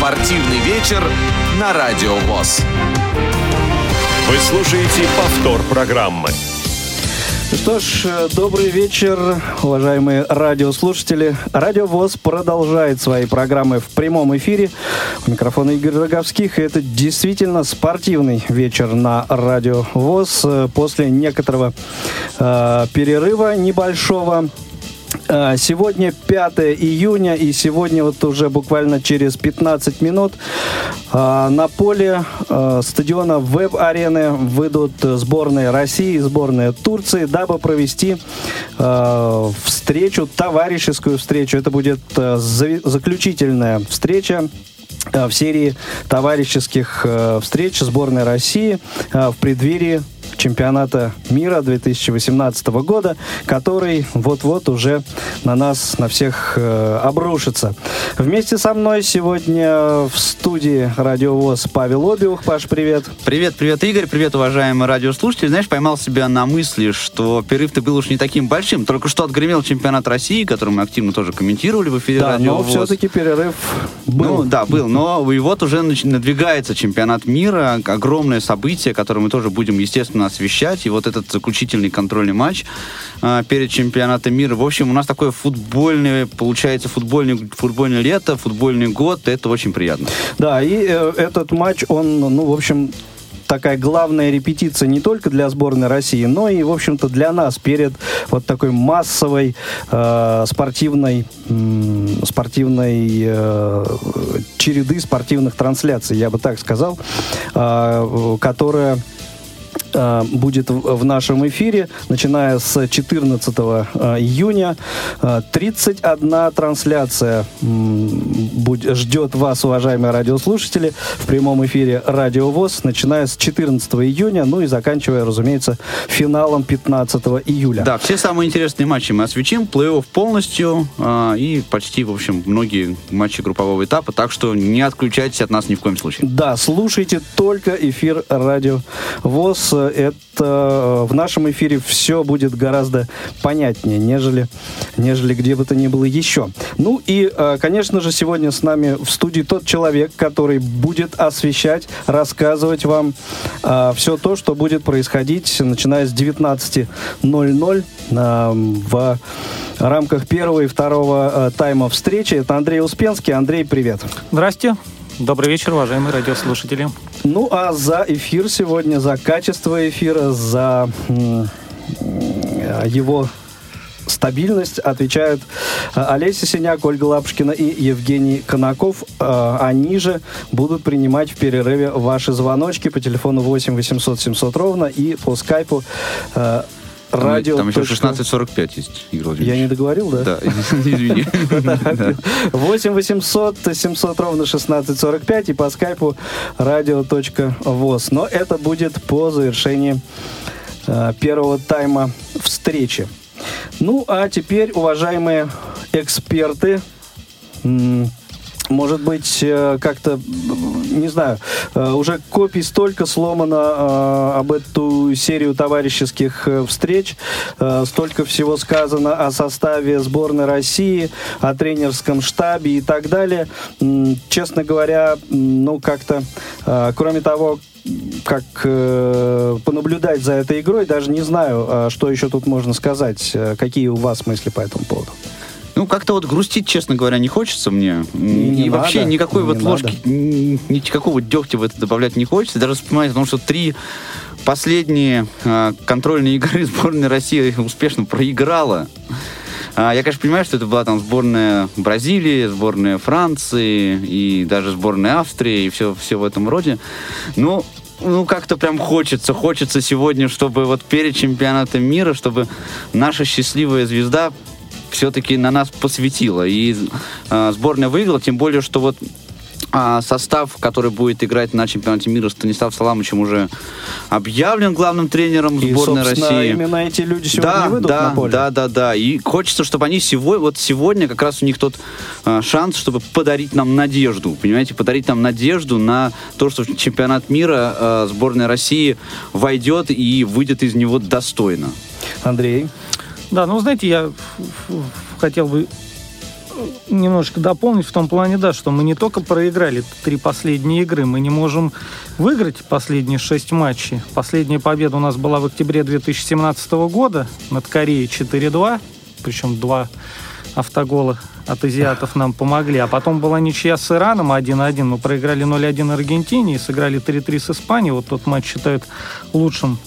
Спортивный вечер на Радио ВОЗ. Вы слушаете повтор программы. Что ж, э, добрый вечер, уважаемые радиослушатели. Радио ВОЗ продолжает свои программы в прямом эфире. У микрофона Игорь Роговских. И это действительно спортивный вечер на Радио ВОЗ. Э, после некоторого э, перерыва небольшого Сегодня 5 июня, и сегодня вот уже буквально через 15 минут а, на поле а, стадиона Веб-арены выйдут сборные России и сборная Турции, дабы провести встречу, товарищескую встречу. Это будет заключительная встреча в серии товарищеских встреч сборной России в преддверии чемпионата мира 2018 года, который вот-вот уже на нас, на всех э, обрушится. Вместе со мной сегодня в студии радиовоз Павел Обиух. Паш, привет. Привет, привет, Игорь. Привет, уважаемые радиослушатели. Знаешь, поймал себя на мысли, что перерыв-то был уж не таким большим. Только что отгремел чемпионат России, который мы активно тоже комментировали в эфире да, радио но все-таки перерыв был. Ну, да, был. Но и вот уже надвигается чемпионат мира. Огромное событие, которое мы тоже будем, естественно, освещать. И вот этот заключительный контрольный матч э, перед чемпионатом мира. В общем, у нас такое футбольное, получается, футбольный, футбольное лето, футбольный год. Это очень приятно. Да, и э, этот матч, он, ну, в общем, такая главная репетиция не только для сборной России, но и, в общем-то, для нас перед вот такой массовой э, спортивной, э, спортивной э, череды спортивных трансляций, я бы так сказал, э, которая будет в нашем эфире, начиная с 14 э, июня. 31 э, трансляция ждет вас, уважаемые радиослушатели, в прямом эфире Радио ВОЗ, начиная с 14 июня, ну и заканчивая, разумеется, финалом 15 июля. Да, все самые интересные матчи мы освещим, плей-офф полностью и почти, в общем, многие матчи группового этапа, так что не отключайтесь от нас ни в коем случае. Да, слушайте только эфир Радио ВОЗ это э, в нашем эфире все будет гораздо понятнее, нежели, нежели где бы то ни было еще. Ну и, э, конечно же, сегодня с нами в студии тот человек, который будет освещать, рассказывать вам э, все то, что будет происходить, начиная с 19.00 в рамках первого и второго тайма встречи. Это Андрей Успенский. Андрей, привет. Здрасте. Добрый вечер, уважаемые радиослушатели. Ну, а за эфир сегодня, за качество эфира, за его стабильность отвечают э, Олеся Синяк, Ольга Лапушкина и Евгений Конаков. Э, они же будут принимать в перерыве ваши звоночки по телефону 8 800 700 ровно и по скайпу радио. Там еще 16.45 есть, Игорь Я не договорил, да? Да, извини. 8 800 700 ровно 16.45 и по скайпу радио.воз. Но это будет по завершении э, первого тайма встречи. Ну, а теперь, уважаемые эксперты, может быть, э, как-то, не знаю, э, уже копий столько сломано э, об эту серию товарищеских встреч, столько всего сказано о составе сборной России, о тренерском штабе и так далее. Честно говоря, ну, как-то, кроме того, как э, понаблюдать за этой игрой, даже не знаю, что еще тут можно сказать. Какие у вас мысли по этому поводу? Ну, как-то вот грустить, честно говоря, не хочется мне. Не, и не вообще надо, никакой не вот ложки, никакого дегтя в это добавлять не хочется. Даже вспоминать о том, что три последние э, контрольные игры сборной России успешно проиграла. А, я, конечно, понимаю, что это была там сборная Бразилии, сборная Франции и даже сборная Австрии и все, все в этом роде. Но ну, как-то прям хочется, хочется сегодня, чтобы вот перед чемпионатом мира, чтобы наша счастливая звезда все-таки на нас посвятила. И э, сборная выиграла, тем более, что вот а состав, который будет играть на чемпионате мира, Станислав Саламовичем уже объявлен главным тренером и, сборной России. именно эти люди сегодня да, выйдут да, на поле. Да, да, да. И хочется, чтобы они сегодня, вот сегодня как раз у них тот а, шанс, чтобы подарить нам надежду, понимаете, подарить нам надежду на то, что чемпионат мира а, сборная России войдет и выйдет из него достойно. Андрей? Да, ну, знаете, я хотел бы немножко дополнить в том плане, да, что мы не только проиграли три последние игры, мы не можем выиграть последние шесть матчей. Последняя победа у нас была в октябре 2017 года над Кореей 4-2, причем два автогола от азиатов нам помогли. А потом была ничья с Ираном 1-1. Мы проиграли 0-1 Аргентине и сыграли 3-3 с Испанией. Вот тот матч считают лучшим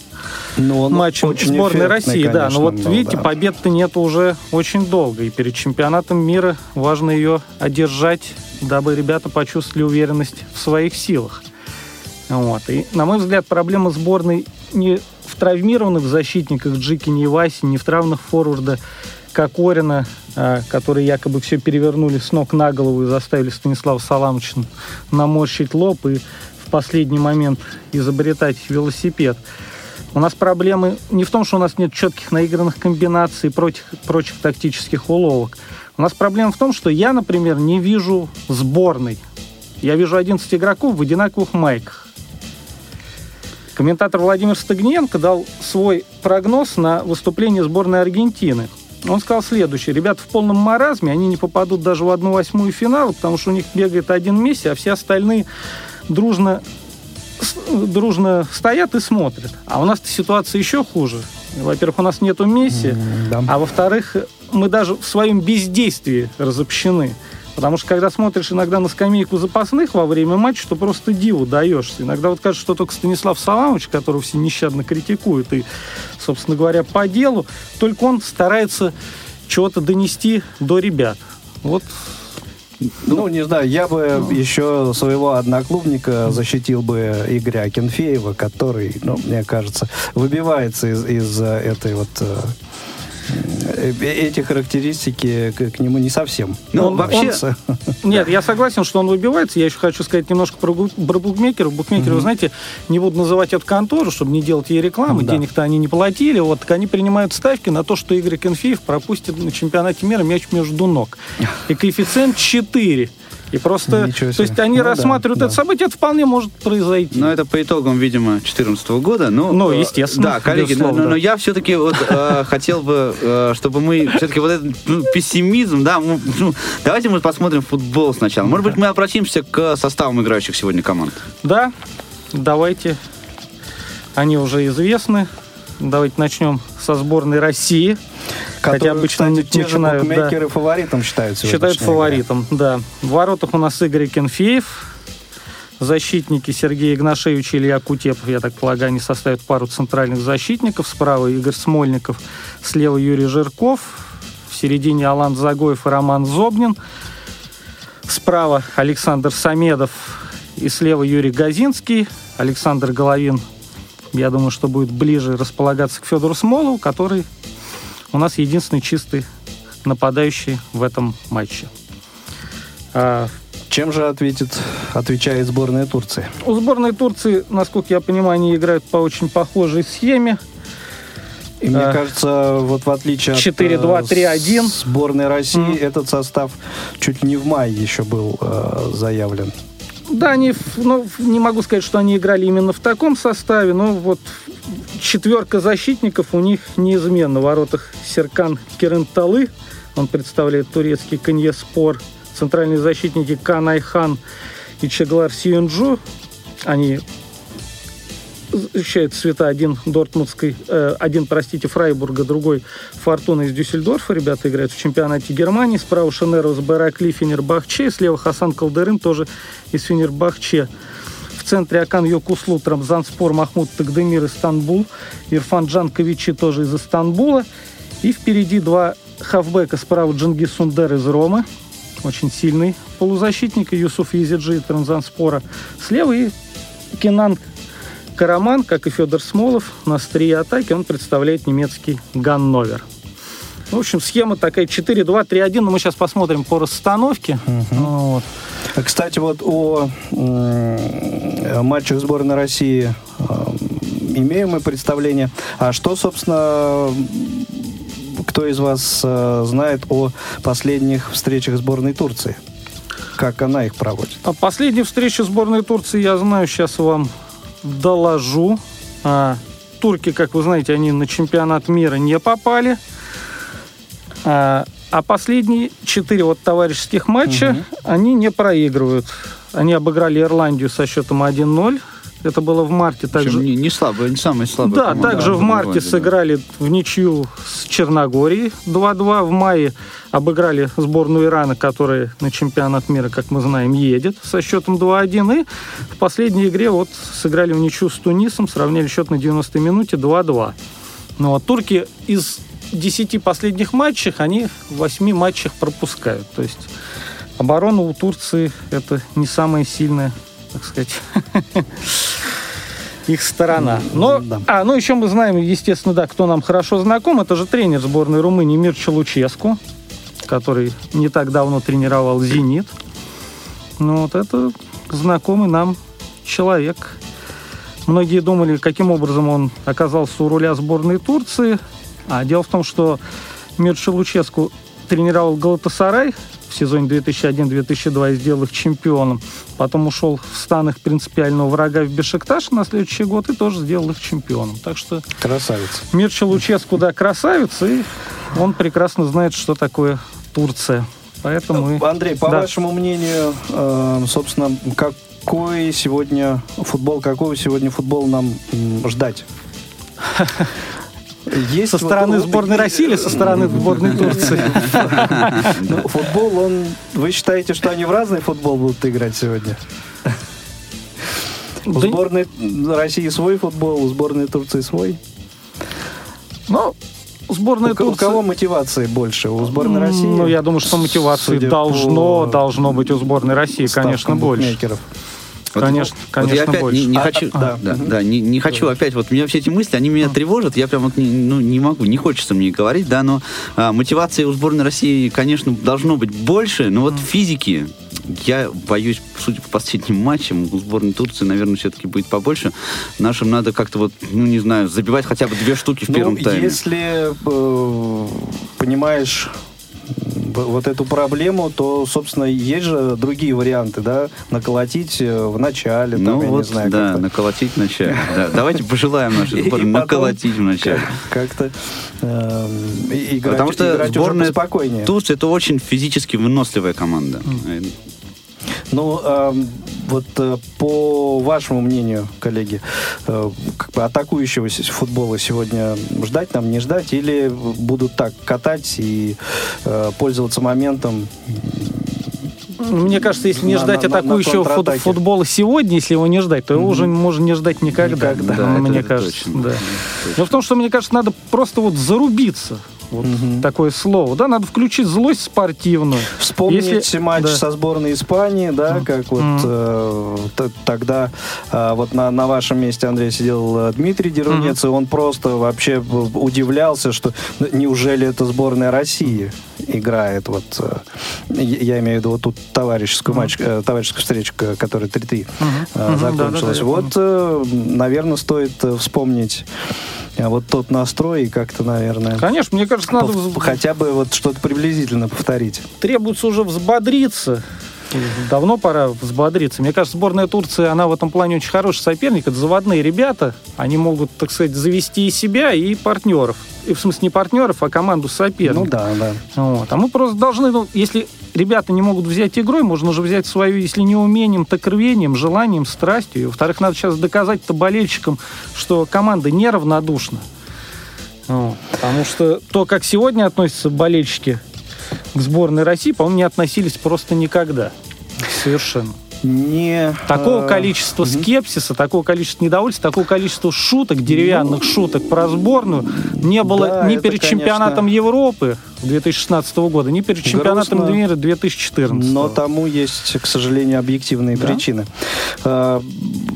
Ну, он матчем сборной России. Да, конечно, но вот был, видите, да. побед-то нет уже очень долго. И перед чемпионатом мира важно ее одержать, дабы ребята почувствовали уверенность в своих силах. Вот. И, на мой взгляд, проблема сборной не в травмированных защитниках Джикине и Васе, не в травмах форварда Кокорина, а, которые якобы все перевернули с ног на голову и заставили Станислава Саламовича наморщить лоб и в последний момент изобретать велосипед. У нас проблемы не в том, что у нас нет четких наигранных комбинаций и прочих, тактических уловок. У нас проблема в том, что я, например, не вижу сборной. Я вижу 11 игроков в одинаковых майках. Комментатор Владимир Стагниенко дал свой прогноз на выступление сборной Аргентины. Он сказал следующее. Ребята в полном маразме, они не попадут даже в одну восьмую финала, потому что у них бегает один Месси, а все остальные дружно дружно стоят и смотрят. А у нас ситуация еще хуже. Во-первых, у нас нету Месси, да. а во-вторых, мы даже в своем бездействии разобщены. Потому что когда смотришь иногда на скамейку запасных во время матча, то просто диву даешься. Иногда вот кажется, что только Станислав Саламович, которого все нещадно критикуют, и, собственно говоря, по делу, только он старается чего-то донести до ребят. Вот Ну, не знаю, я бы еще своего одноклубника защитил бы Игоря Акинфеева, который, ну, мне кажется, выбивается из, из э, этой вот... э, э, эти характеристики к, к нему не совсем. Ну, Он- вообще, он- Нет, я согласен, что он выбивается. Я еще хочу сказать немножко про, про букмекеров. Букмекеры, вы знаете, не буду называть эту контору, чтобы не делать ей рекламы. Да. Денег-то они не платили. Вот так они принимают ставки на то, что Игорь Конфеев пропустит на чемпионате мира мяч между ног. И коэффициент 4. И просто, то есть они Ну да, рассматривают да. это событие, это вполне может произойти. Но это по итогам, видимо, 2014 года. Ну, Ну, естественно, Да, коллеги, но, но- но я все-таки вот э, хотел бы, э, чтобы мы все-таки вот этот ну, пессимизм, да, ну, ну, давайте мы посмотрим футбол сначала. Может быть, мы обратимся к составам играющих сегодня команд. Да, давайте. Они уже известны. Давайте начнем со сборной России. Хотя которые, обычно кстати, те же начинают, да. букмекеры фаворитом считают Считают фаворитом, да. В воротах у нас Игорь Кенфеев. Защитники Сергей Игнашевич и Илья Кутепов, я так полагаю, они составят пару центральных защитников. Справа Игорь Смольников, слева Юрий Жирков. В середине Алан Загоев и Роман Зобнин. Справа Александр Самедов и слева Юрий Газинский. Александр Головин, я думаю, что будет ближе располагаться к Федору Смолову, который у нас единственный чистый нападающий в этом матче. А, Чем же ответит, отвечает сборная Турции? у сборной Турции, насколько я понимаю, они играют по очень похожей схеме. И мне А. кажется, вот в отличие от 4-2-3-1. э, сборной России, Мгм. этот состав чуть ли не в мае еще был э, заявлен. Да, они, ну, не могу сказать, что они играли именно в таком составе, но вот четверка защитников у них неизменно. В воротах Серкан Керенталы, он представляет турецкий Коньеспор. Центральные защитники Кан Айхан и Чеглар Сиюнджу. Они защищают цвета один Дортмундской, э, один, простите, Фрайбурга, другой Фортуна из Дюссельдорфа. Ребята играют в чемпионате Германии. Справа Шенерос Баракли, Фенербахче. Слева Хасан Калдерин, тоже из Фенербахче. В центре Окай Йокуслу, Трамзанспор, Махмуд Тагдемир, Истанбул. Ирфан Джан Кахведжи тоже из Истанбула. И впереди два хавбека. Справа Дженгиз Ундер из Ромы. Очень сильный полузащитник. Юсуф Езиджи Трабзанспора. Слева и Кенан Караман, как и Федор Смолов, на острие атаки он представляет немецкий Ганновер. В общем, схема такая 4-2-3-1, но мы сейчас посмотрим по расстановке. Вот. А, Кстати, вот о м, матчах сборной России э, имеем мы представление. А что, собственно, кто из вас э, знает о последних встречах сборной Турции? Как она их проводит? А последнюю встречу сборной Турции я знаю, сейчас вам доложу. А, турки, как вы знаете, они на чемпионат мира не попали. А, А последние четыре вот товарищеских матча они не проигрывают. Они обыграли Ирландию со счетом 1-0. Это было в марте. Причем Также... не, не слабая, не самая слабая Да, команда. также в марте да. сыграли в ничью с Черногорией 2-2. В мае обыграли сборную Ирана, которая на чемпионат мира, как мы знаем, едет со счетом 2-1. И в последней игре вот сыграли в ничью с Тунисом, сравняли счет на 90-й минуте 2-2. Ну вот турки из 10 последних матчей, они в 8 матчах пропускают. То есть оборона у Турции это не самая сильная, так сказать, их сторона. Но, да. а, ну еще мы знаем, естественно, да, кто нам хорошо знаком, это же тренер сборной Румынии Мирча Луческу, который не так давно тренировал «Зенит». Ну вот это знакомый нам человек. Многие думали, каким образом он оказался у руля сборной Турции. А дело в том, что Мирча Луческу тренировал Галатасарай в сезоне 2001-2002 и сделал их чемпионом. Потом ушел в стан их принципиального врага в Бешикташ на следующий год и тоже сделал их чемпионом. Так что Красавец. Мирча Луческу, да, красавец, и он прекрасно знает, что такое Турция. Поэтому... и- Андрей, по Да. вашему мнению, э, собственно, какой сегодня футбол, какого сегодня футбол нам ждать? Есть Со вот- стороны вот сборной такие- России или со стороны сборной Турции? Ну, футбол, он... Вы считаете, что они в разный футбол будут играть сегодня? У сборной России свой футбол, у сборной Турции свой. Ну, сборная У, ко- у Турции... кого мотивации больше? У сборной России? Ну, я думаю, что мотивации должно, по должно быть у сборной России, конечно, больше. букмекеров. Вот- Конечно, вот конечно, я опять больше. не, не А, хочу, а, да, да. да, не, не хочу опять, вот меня все эти мысли, они меня тревожат, я прям вот не, ну, не могу, не хочется мне говорить, да, но а, мотивации у сборной России, конечно, должно быть больше, но вот физики, я боюсь, судя по последним матчам, у сборной Турции, наверное, все-таки будет побольше. Нашим надо как-то вот, ну, не знаю, забивать хотя бы две штуки в Ну, первом тайме. если э, понимаешь вот эту проблему, то, собственно, есть же другие варианты, да, наколотить э, в начале, там, Ну я вот, не знаю, да, как-то. наколотить вначале. Да, давайте пожелаем нашей сборной наколотить вначале. как-то э, и- играть, Потому что сборная поспокойнее. Турции это очень физически выносливая команда. Э, Ну, эм, вот э, по вашему мнению, коллеги, э, как бы атакующего футбола сегодня ждать нам, не ждать, или будут так катать и э, пользоваться моментом? Мне кажется, если не На- ждать на- на- на атакующего контратаке. футбола сегодня, если его не ждать, то его уже можно не ждать никогда. Никогда. Да, мне это кажется. точно. да. Точно. Дело в том, что мне кажется, надо просто вот зарубиться. Вот такое слово. Да, надо включить злость спортивную. Вспомнить Если- матч да. со сборной Испании, да, как вот Мгм. э, т- тогда э, вот на, на вашем месте, Андрей, сидел э, Дмитрий Дерунец, и он просто вообще удивлялся, что ну, неужели это сборная России играет вот, э, я имею в виду вот тут товарищескую матч, э, товарищескую встречу, которая 3-3 э, Мгм, закончилась. я вот, э, наверное, стоит э, вспомнить э, вот тот настрой и как-то, наверное, Конечно, мне кажется, надо хотя бы вот что-то приблизительно повторить. требуется уже взбодриться. Давно пора взбодриться. Мне кажется, сборная Турции, она в этом плане очень хороший соперник. Это заводные ребята. Они могут, так сказать, завести и себя, и партнеров. В смысле не партнеров, а команду соперников. Ну да, да. Вот. А мы просто должны, ну, если ребята не могут взять игрой, можно уже взять свою, если не умением, так рвением, желанием, страстью. Во-вторых, надо сейчас доказать-то болельщикам, что команда неравнодушна. Вот. Потому что то, как сегодня относятся болельщики к сборной России, по-моему, не относились просто никогда. Совершенно. Не, Такого э, количества скепсиса, такого количества недовольства, такого количества шуток, деревянных шуток про сборную не было Ну, Да, ни перед чемпионатом Европы 2016 года, ни перед чемпионатом грустно, мира 2014. Но тому есть, к сожалению, объективные Да. причины. Э,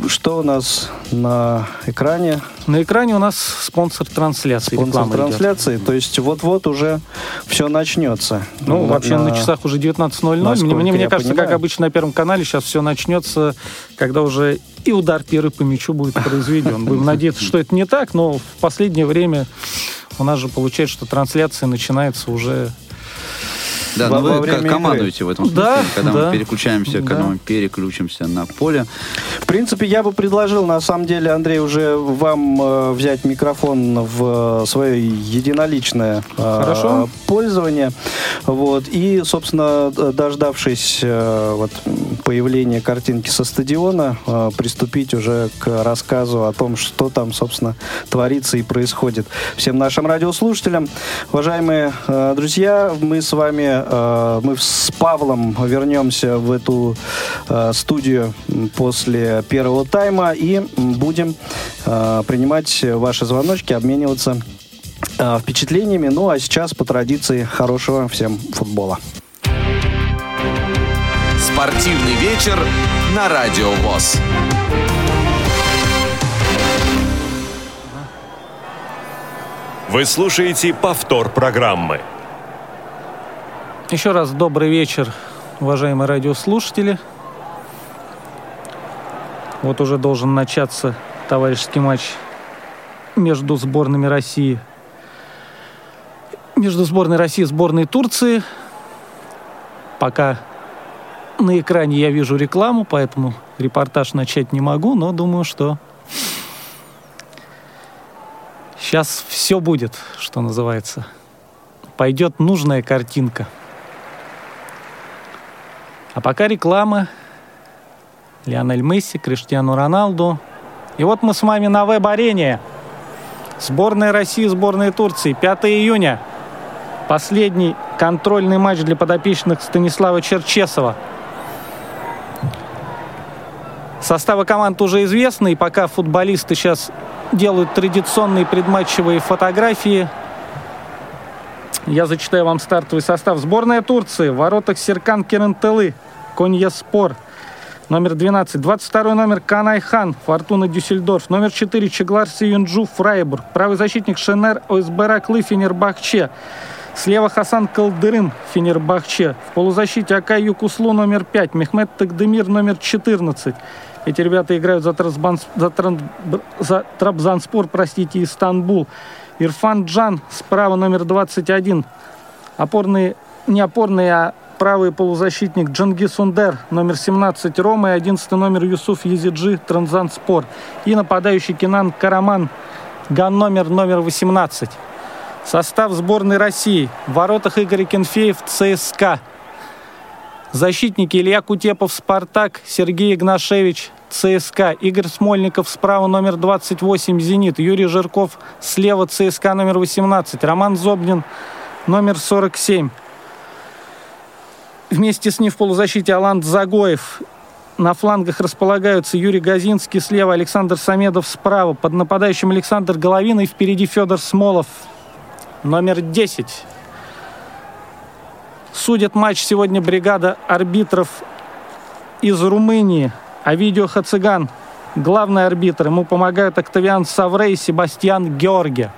Что у нас на экране? На экране у нас спонсор трансляции. Спонсор реклама идет. трансляции. То есть вот-вот уже все начнется. Ну, вообще на часах уже 19.00. Мне, мне, мне кажется, как понимаю. обычно на Первом канале сейчас все начнется, когда уже и удар первый по мячу будет произведен. Будем надеяться, что это не так, но в последнее время у нас же получается, что трансляция начинается уже Да, во, но во вы время ко- игры. командуете в этом смысле, Да, когда да. мы переключаемся, когда Да. мы переключимся на поле. В принципе, я бы предложил, на самом деле, Андрей, уже вам э, взять микрофон в свое единоличное э, Хорошо. пользование. Вот, и, собственно, дождавшись э, вот, появления картинки со стадиона, э, приступить уже к рассказу о том, что там, собственно, творится и происходит. Всем нашим радиослушателям, уважаемые э, друзья, мы с вами, э, мы с Павлом вернемся в эту э, студию после первого тайма и будем э, принимать ваши звоночки, обмениваться э, впечатлениями. Ну а сейчас по традиции хорошего всем футбола. Спортивный вечер на Радио ВОЗ. Вы слушаете повтор программы. Еще раз добрый вечер, уважаемые радиослушатели. Вот уже должен начаться товарищеский матч между сборными России. Между сборной России и сборной Турции. Пока на экране я вижу рекламу, поэтому репортаж начать не могу, но думаю, что сейчас все будет, что называется. Пойдет нужная картинка. А пока реклама. Лионель Месси, Криштиану Роналду. И вот мы с вами на веб-арене. Сборная России, сборная Турции. 5 июня. Последний контрольный матч для подопечных Станислава Черчесова. Составы команд уже известны, и пока футболисты сейчас делают традиционные предматчевые фотографии, я зачитаю вам стартовый состав. Сборная Турции. В воротах Серкан Керентелы. Коньяспор. Номер 12. 22 номер Каан Айхан. Фортуна Дюссельдорф. Номер 4. Чаглар Сиюнджу. Фрайбург. Правый защитник Шенер Озбайраклы. Фенербахче. Слева Хасан Калдырым. Фенербахче. В полузащите Окай Йокуслу. Номер 5. Мехмед Тагдемир. Номер 14. Эти ребята играют за, Трансбанс- за, Тран- за Трабзанспор, простите, Истанбул. Ирфан Джан справа номер 21. Опорные, не опорные, а правый полузащитник Дженгиз Ундер, номер 17 Рома и 11 номер Юсуф Езиджи, Транзанспор. И нападающий Кенан Караман, ган номер номер 18. Состав сборной России. В воротах Игорь Кенфеев, ЦСКА. Защитники Илья Кутепов, Спартак, Сергей Игнашевич, ЦСКА, Игорь Смольников справа номер 28, Зенит, Юрий Жирков слева, ЦСКА номер 18, Роман Зобнин номер 47. Вместе с ним в полузащите Алан Загоев. На флангах располагаются Юрий Газинский слева, Александр Самедов справа. Под нападающим Александр Головин и впереди Федор Смолов. Номер 10. Судят матч сегодня бригада арбитров из Румынии. Овидио Хациган, главный арбитр. Ему помогают Октавиан Саврей и Себастьян Георге.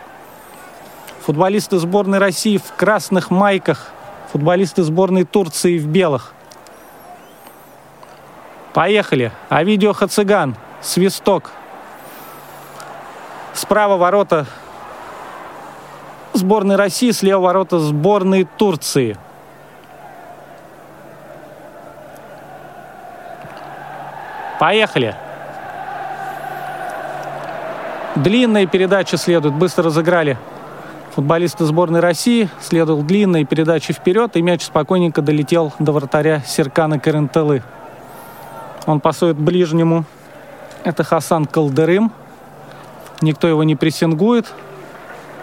Футболисты сборной России в красных майках. Футболисты сборной Турции в белых. Поехали. Овидио Хациган. Свисток. Справа ворота сборной России, слева ворота сборной Турции. Поехали. Длинная передача следует. Быстро разыграли футболисты сборной России. Следовал длинная передача вперед, и мяч спокойненько долетел до вратаря Серкана Карентелы. Он пасует ближнему. Это Хасан Калдырым. Никто его не прессингует.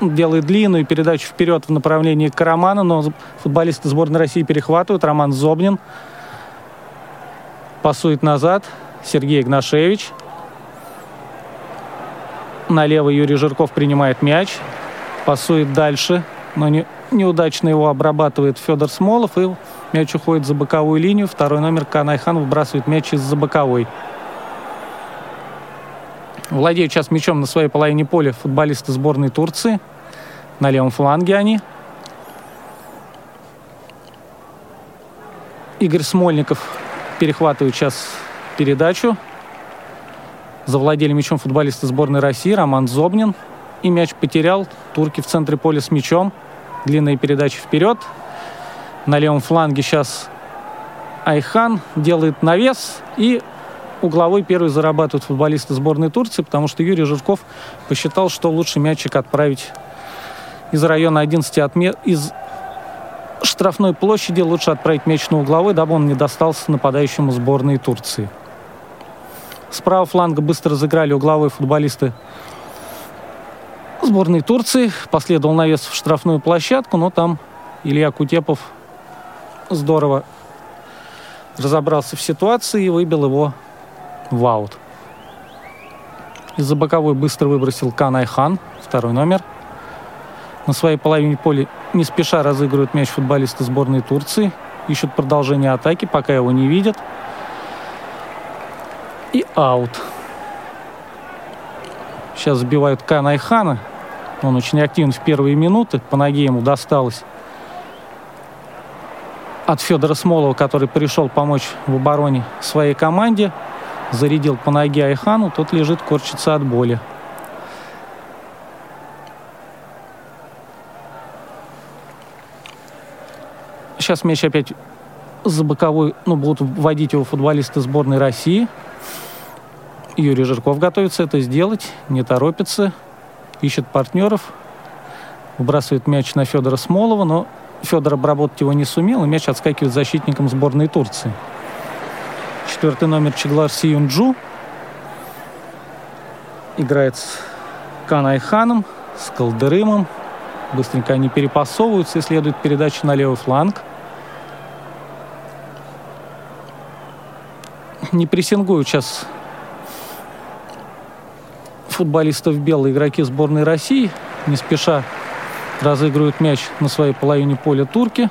Делает длинную передачу вперед в направлении Карамана, но футболисты сборной России перехватывают. Роман Зобнин пасует назад. Сергей Игнашевич. Налево Юрий Жирков принимает мяч. Пасует дальше, но не, неудачно его обрабатывает Федор Смолов. И мяч уходит за боковую линию. Второй номер Канайхан выбрасывает мяч из-за боковой. Владеют сейчас мячом на своей половине поля футболисты сборной Турции. На левом фланге они. Игорь Смольников перехватывает сейчас передачу. Завладели мячом футболисты сборной России Роман Зобнин. И мяч потерял. Турки в центре поля с мячом. Длинная передача вперед. На левом фланге сейчас Айхан делает навес и угловой первый зарабатывают футболисты сборной Турции, потому что Юрий Жирков посчитал, что лучше мячик отправить из района 11 отмет... из штрафной площади лучше отправить мяч на угловой, дабы он не достался нападающему сборной Турции. Справа фланга быстро разыграли угловые футболисты сборной Турции. Последовал навес в штрафную площадку, но там Илья Кутепов здорово разобрался в ситуации и выбил его в аут. Из-за боковой быстро выбросил Кан Айхан, второй номер. На своей половине поля не спеша разыгрывают мяч футболисты сборной Турции. Ищут продолжение атаки, пока его не видят. И аут. Сейчас забивают Кан Айхана. Он очень активен в первые минуты. По ноге ему досталось от Федора Смолова, который пришел помочь в обороне своей команде. Зарядил по ноге Айхану, тот лежит, корчится от боли. Сейчас мяч опять за боковой, ну, будут вводить его футболисты сборной России. Юрий Жирков готовится это сделать, не торопится, ищет партнеров, выбрасывает мяч на Федора Смолова, но Федор обработать его не сумел, и мяч отскакивает защитником сборной Турции. Четвертый номер Чеглар Сиюнджу играет с Канайханом, с Колдырымом. Быстренько они перепасовываются и следует передача на левый фланг. Не прессингуют сейчас футболистов белые игроки сборной России. Не спеша разыгрывают мяч на своей половине поля турки.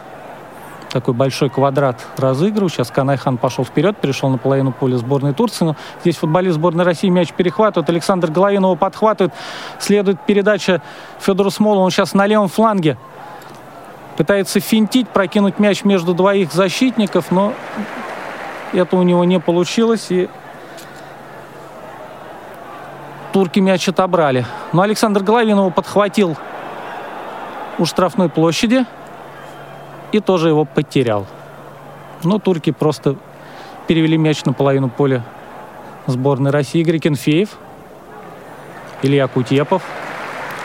Такой большой квадрат разыгрывают. Сейчас Каан Айхан пошел вперед, перешел на половину поля сборной Турции. Но здесь футболист сборной России мяч перехватывает. Александр Головин его подхватывает. Следует передача Федору Смолу. Он сейчас на левом фланге. Пытается финтить, прокинуть мяч между двоих защитников, но это у него не получилось. И турки мяч отобрали. Но Александр Головин его подхватил у штрафной площади и тоже его потерял. Но турки просто перевели мяч на половину поля сборной России. Игорь Кенфеев, Илья Кутепов.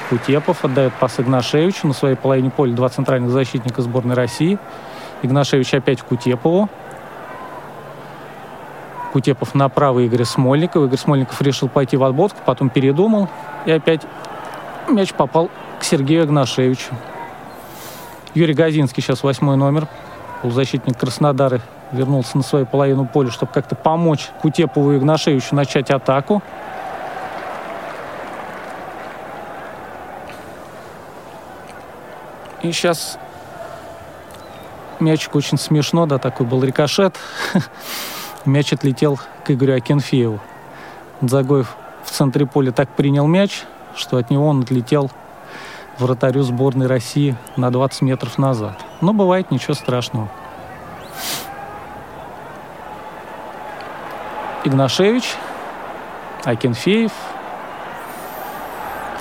Кутепов отдает пас Игнашевичу на своей половине поля два центральных защитника сборной России. Игнашевич опять Кутепову. Кутепов направо Игоря Смольникова. Игорь Смольников решил пойти в отботку, потом передумал. И опять мяч попал к Сергею Игнашевичу. Юрий Газинский сейчас восьмой номер. Полузащитник Краснодара вернулся на свою половину поля, чтобы как-то помочь Кутепову и Игнашевичу начать атаку. И сейчас мячик очень смешно, да, такой был рикошет. мяч отлетел к Игорю Акинфееву. Загоев в центре поля так принял мяч, что от него он отлетел вратарю сборной России на 20 метров назад. Но бывает ничего страшного. Игнашевич, Акинфеев.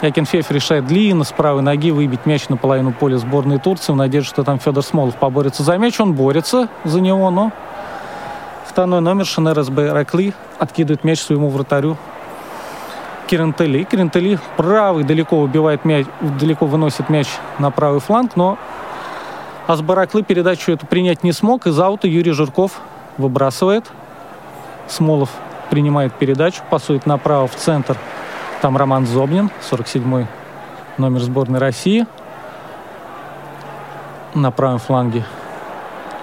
Акинфеев решает длинно с правой ноги выбить мяч на половину поля сборной Турции в надежде, что там Федор Смолов поборется за мяч. Он борется за него, но второй номер Шенер СБ Ракли откидывает мяч своему вратарю Кирентели. Кирентели правый далеко убивает мяч, далеко выносит мяч на правый фланг, но Асбараклы передачу эту принять не смог. Из аута Юрий Жирков выбрасывает. Смолов принимает передачу, пасует направо в центр. Там Роман Зобнин, 47-й номер сборной России. На правом фланге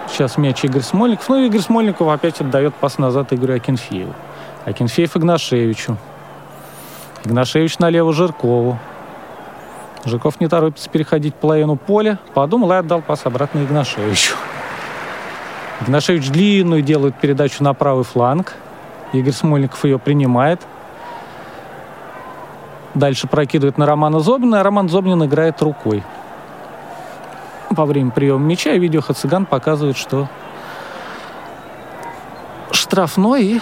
сейчас мяч Игорь Смольников. Ну, Игорь Смольников опять отдает пас назад Игорю Акинфееву. Акинфеев Игнашевичу. Игнашевич налево Жиркову. Жирков не торопится переходить половину поля. Подумал и отдал пас обратно Игнашевичу. Игнашевич длинную делает передачу на правый фланг. Игорь Смольников ее принимает. Дальше прокидывает на Романа Зобнина, а Роман Зобнин играет рукой. Во время приема мяча и видео Хациган показывает, что штрафной и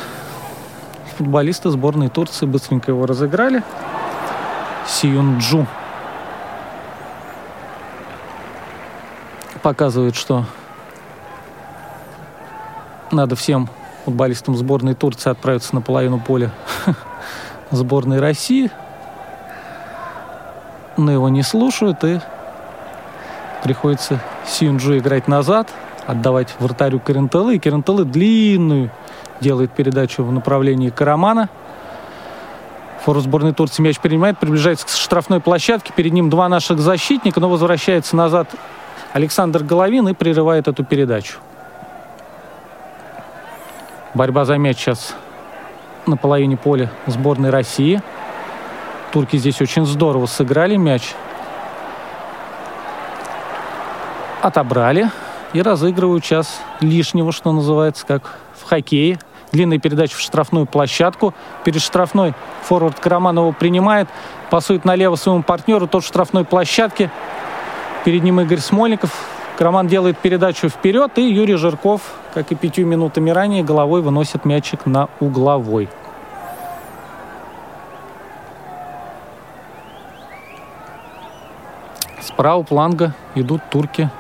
футболисты сборной Турции быстренько его разыграли. Сиюнджу показывает, что надо всем футболистам сборной Турции отправиться на половину поля сборной России. Но его не слушают, и приходится Синджу играть назад, отдавать вратарю Карентелы. И Карентелы длинную делает передачу в направлении Карамана. Фору сборной Турции мяч принимает, приближается к штрафной площадке. Перед ним два наших защитника, но возвращается назад Александр Головин и прерывает эту передачу. Борьба за мяч сейчас на половине поля сборной России. Турки здесь очень здорово сыграли мяч. Отобрали и разыгрывают сейчас лишнего, что называется, как в хоккее. Длинная передача в штрафную площадку. Перед штрафной форвард Караманова принимает, пасует налево своему партнеру, тот в штрафной площадке. Перед ним Игорь Смольников. Караман делает передачу вперед, и Юрий Жирков, как и пятью минутами ранее, головой выносит мячик на угловой. Справа фланга идут турки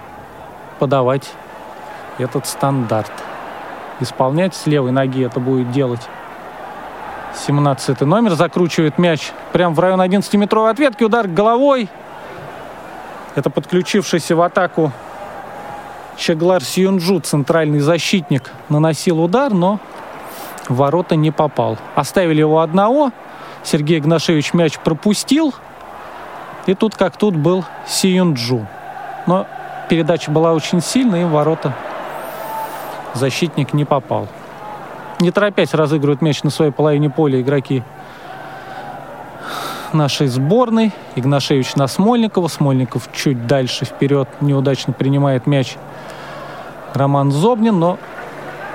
подавать этот стандарт. Исполнять с левой ноги это будет делать 17 номер. Закручивает мяч прямо в район 11-метровой ответки. Удар головой. Это подключившийся в атаку Чеглар Сьюнджу, центральный защитник, наносил удар, но в ворота не попал. Оставили его одного. Сергей Игнашевич мяч пропустил. И тут как тут был Сиюнджу. Но передача была очень сильная, и в ворота защитник не попал. Не торопясь разыгрывают мяч на своей половине поля игроки нашей сборной. Игнашевич на Смольникова. Смольников чуть дальше вперед неудачно принимает мяч Роман Зобнин, но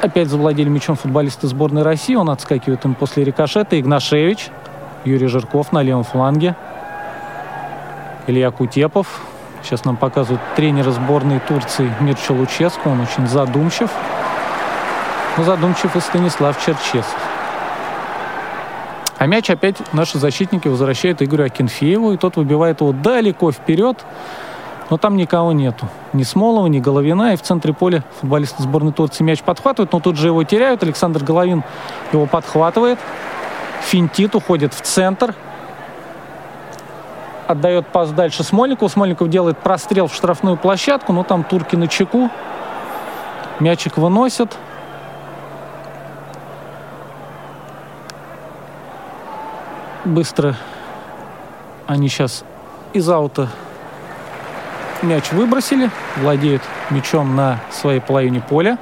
опять завладели мячом футболисты сборной России. Он отскакивает им после рикошета. Игнашевич, Юрий Жирков на левом фланге. Илья Кутепов. Сейчас нам показывают тренера сборной Турции Мирча Луческу. Он очень задумчив. Но задумчив и Станислав Черчесов. А мяч опять наши защитники возвращают Игорю Акинфееву, и тот выбивает его далеко вперед. Но там никого нету. Ни Смолова, ни Головина. И в центре поля футболисты сборной Турции мяч подхватывают, но тут же его теряют. Александр Головин его подхватывает. Финтит, уходит в центр отдает пас дальше Смольникову. Смольников делает прострел в штрафную площадку, но там турки на чеку. Мячик выносят. Быстро они сейчас из аута мяч выбросили. Владеют мячом на своей половине поля.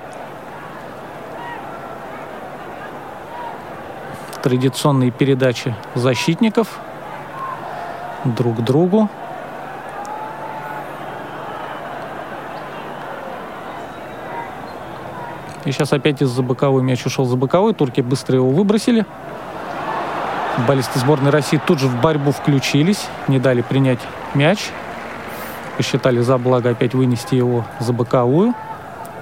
Традиционные передачи защитников – друг другу. И сейчас опять из-за боковой мяч ушел за боковой. Турки быстро его выбросили. Футболисты сборной России тут же в борьбу включились. Не дали принять мяч. Посчитали за благо опять вынести его за боковую.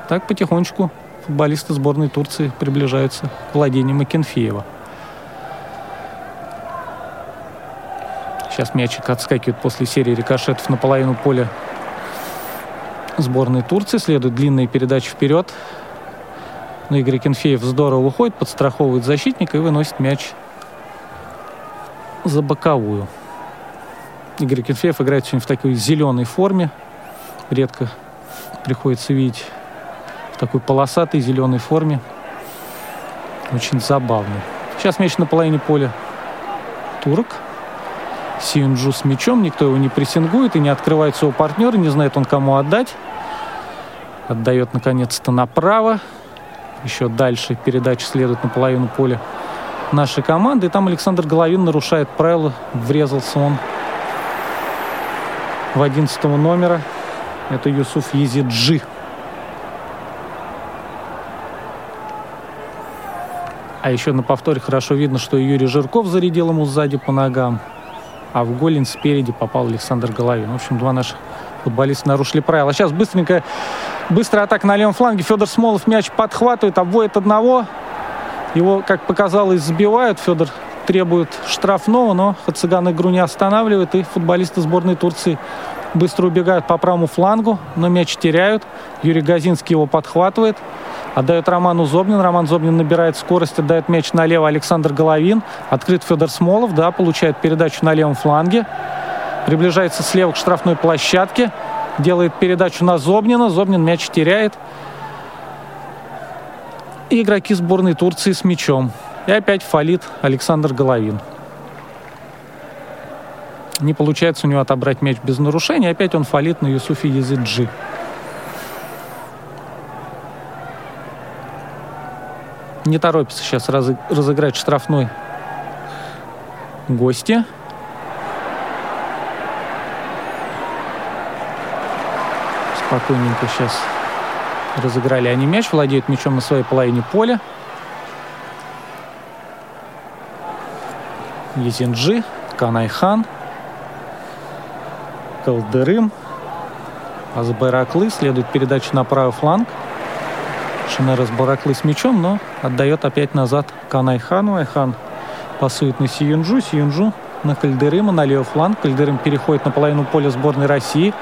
Так потихонечку футболисты сборной Турции приближаются к владению Макенфеева. Сейчас мячик отскакивает после серии рикошетов на половину поля сборной Турции. Следует длинная передача вперед. Но Игорь Кенфеев здорово выходит, подстраховывает защитника и выносит мяч за боковую. Игорь Кенфеев играет сегодня в такой зеленой форме. Редко приходится видеть в такой полосатой зеленой форме. Очень забавный. Сейчас мяч на половине поля турок. Сиюнджу с мячом, никто его не прессингует и не открывает своего партнера, не знает он кому отдать. Отдает наконец-то направо. Еще дальше передача следует на половину поля нашей команды. И там Александр Головин нарушает правила. Врезался он в 11 номера. Это Юсуф Езиджи. А еще на повторе хорошо видно, что Юрий Жирков зарядил ему сзади по ногам а в голень спереди попал Александр Головин. В общем, два наших футболиста нарушили правила. Сейчас быстренько, быстрая атака на левом фланге. Федор Смолов мяч подхватывает, обводит одного. Его, как показалось, сбивают. Федор требует штрафного, но Хациган игру не останавливает. И футболисты сборной Турции быстро убегают по правому флангу, но мяч теряют. Юрий Газинский его подхватывает. Отдает Роману Зобнин. Роман Зобнин набирает скорость, отдает мяч налево Александр Головин. Открыт Федор Смолов, да, получает передачу на левом фланге. Приближается слева к штрафной площадке. Делает передачу на Зобнина. Зобнин мяч теряет. И игроки сборной Турции с мячом. И опять фалит Александр Головин. Не получается у него отобрать мяч без нарушения. Опять он фалит на Юсуфе Языджи. Не торопится сейчас разыграть штрафной гости. Спокойненько сейчас разыграли они мяч. Владеют мячом на своей половине поля. Езиджи, Каан Айхан, Калдырым, Озбайраклы. Следует передача на правый фланг. Шенер Озбайраклы с мячом, но отдает опять назад Каан Айхану. Айхан пасует на Сиюнджу. Сиюнджу на Кальдерыма, на левый фланг. Кальдерым переходит на половину поля сборной России.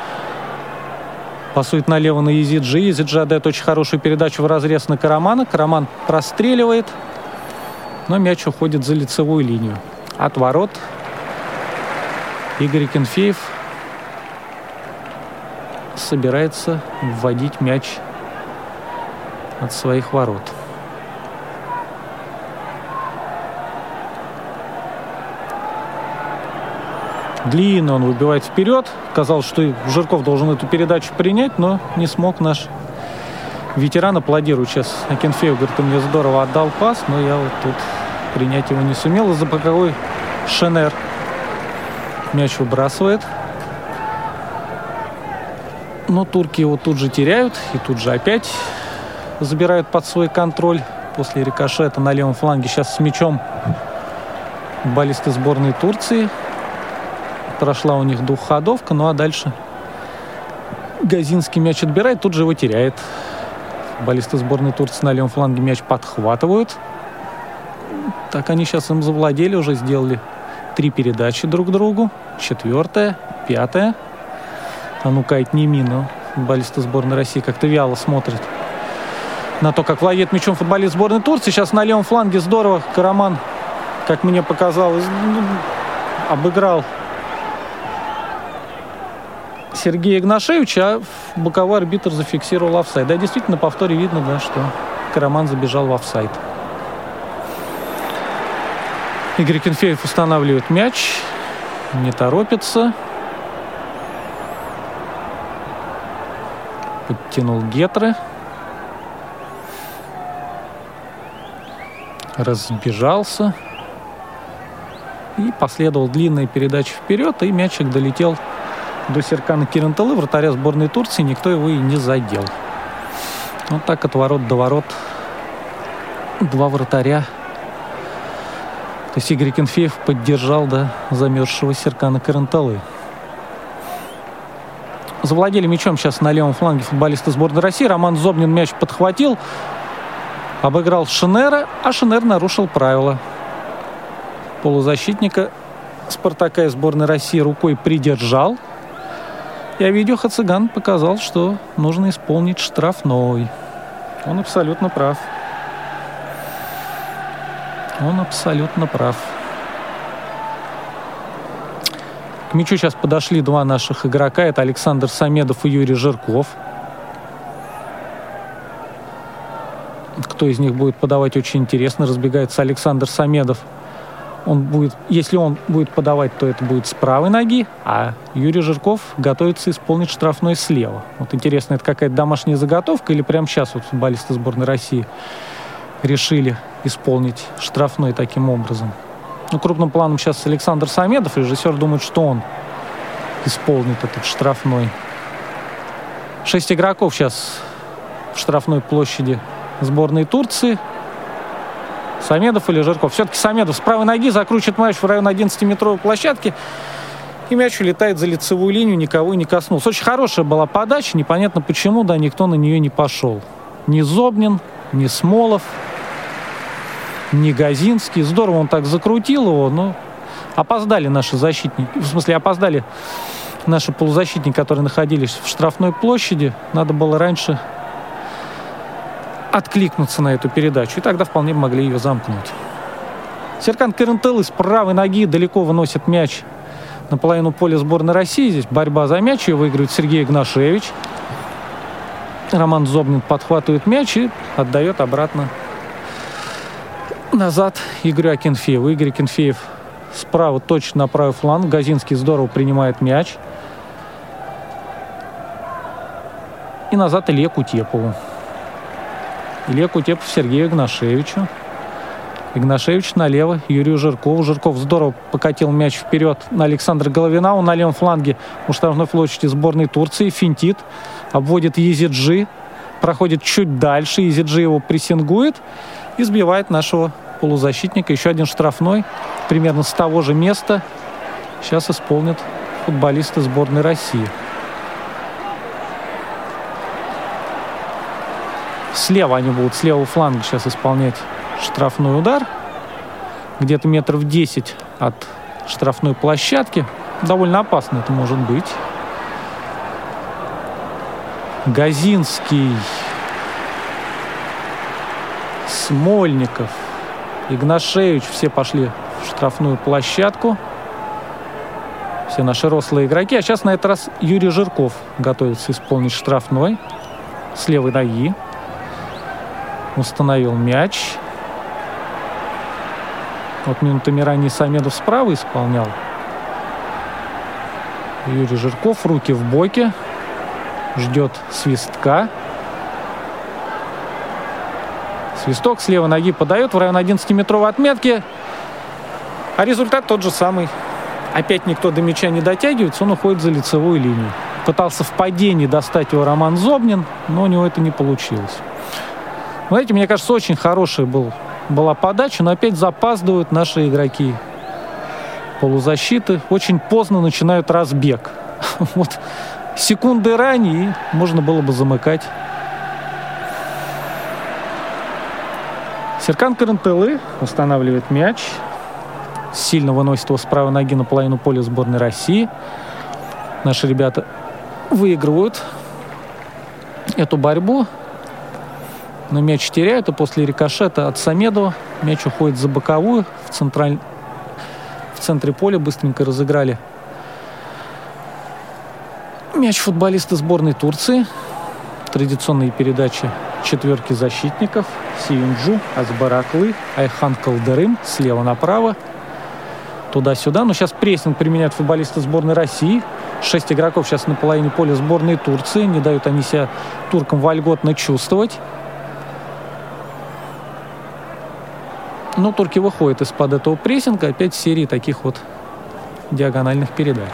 Пасует налево на Езиджи. Езиджи отдает очень хорошую передачу в разрез на Карамана. Караман простреливает, но мяч уходит за лицевую линию. От ворот Игорь Кенфеев собирается вводить мяч от своих ворот. Длинно он выбивает вперед. Казалось, что Жирков должен эту передачу принять, но не смог наш ветеран. Аплодирует сейчас Акинфеев. Говорит, ты мне здорово отдал пас, но я вот тут принять его не сумел. Из-за боковой Шенер мяч выбрасывает. Но турки его тут же теряют. И тут же опять забирают под свой контроль. После рикошета на левом фланге сейчас с мячом баллисты сборной Турции прошла у них двухходовка, ну а дальше Газинский мяч отбирает, тут же его теряет. Баллисты сборной Турции на левом фланге мяч подхватывают. Так они сейчас им завладели, уже сделали три передачи друг другу. Четвертая, пятая. А ну Кайт не мину. Баллисты сборной России как-то вяло смотрит на то, как владеет мячом футболист сборной Турции. Сейчас на левом фланге здорово Караман, как мне показалось, ну, обыграл Сергея Игнашевича, а боковой арбитр зафиксировал офсайд. Да, действительно, на повторе видно, да, что Караман забежал в офсайд. Игорь Кенфеев устанавливает мяч, не торопится. Подтянул Гетры. Разбежался. И последовал длинная передача вперед, и мячик долетел до Серкана Киранталы, вратаря сборной Турции, никто его и не задел. Вот так от ворот до ворот два вратаря. То есть Игорь Кенфеев поддержал да, замерзшего Серкана Каранталы. Завладели мячом сейчас на левом фланге футболисты сборной России. Роман Зобнин мяч подхватил, обыграл Шинера, а Шинер нарушил правила. Полузащитника Спартака и сборной России рукой придержал – и Авидио Хациган показал, что нужно исполнить штрафной. Он абсолютно прав. Он абсолютно прав. К мячу сейчас подошли два наших игрока. Это Александр Самедов и Юрий Жирков. Кто из них будет подавать, очень интересно. Разбегается Александр Самедов – он будет, если он будет подавать, то это будет с правой ноги, а Юрий Жирков готовится исполнить штрафной слева. Вот интересно, это какая-то домашняя заготовка или прямо сейчас вот футболисты сборной России решили исполнить штрафной таким образом? Ну, крупным планом сейчас Александр Самедов, режиссер думает, что он исполнит этот штрафной. Шесть игроков сейчас в штрафной площади сборной Турции – Самедов или Жирков. Все-таки Самедов с правой ноги закручивает мяч в район 11-метровой площадки. И мяч улетает за лицевую линию, никого не коснулся. Очень хорошая была подача, непонятно почему, да, никто на нее не пошел. Ни Зобнин, ни Смолов, ни Газинский. Здорово он так закрутил его, но опоздали наши защитники. В смысле, опоздали наши полузащитники, которые находились в штрафной площади. Надо было раньше откликнуться на эту передачу, и тогда вполне могли ее замкнуть. Серкан Керентелы с правой ноги далеко выносит мяч на половину поля сборной России. Здесь борьба за мяч, ее выигрывает Сергей Игнашевич. Роман Зобнин подхватывает мяч и отдает обратно назад Игорю Акинфееву. Игорь Акинфеев справа точно на правый фланг. Газинский здорово принимает мяч. И назад Илье Кутепову. Илья Кутепов Сергею Игнашевичу. Игнашевич налево, Юрию Жиркову. Жирков здорово покатил мяч вперед на Александра Головина. Он на левом фланге у штрафной площади сборной Турции. Финтит, обводит Езиджи. Проходит чуть дальше. Езиджи его прессингует и сбивает нашего полузащитника. Еще один штрафной, примерно с того же места. Сейчас исполнят футболисты сборной России. Слева они будут, с левого фланга сейчас исполнять штрафной удар. Где-то метров 10 от штрафной площадки. Довольно опасно это может быть. Газинский, Смольников, Игнашевич все пошли в штрафную площадку. Все наши рослые игроки. А сейчас на этот раз Юрий Жирков готовится исполнить штрафной с левой ноги. Установил мяч. Вот минутами ранее Самедов справа исполнял. Юрий Жирков, руки в боке. Ждет свистка. Свисток с левой ноги подает в район 11-метровой отметки. А результат тот же самый. Опять никто до мяча не дотягивается, он уходит за лицевую линию. Пытался в падении достать его Роман Зобнин, но у него это не получилось. Знаете, мне кажется, очень хорошая был, была подача, но опять запаздывают наши игроки полузащиты. Очень поздно начинают разбег. Вот секунды ранее можно было бы замыкать. Серкан Карантелы устанавливает мяч. Сильно выносит его с правой ноги на половину поля сборной России. Наши ребята выигрывают эту борьбу но мяч теряют, и после рикошета от Самедова мяч уходит за боковую в, централь... в центре поля, быстренько разыграли мяч футболисты сборной Турции. Традиционные передачи четверки защитников. Сиюнджу, Азбараклы, Айхан Калдерым слева направо. Туда-сюда. Но сейчас прессинг применяют футболисты сборной России. Шесть игроков сейчас на половине поля сборной Турции. Не дают они себя туркам вольготно чувствовать. Но турки выходят из-под этого прессинга. Опять серии таких вот диагональных передач.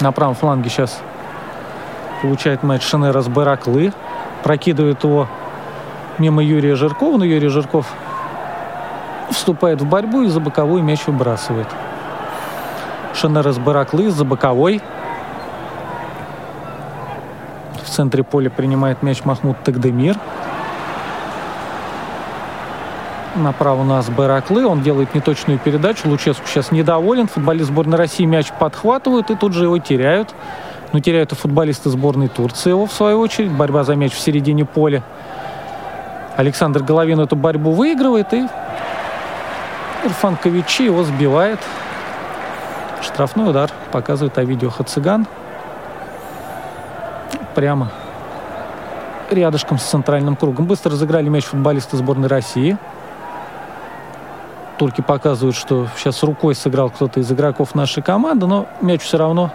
На правом фланге сейчас получает мяч Шенера с Бараклы. Прокидывает его мимо Юрия Жиркова. Но Юрий Жирков вступает в борьбу и за боковой мяч выбрасывает. Шенера с Бараклы за боковой. В центре поля принимает мяч Махмуд Тагдемир направо у нас Бараклы. Он делает неточную передачу. Луческу сейчас недоволен. Футболист сборной России мяч подхватывают и тут же его теряют. Но теряют и футболисты сборной Турции его в свою очередь. Борьба за мяч в середине поля. Александр Головин эту борьбу выигрывает и Ирфан Ковичи его сбивает. Штрафной удар показывает Овидио Хациган. Прямо рядышком с центральным кругом. Быстро разыграли мяч футболисты сборной России турки показывают, что сейчас рукой сыграл кто-то из игроков нашей команды, но мяч все равно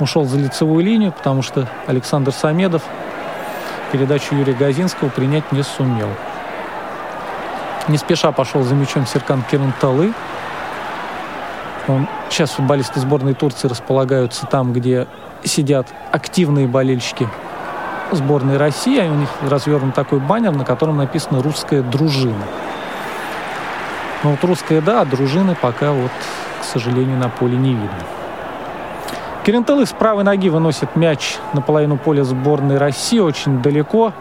ушел за лицевую линию, потому что Александр Самедов передачу Юрия Газинского принять не сумел. Не спеша пошел за мячом Серкан Керунталы. Он, сейчас футболисты сборной Турции располагаются там, где сидят активные болельщики сборной России. У них развернут такой баннер, на котором написано «Русская дружина». Но вот русская, да, а дружины пока вот, к сожалению, на поле не видно. Керентелы с правой ноги выносит мяч на половину поля сборной России очень далеко.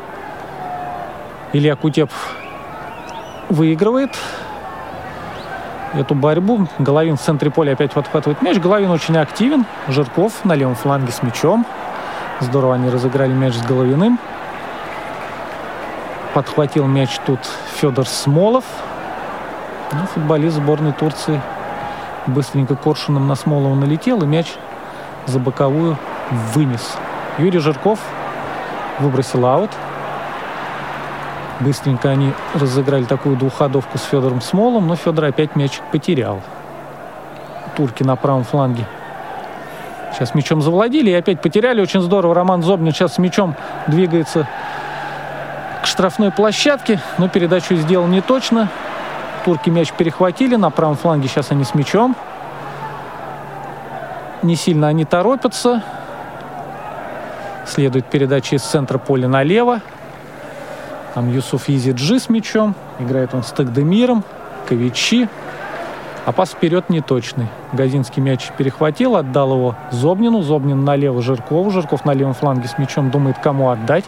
Илья Кутепов выигрывает эту борьбу. Головин в центре поля опять подхватывает мяч. Головин очень активен. Жирков на левом фланге с мячом. Здорово они разыграли мяч с Головиным. Подхватил мяч тут Федор Смолов. Ну, футболист сборной Турции быстренько коршуном на Смолова налетел и мяч за боковую вынес. Юрий Жирков выбросил аут. Быстренько они разыграли такую двухходовку с Федором Смолом, но Федор опять мяч потерял. Турки на правом фланге. Сейчас мячом завладели и опять потеряли. Очень здорово. Роман Зобнин сейчас с мячом двигается к штрафной площадке, но передачу сделал не точно. Турки мяч перехватили. На правом фланге сейчас они с мячом. Не сильно они торопятся. Следует передача из центра поля налево. Там Юсуф Изиджи с мячом. Играет он с Тагдемиром. Ковичи. А пас вперед неточный. Газинский мяч перехватил, отдал его Зобнину. Зобнин налево Жиркову. Жирков на левом фланге с мячом думает, кому отдать.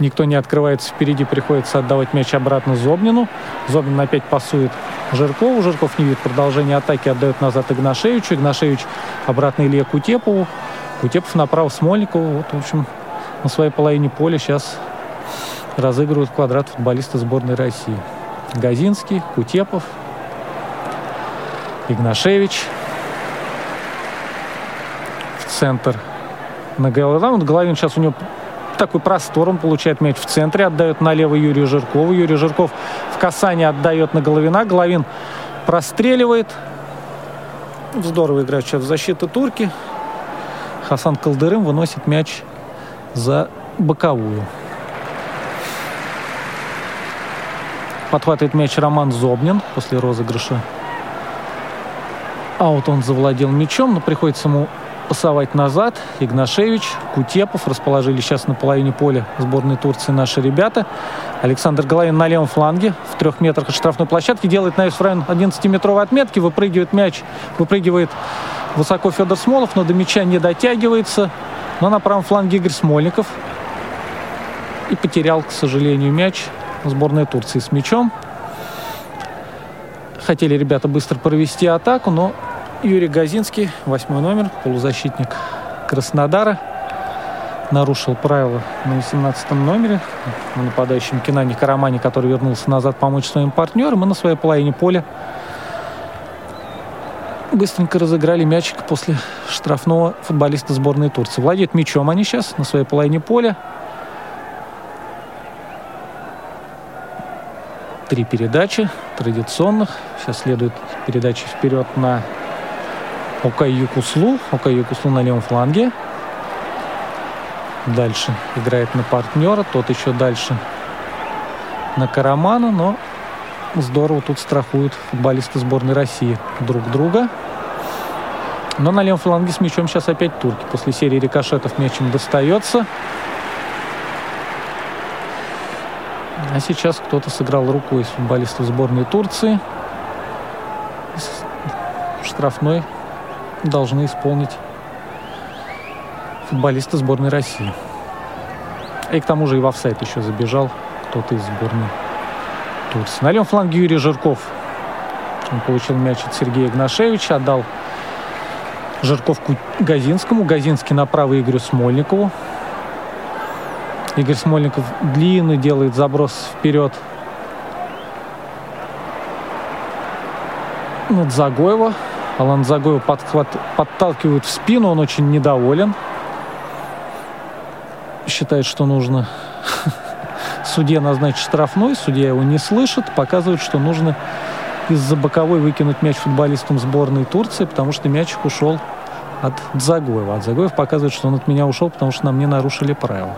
Никто не открывается впереди, приходится отдавать мяч обратно Зобнину. Зобнин опять пасует Жиркову. Жирков не видит продолжения атаки, отдает назад Игнашевичу. Игнашевич обратно Илье Кутепову. Кутепов направо Смольникову. Вот, в общем, на своей половине поля сейчас разыгрывают квадрат футболисты сборной России. Газинский, Кутепов, Игнашевич. В центр на Головин. Вот Головин сейчас у него такой простор, он получает мяч в центре, отдает налево Юрию Жиркову. Юрий Жирков в касание отдает на Головина. Головин простреливает. Здорово играют сейчас в защиту турки. Хасан Калдырым выносит мяч за боковую. Подхватывает мяч Роман Зобнин после розыгрыша. А вот он завладел мячом, но приходится ему пасовать назад. Игнашевич, Кутепов расположили сейчас на половине поля сборной Турции наши ребята. Александр Головин на левом фланге в трех метрах от штрафной площадки делает навес в район 11-метровой отметки, выпрыгивает мяч, выпрыгивает высоко Федор Смолов, но до мяча не дотягивается. Но на правом фланге Игорь Смольников. И потерял, к сожалению, мяч сборная Турции с мячом. Хотели ребята быстро провести атаку, но Юрий Газинский, восьмой номер, полузащитник Краснодара, нарушил правила на 18 номере на нападающем Кинане Карамане, который вернулся назад помочь своим партнерам, и на своей половине поля быстренько разыграли мячик после штрафного футболиста сборной Турции. Владеют мячом они сейчас на своей половине поля. Три передачи традиционных. Сейчас следует передача вперед на Окай Юкуслу. Окай Юкуслу на левом фланге. Дальше играет на партнера. Тот еще дальше на Карамана. Но здорово тут страхуют футболисты сборной России друг друга. Но на левом фланге с мячом сейчас опять турки. После серии рикошетов мяч им достается. А сейчас кто-то сыграл рукой из футболистов сборной Турции. Штрафной должны исполнить футболисты сборной России. И к тому же и в офсайт еще забежал кто-то из сборной Турции. На левом фланге Юрий Жирков. Он получил мяч от Сергея Игнашевича, отдал Жирковку Газинскому. Газинский направо Игорю Смольникову. Игорь Смольников длинный делает заброс вперед. Над Загоева. Алан Загоева подхват, подталкивают в спину, он очень недоволен. Считает, что нужно судья назначить штрафной, судья его не слышит, показывает, что нужно из-за боковой выкинуть мяч футболистам сборной Турции, потому что мячик ушел от Дзагоева. А Дзагоев показывает, что он от меня ушел, потому что нам не нарушили правила.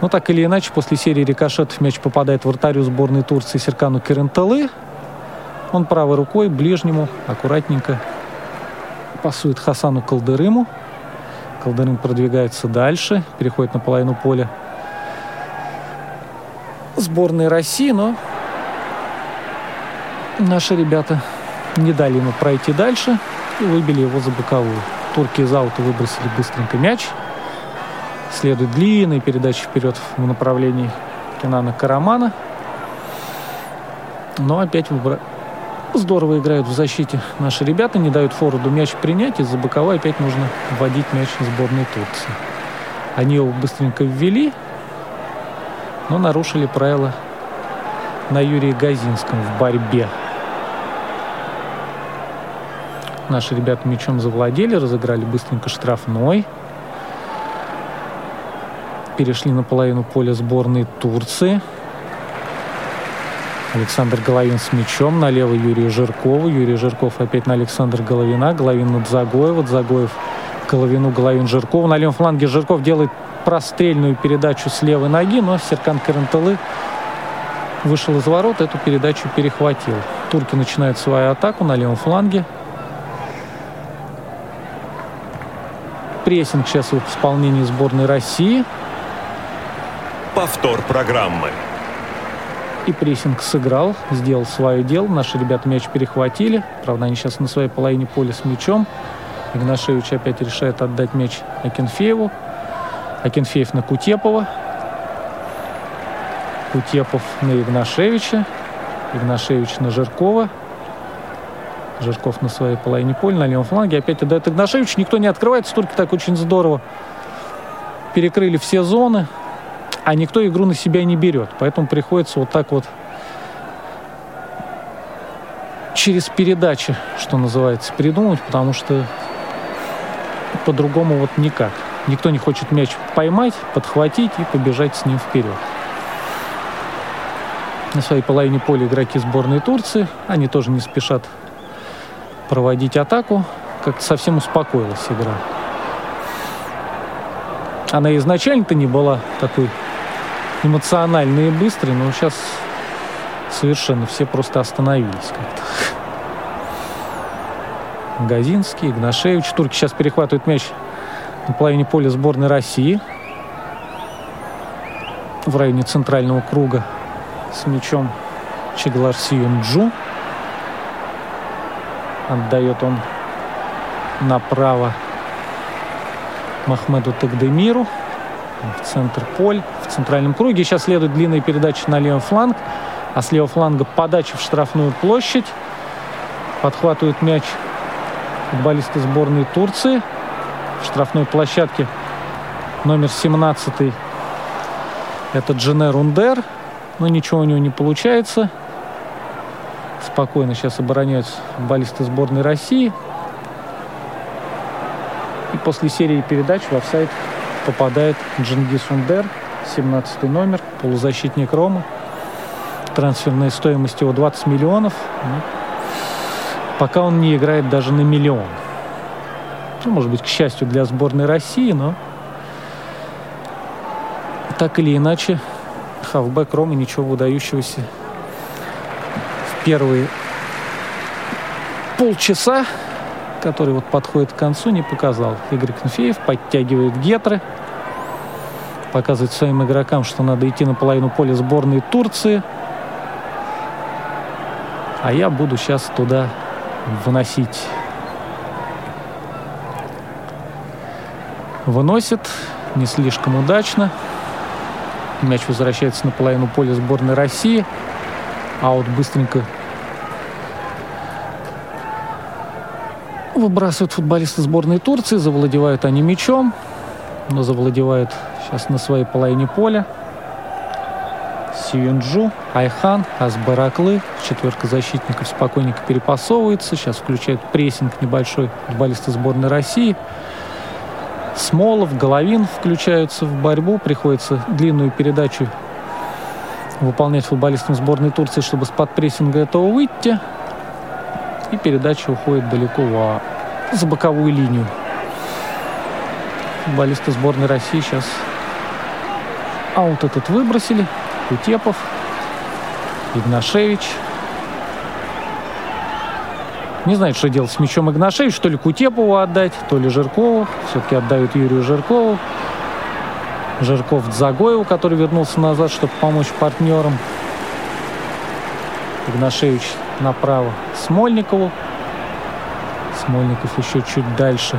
Но так или иначе, после серии рикошетов мяч попадает в вратарю сборной Турции Серкану Керенталы. Он правой рукой ближнему аккуратненько пасует Хасану Калдырыму. Калдырым продвигается дальше, переходит на половину поля сборной России, но наши ребята не дали ему пройти дальше и выбили его за боковую. Турки из аута выбросили быстренько мяч. Следует длинная передача вперед в направлении Кенана Карамана. Но опять выбор... здорово играют в защите наши ребята, не дают фороду мяч принять, из-за боковой опять нужно вводить мяч сборной Турции. Они его быстренько ввели, но нарушили правила на Юрии Газинском в борьбе. Наши ребята мячом завладели, разыграли быстренько штрафной. Перешли на половину поля сборной Турции. Александр Головин с мячом. Налево Юрий Жиркова. Юрий Жирков опять на Александра Головина. Головин над Загоева. Загоев Головину, Головин Жиркова. На левом фланге Жирков делает прострельную передачу с левой ноги, но Серкан Каранталы вышел из ворот, эту передачу перехватил. Турки начинают свою атаку на левом фланге. Прессинг сейчас в исполнении сборной России. Повтор программы. И прессинг сыграл, сделал свое дело. Наши ребята мяч перехватили. Правда, они сейчас на своей половине поля с мячом. Игнашевич опять решает отдать мяч Акинфееву. Акинфеев на Кутепова. Кутепов на Игнашевича. Игнашевич на Жиркова. Жирков на своей половине поля, на левом фланге. Опять отдает Игнашевич. Никто не открывается. Турки так очень здорово перекрыли все зоны. А никто игру на себя не берет. Поэтому приходится вот так вот через передачи, что называется, придумать, потому что по-другому вот никак. Никто не хочет мяч поймать, подхватить и побежать с ним вперед. На своей половине поля игроки сборной Турции. Они тоже не спешат проводить атаку. Как-то совсем успокоилась игра. Она изначально-то не была такой эмоциональной и быстрой, но сейчас совершенно все просто остановились как-то. Газинский, Игнашевич. Турки сейчас перехватывают мяч на половине поля сборной России. В районе центрального круга с мячом Чеглар Сиюнджу. Отдает он направо Махмеду Тагдемиру в центр поля, в центральном круге. Сейчас следует длинная передача на левый фланг, а с левого фланга подача в штрафную площадь. Подхватывает мяч футболисты сборной Турции. В штрафной площадке номер 17 это Дженер Ундер. Но ничего у него не получается. Спокойно сейчас обороняются футболисты сборной России. И после серии передач в офсайд попадает Джингис Ундер, 17 номер, полузащитник Рома. Трансферная стоимость его 20 миллионов. Ну, пока он не играет даже на миллион. Ну, может быть, к счастью для сборной России, но так или иначе хавбэк Рома ничего выдающегося в первые полчаса, который вот подходит к концу, не показал. Игорь Конфеев подтягивает гетры, показывает своим игрокам, что надо идти на половину поля сборной Турции. А я буду сейчас туда выносить. Выносит не слишком удачно. Мяч возвращается на половину поля сборной России. Аут быстренько выбрасывают футболисты сборной Турции. Завладевают они мячом. Но завладевают сейчас на своей половине поля. Сиюнджу, Айхан, Асбараклы. Четверка защитников спокойненько перепасовывается. Сейчас включают прессинг небольшой футболисты сборной России. Смолов, Головин включаются в борьбу. Приходится длинную передачу выполнять футболистам сборной Турции, чтобы с под прессинга этого выйти. И передача уходит далеко во, за боковую линию. Футболисты сборной России сейчас аут этот выбросили. Кутепов, Игнашевич. Не знает, что делать с мячом Игнашевич. То ли Кутепову отдать, то ли Жиркову. Все-таки отдают Юрию Жиркову. Жирков Загоеву, который вернулся назад, чтобы помочь партнерам. Игнашевич направо Смольникову. Смольников еще чуть дальше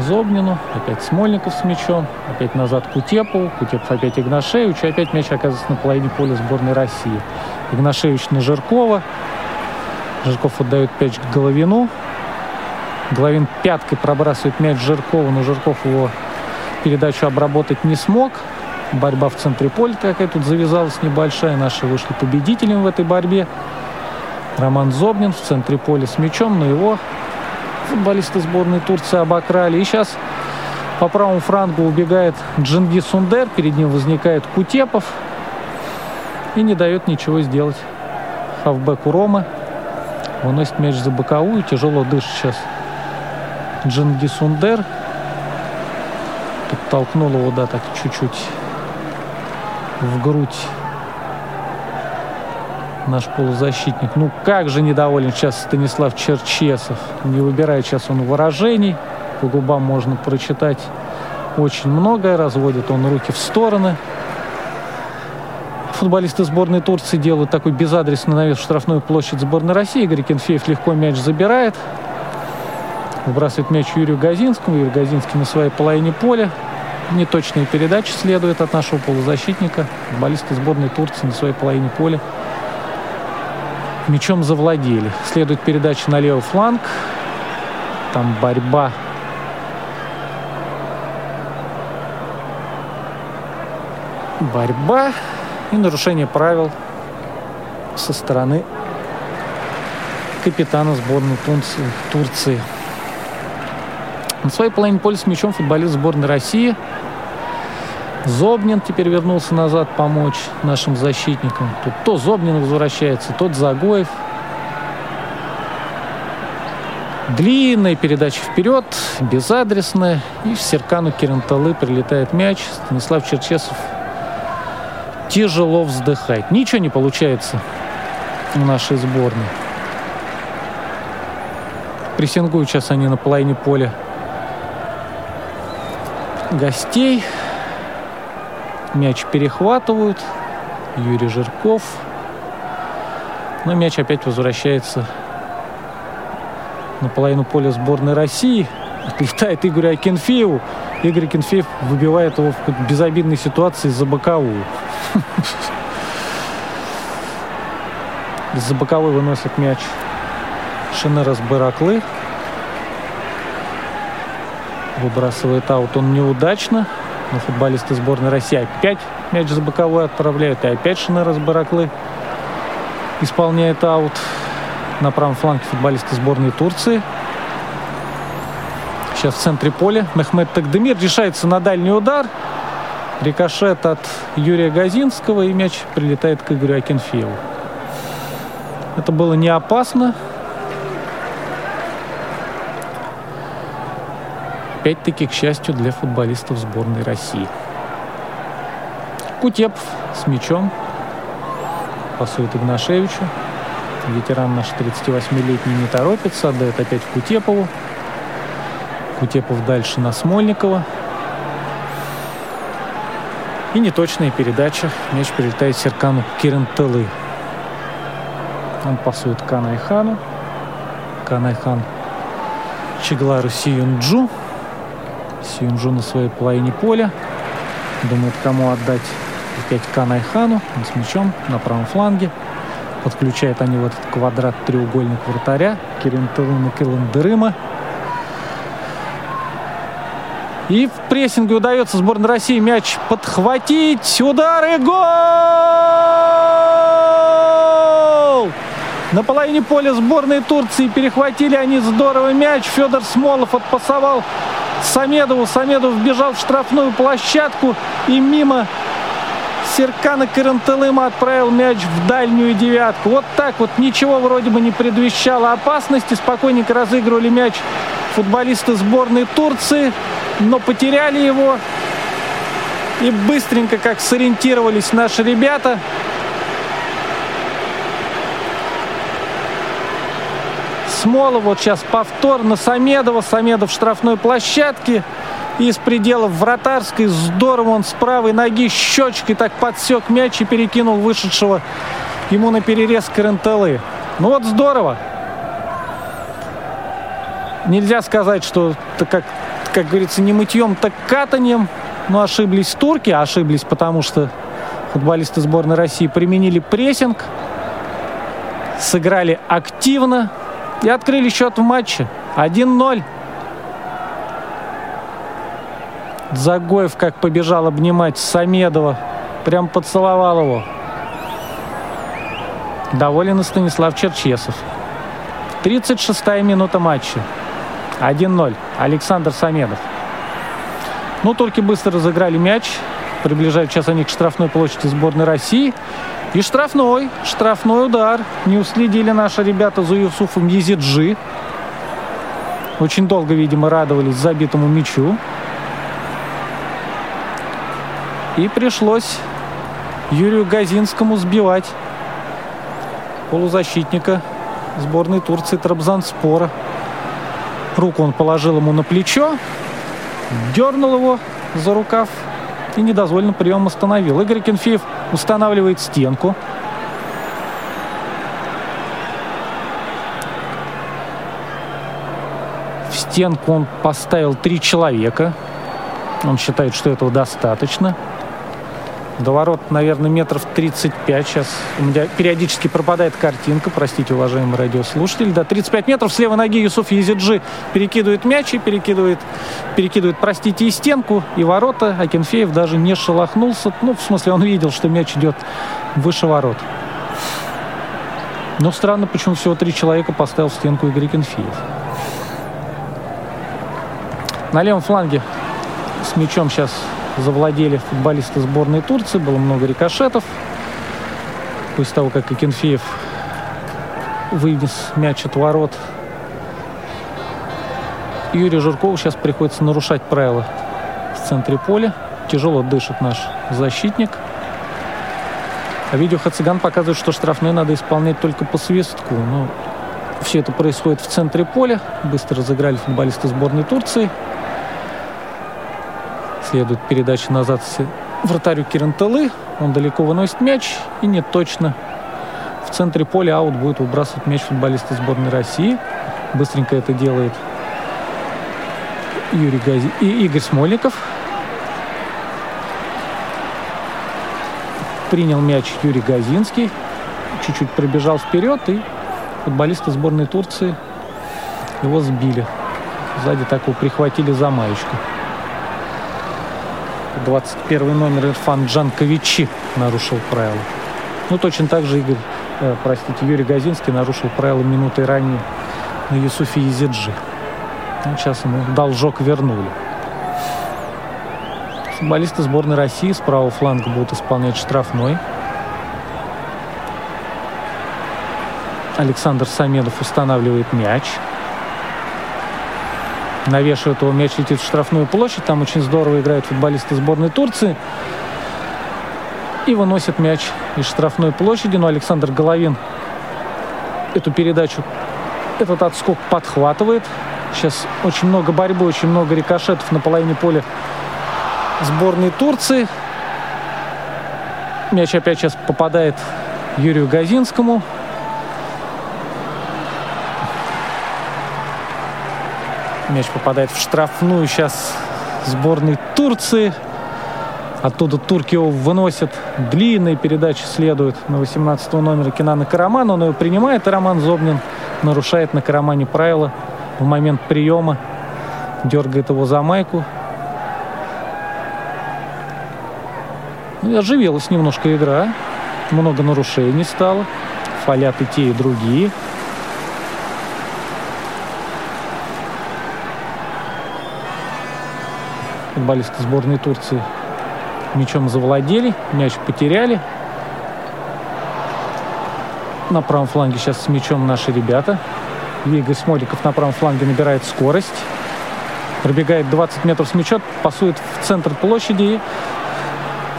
Зобнину. Опять Смольников с мячом. Опять назад Кутепову. Кутепов опять Игнашевич. И опять мяч оказывается на половине поля сборной России. Игнашевич на Жиркова. Жирков отдает мяч Головину. Головин пяткой пробрасывает мяч Жиркову, но Жирков его передачу обработать не смог. Борьба в центре поля такая тут завязалась небольшая. Наши вышли победителем в этой борьбе. Роман Зобнин в центре поля с мячом, но его футболисты сборной Турции обокрали. И сейчас по правому франгу убегает Джинги Сундер, перед ним возникает Кутепов и не дает ничего сделать. Хавбек у Ромы выносит мяч за боковую, тяжело дышит сейчас Джинги Сундер. Подтолкнул его, да, так чуть-чуть в грудь наш полузащитник. Ну, как же недоволен сейчас Станислав Черчесов. Не выбирает сейчас он выражений. По губам можно прочитать очень многое. Разводит он руки в стороны. Футболисты сборной Турции делают такой безадресный навес в штрафную площадь сборной России. Игорь Кенфеев легко мяч забирает. Выбрасывает мяч Юрию Газинскому. Юрий Газинский на своей половине поля. Неточные передачи следует от нашего полузащитника. Футболисты сборной Турции на своей половине поля мячом завладели. Следует передача на левый фланг. Там борьба. Борьба и нарушение правил со стороны капитана сборной Турции. На своей половине поля с мячом футболист сборной России – Зобнин теперь вернулся назад помочь нашим защитникам. Тут то Зобнин возвращается, тот Загоев. Длинная передача вперед, безадресная. И в Серкану Керенталы прилетает мяч. Станислав Черчесов тяжело вздыхает. Ничего не получается у нашей сборной. Прессингуют сейчас они на половине поля гостей. Мяч перехватывают. Юрий Жирков. Но мяч опять возвращается на половину поля сборной России. Отлетает Игорь Акинфееву. Игорь Акинфеев выбивает его в безобидной ситуации за боковую. За боковой выносит мяч Шинерас Бараклы. Выбрасывает аут он неудачно. Но футболисты сборной России опять мяч за боковой отправляют. И опять Шинерас Бараклы исполняет аут. На правом фланге футболисты сборной Турции. Сейчас в центре поля Мехмед Тагдемир решается на дальний удар. Рикошет от Юрия Газинского и мяч прилетает к Игорю Акинфееву. Это было не опасно. Опять-таки, к счастью, для футболистов сборной России. Кутепов с мячом пасует Игнашевичу. Ветеран наш 38-летний не торопится, отдает опять Кутепову. Кутепов дальше на Смольникова. И неточная передача. Мяч прилетает Серкану Кирентелы. Он пасует Каан Айхану. Каан Айхан Чаглару Сиюнджу. Сиюнджу на своей половине поля. Думает, кому отдать опять Каан Айхану. Он с мячом на правом фланге. Подключают они в этот квадрат треугольник вратаря. Кирентелы на Кальдерыма. И в прессинге удается сборной России мяч подхватить. Удар и гол! На половине поля сборной Турции перехватили они здорово мяч. Федор Смолов отпасовал Самедову. Самедов бежал в штрафную площадку и мимо Серкана Карантелыма отправил мяч в дальнюю девятку. Вот так вот ничего вроде бы не предвещало опасности. Спокойненько разыгрывали мяч футболисты сборной Турции, но потеряли его. И быстренько, как сориентировались наши ребята, Смола. Вот сейчас повтор на Самедова. Самедов в штрафной площадке. Из пределов вратарской. Здорово он с правой ноги щечкой так подсек мяч и перекинул вышедшего ему на перерез Карентелы. Ну вот здорово. Нельзя сказать, что как, как говорится, не мытьем, так катанием. Но ошиблись турки, ошиблись, потому что футболисты сборной России применили прессинг, сыграли активно, и открыли счет в матче 1-0. Загоев как побежал обнимать Самедова. Прям поцеловал его. Доволен и Станислав Черчесов. 36-я минута матча. 1-0. Александр Самедов. Ну, турки быстро разыграли мяч. Приближают сейчас они к штрафной площади сборной России. И штрафной, штрафной удар. Не уследили наши ребята за Юсуфом Езиджи. Очень долго, видимо, радовались забитому мячу. И пришлось Юрию Газинскому сбивать полузащитника сборной Турции Трабзанспора. Руку он положил ему на плечо, дернул его за рукав и недозволенно прием остановил. Игорь Кенфеев устанавливает стенку. В стенку он поставил три человека. Он считает, что этого достаточно. До ворот, наверное, метров 35. Сейчас у меня периодически пропадает картинка. Простите, уважаемые радиослушатели. Да, 35 метров. С левой ноги Юсуф Езиджи перекидывает мяч и перекидывает, перекидывает, простите, и стенку, и ворота. А Кенфеев даже не шелохнулся. Ну, в смысле, он видел, что мяч идет выше ворот. Но странно, почему всего три человека поставил в стенку Игорь Кенфеев. На левом фланге с мячом сейчас завладели футболисты сборной Турции. Было много рикошетов. После того, как Акинфеев вынес мяч от ворот. Юрию Жиркову сейчас приходится нарушать правила в центре поля. Тяжело дышит наш защитник. А видео Хациган показывает, что штрафной надо исполнять только по свистку. Но все это происходит в центре поля. Быстро разыграли футболисты сборной Турции следует передача назад вратарю Киренталы. Он далеко выносит мяч и не точно. В центре поля аут будет выбрасывать мяч футболисты сборной России. Быстренько это делает Юрий Гази и Игорь Смольников. Принял мяч Юрий Газинский. Чуть-чуть пробежал вперед, и футболисты сборной Турции его сбили. Сзади так его прихватили за маечку. 21 номер Ирфан Джанковичи нарушил правила. Ну, точно так же Игорь, э, простите, Юрий Газинский нарушил правила минутой ранее на Юсуфе Езиджи. Ну, сейчас ему должок вернули. Футболисты сборной России с правого фланга будут исполнять штрафной. Александр Самедов устанавливает мяч навешивают его, мяч летит в штрафную площадь. Там очень здорово играют футболисты сборной Турции. И выносят мяч из штрафной площади. Но Александр Головин эту передачу, этот отскок подхватывает. Сейчас очень много борьбы, очень много рикошетов на половине поля сборной Турции. Мяч опять сейчас попадает Юрию Газинскому. Мяч попадает в штрафную сейчас сборной Турции. Оттуда турки его выносят. Длинные передачи следуют на 18 номера Кинана Карамана. Он его принимает, и Роман Зобнин нарушает на Карамане правила в момент приема. Дергает его за майку. Ну, оживилась немножко игра. Много нарушений стало. Фалят и те, и другие. Футболисты сборной Турции мячом завладели, мяч потеряли. На правом фланге сейчас с мячом наши ребята. Игорь Смоликов на правом фланге набирает скорость. Пробегает 20 метров с мячом, пасует в центр площади.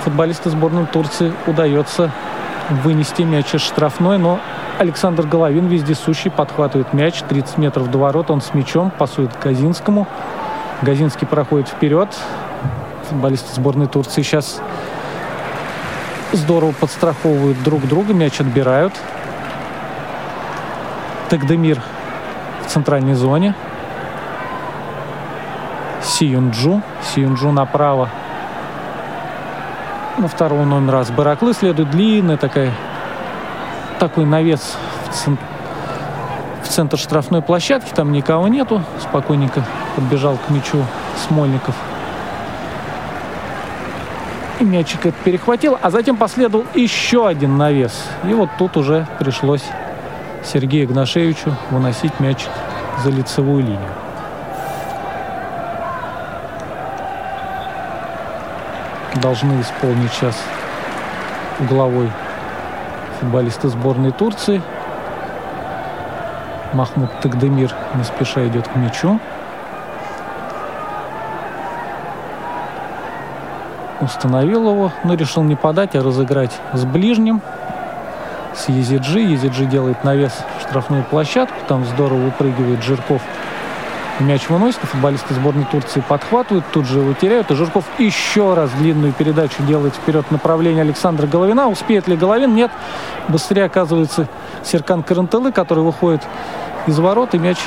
Футболисты сборной Турции удается вынести мяч из штрафной, но Александр Головин вездесущий подхватывает мяч 30 метров до ворот. Он с мячом пасует Казинскому. Газинский проходит вперед. Футболисты сборной Турции сейчас здорово подстраховывают друг друга, мяч отбирают. Тагдемир в центральной зоне. Сиюнджу. Сиюнджу направо. На второго номера с Бараклы следует длинная такая, такой навес в, центр, центр штрафной площадки. Там никого нету. Спокойненько подбежал к мячу Смольников. И мячик это перехватил, а затем последовал еще один навес. И вот тут уже пришлось Сергею Игнашевичу выносить мячик за лицевую линию. Должны исполнить сейчас угловой футболисты сборной Турции. Махмуд Тагдемир не спеша идет к мячу. Установил его, но решил не подать, а разыграть с ближним, с Езиджи. Езиджи делает навес в штрафную площадку, там здорово выпрыгивает Жирков Мяч выносит, футболисты сборной Турции подхватывают, тут же его теряют. И Жирков еще раз длинную передачу делает вперед направление Александра Головина. Успеет ли Головин? Нет. Быстрее оказывается Серкан Карантелы, который выходит из ворот и мяч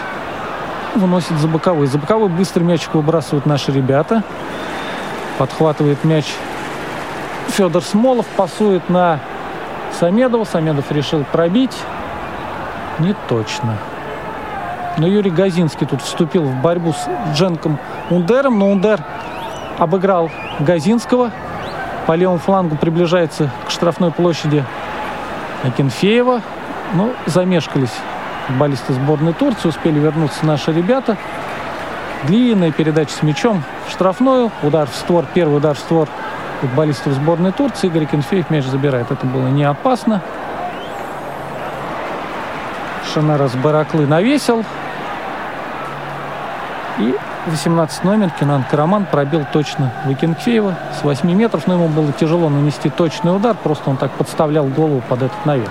выносит за боковой. За боковой быстрый мячик выбрасывают наши ребята. Подхватывает мяч Федор Смолов, пасует на Самедова. Самедов решил пробить. Не точно. Но Юрий Газинский тут вступил в борьбу с Дженком Ундером, но Ундер обыграл Газинского. По левому флангу приближается к штрафной площади Акинфеева. Ну, замешкались футболисты сборной Турции, успели вернуться наши ребята. Длинная передача с мячом в штрафную, удар в створ, первый удар в створ футболистов сборной Турции. Игорь Кенфеев мяч забирает. Это было не опасно. Шанера с Бараклы навесил. И 18 номер Кенан Караман пробил точно Викенкфеева с 8 метров, но ему было тяжело нанести точный удар, просто он так подставлял голову под этот навес.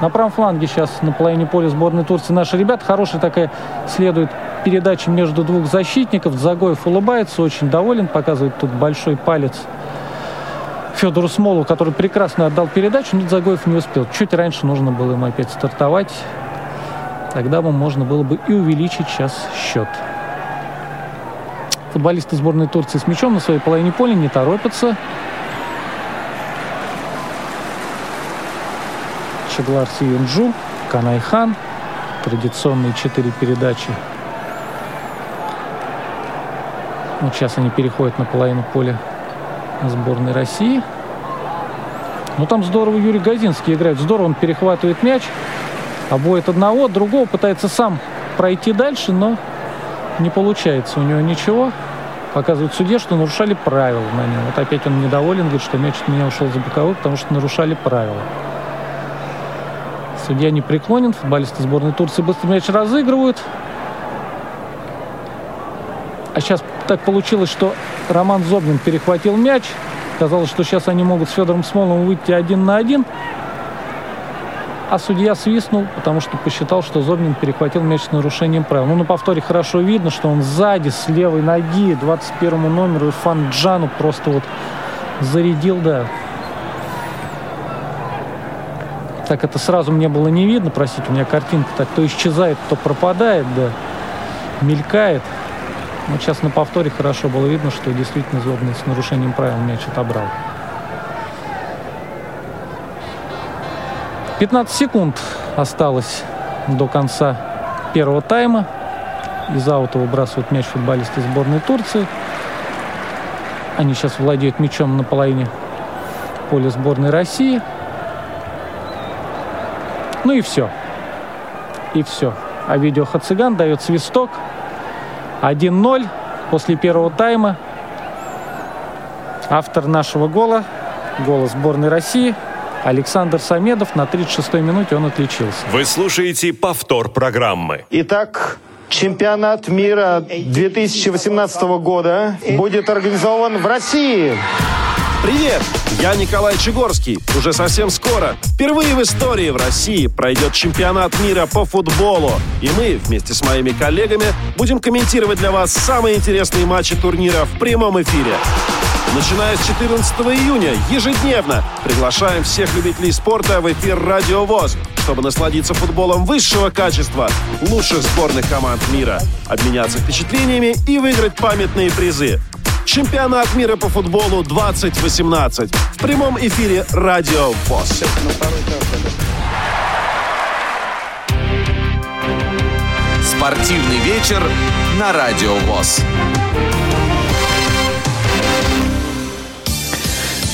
На правом фланге сейчас на половине поля сборной Турции наши ребята. Хорошая такая следует передача между двух защитников. Загоев улыбается, очень доволен, показывает тут большой палец Федору Смолу, который прекрасно отдал передачу, но Загоев не успел. Чуть раньше нужно было ему опять стартовать. Тогда бы можно было бы и увеличить сейчас счет. Футболисты сборной Турции с мячом на своей половине поля не торопятся. Чаглар Сиюнджу, Каан Айхан. Традиционные четыре передачи. Вот сейчас они переходят на половину поля сборной России. Ну там здорово Юрий Газинский играет. Здорово он перехватывает мяч. Обходит одного, другого пытается сам пройти дальше, но не получается у него ничего. Показывает судье, что нарушали правила на нем. Вот опять он недоволен, говорит, что мяч от меня ушел за боковой, потому что нарушали правила. Судья не преклонен, футболисты сборной Турции быстро мяч разыгрывают. А сейчас так получилось, что Роман Зобнин перехватил мяч. Казалось, что сейчас они могут с Федором Смоловым выйти один на один. А судья свистнул, потому что посчитал, что Зобнин перехватил мяч с нарушением правил. Ну, на повторе хорошо видно, что он сзади, с левой ноги, 21 номеру Ирфан Джану просто вот зарядил, да. Так это сразу мне было не видно, простите, у меня картинка так то исчезает, то пропадает, да, мелькает. Но сейчас на повторе хорошо было видно, что действительно Зобнин с нарушением правил мяч отобрал. 15 секунд осталось до конца первого тайма. Из аута выбрасывают мяч футболисты сборной Турции. Они сейчас владеют мячом на половине поля сборной России. Ну и все. И все. А видео Хациган дает свисток. 1-0 после первого тайма. Автор нашего гола, гола сборной России – Александр Самедов на 36-й минуте он отличился. Вы слушаете повтор программы. Итак, чемпионат мира 2018 года будет организован в России. Привет! Я Николай Чегорский. Уже совсем скоро, впервые в истории в России пройдет чемпионат мира по футболу. И мы вместе с моими коллегами будем комментировать для вас самые интересные матчи турнира в прямом эфире. Начиная с 14 июня ежедневно приглашаем всех любителей спорта в эфир «Радио ВОЗ», чтобы насладиться футболом высшего качества лучших сборных команд мира, обменяться впечатлениями и выиграть памятные призы. Чемпионат мира по футболу 2018 в прямом эфире «Радио ВОЗ». Спортивный вечер на Радио ВОЗ.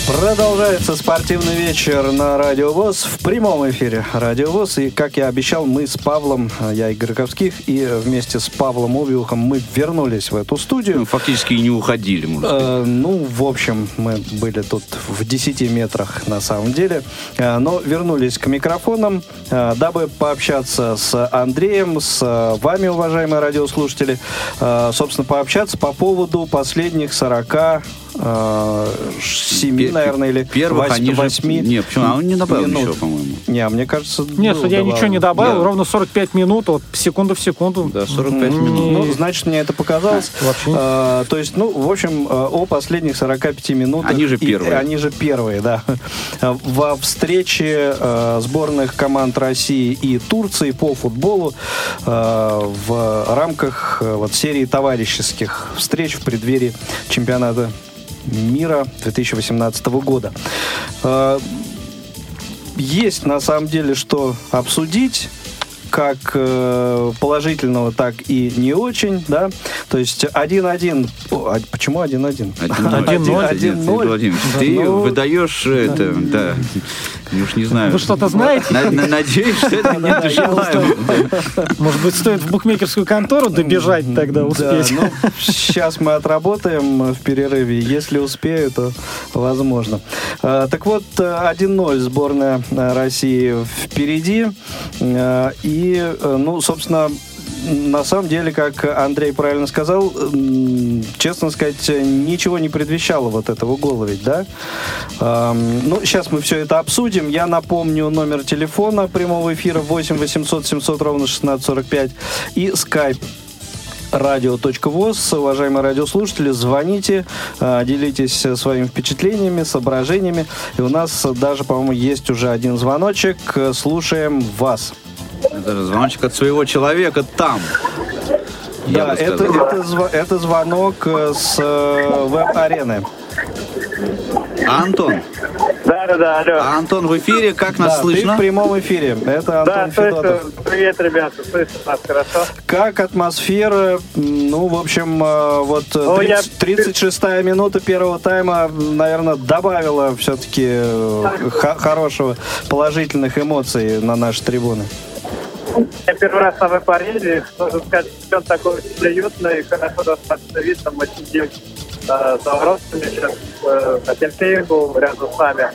Продолжается спортивный вечер на Радио ВОЗ в прямом эфире Радио ВОЗ. И, как я обещал, мы с Павлом, я Игорь Раковских, и вместе с Павлом Обиухом мы вернулись в эту студию. Ну, фактически и не уходили, можно сказать. Э, ну, в общем, мы были тут в 10 метрах на самом деле. Э, но вернулись к микрофонам, э, дабы пообщаться с Андреем, с э, вами, уважаемые радиослушатели. Э, собственно, пообщаться по поводу последних 40 э, семи, Пе- наверное, или Первых они же- восьми. Не, почему? А он не добавил минут. ничего, по-моему. Не, а мне кажется... Нет, судья ничего добавлено. не добавил, Да. ровно 45 минут, вот секунду в секунду. Да, 45 М, минут. Ну, значит, мне это показалось. Вообще Э, то есть, ну, в общем, э, о последних 45 минутах. Они же И- первые. они же первые, да. Э, Во встрече э, сборных команд России и Турции по футболу э, в рамках э, вот серии товарищеских встреч в преддверии чемпионата мира 2018 года. Э, есть на самом деле что обсудить как э, положительного, так и не очень, да. То есть 1-1. О, а почему 1-1? 1-0. 1-0. Владимир, ты Ну, выдаешь это, да, уж не знаю. Вы что-то знаете? На- на- Надеюсь, что это не желаемо. Может быть, стоит в букмекерскую контору добежать тогда, успеть? Ну, сейчас мы отработаем в перерыве. Если успею, то возможно. Э, Так вот, э, 1-0 сборная России впереди. Э, И, э, ну, собственно, на самом деле, как Андрей правильно сказал, честно сказать, ничего не предвещало вот этого гола ведь, да? Ну, сейчас мы все это обсудим. Я напомню номер телефона прямого эфира 8 800 700 ровно 1645 и skype радио.воз. Уважаемые радиослушатели, звоните, э, делитесь своими впечатлениями, соображениями. И у нас даже, по-моему, есть уже один звоночек. Слушаем вас. Даже звоночек от своего человека там. Я да, это, это, зв- это звонок э, с э, веб-арены. Антон, Да, да, да, алло. а Антон в эфире, как нас Да, ты слышно? в прямом эфире. Это да, Антон Федотов. слышу. Привет, ребята, слышу нас хорошо. Как атмосфера? Ну, в общем, э, вот э, Ну, я- 36-я минута первого тайма, наверное, добавила все-таки хорошего, положительных эмоций на наши трибуны. Я первый раз на веб-арене, должен сказать, что он такой уютный, хорошо достаточно видно, мы сидим э, за воротами сейчас, э, на был рядом с нами.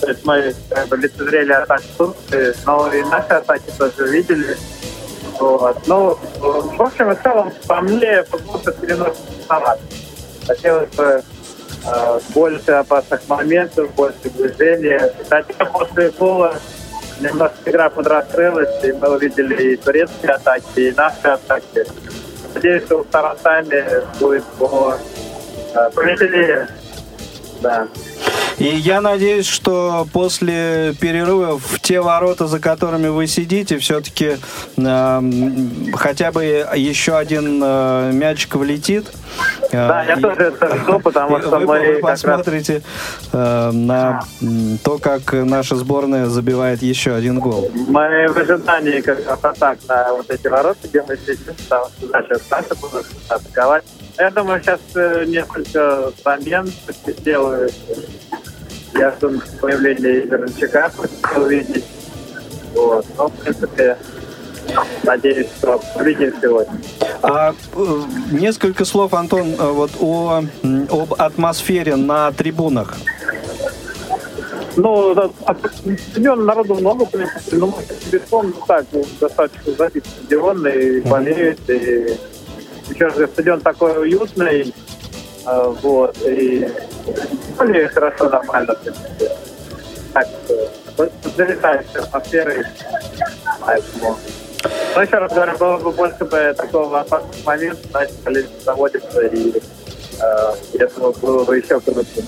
То есть мы как бы лицезрели атаку Турции, но и наши атаки тоже видели. Вот. Ну, в общем и целом, по мне, футбол переносится. Хотелось бы э, больше опасных моментов, больше движения. Хотя после гола немножко игра подраскрылась, и мы увидели и турецкие атаки, и наши атаки. Надеюсь, что втором тайме будет по, э, повеселее. Да. И я надеюсь, что после перерыва в те ворота, за которыми вы сидите, все-таки хотя бы еще один э, мячик влетит. Э, Да, я и- тоже это жду, потому что вы, мы вы как раз посмотрите э, на то, как наша сборная забивает еще один гол. Мы в ожидании как раз атак на вот эти ворота, где мы сидим, потому что наши наши будут атаковать. Я думаю, сейчас э, несколько замен сделаю. Я жду появления Вернчака, хочу увидеть. Вот. Но, в принципе, надеюсь, что увидим сегодня. А э, несколько слов, Антон, э, вот о, об атмосфере на трибунах. Ну, стадион народу много, в принципе, но беспом, ну так, ну, достаточно забит стадион, и болеют, и еще же стадион такой уютный, вот, и более хорошо, нормально. Так, залетающая атмосфера, поэтому... Но еще раз говорю, было бы больше бы такого опасного момента, значит, болезнь заводится, и э, я думаю, было бы еще круче.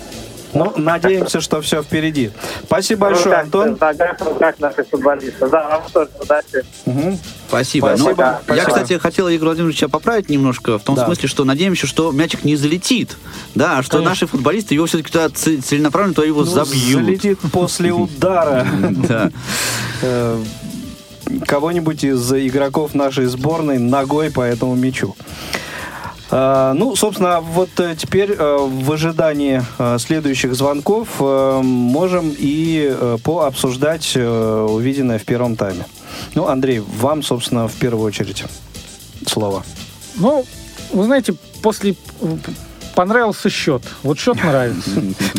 Ну, надеемся, что все впереди. Спасибо большое, Ну, как, Антон. Да, как, как наши футболисты. Да, вам тоже удачи. Мгм. Спасибо. Спасибо. Ну, Я, Спасибо. кстати, хотел Игоря Владимировича поправить немножко, в том Да. смысле, что надеемся, что мячик не залетит. Да, а что Конечно. наши футболисты его все-таки туда целенаправленно туда его Ну, забьют. Залетит после удара Да. э, кого-нибудь из игроков нашей сборной ногой по этому мячу. А, ну, собственно, вот э, теперь э, в ожидании э, следующих звонков можем и пообсуждать увиденное в первом тайме. Ну, Андрей, вам, собственно, в первую очередь слово. Ну, вы знаете, после понравился счет. Вот счет нравится.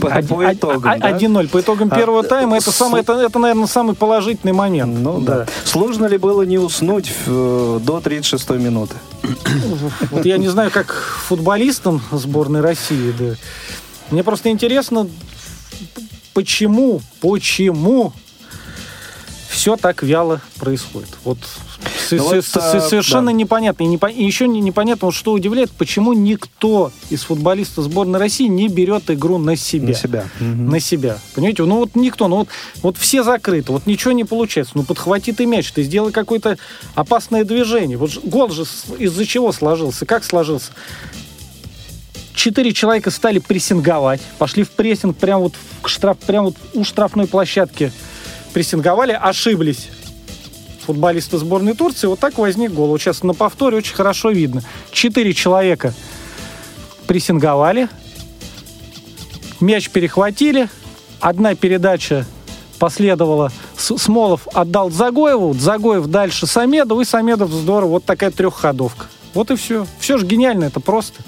По- итогам, а- да? 1-0 по итогам А, первого э, тайма. Это, с- самый, это, это, наверное, самый положительный момент. Ну да. Сложно ли было не уснуть в, э, до 36 минуты? Вот я не знаю, как футболистам сборной России, да. Мне просто интересно, почему, почему все так вяло происходит. Вот, а, совершенно непонятно. И, еще не- непонятно, что удивляет, почему никто из футболистов сборной России не берет игру на себя. На себя. Мгм. На себя. Понимаете? Ну вот никто, ну вот, все закрыты, вот ничего не получается. Ну подхвати ты мяч, ты сделай какое-то опасное движение. Вот гол же из-за чего сложился? Как сложился? Четыре человека стали прессинговать, пошли в прессинг прямо вот, в штраф, прямо вот у штрафной площадки прессинговали, ошиблись футболисты сборной Турции. Вот так возник гол. Вот сейчас на повторе очень хорошо видно. Четыре человека прессинговали, мяч перехватили, одна передача последовала, Смолов отдал Загоеву, Загоев дальше Самедов, и Самедов здорово, вот такая трехходовка. Вот и все. Все же гениально, это просто.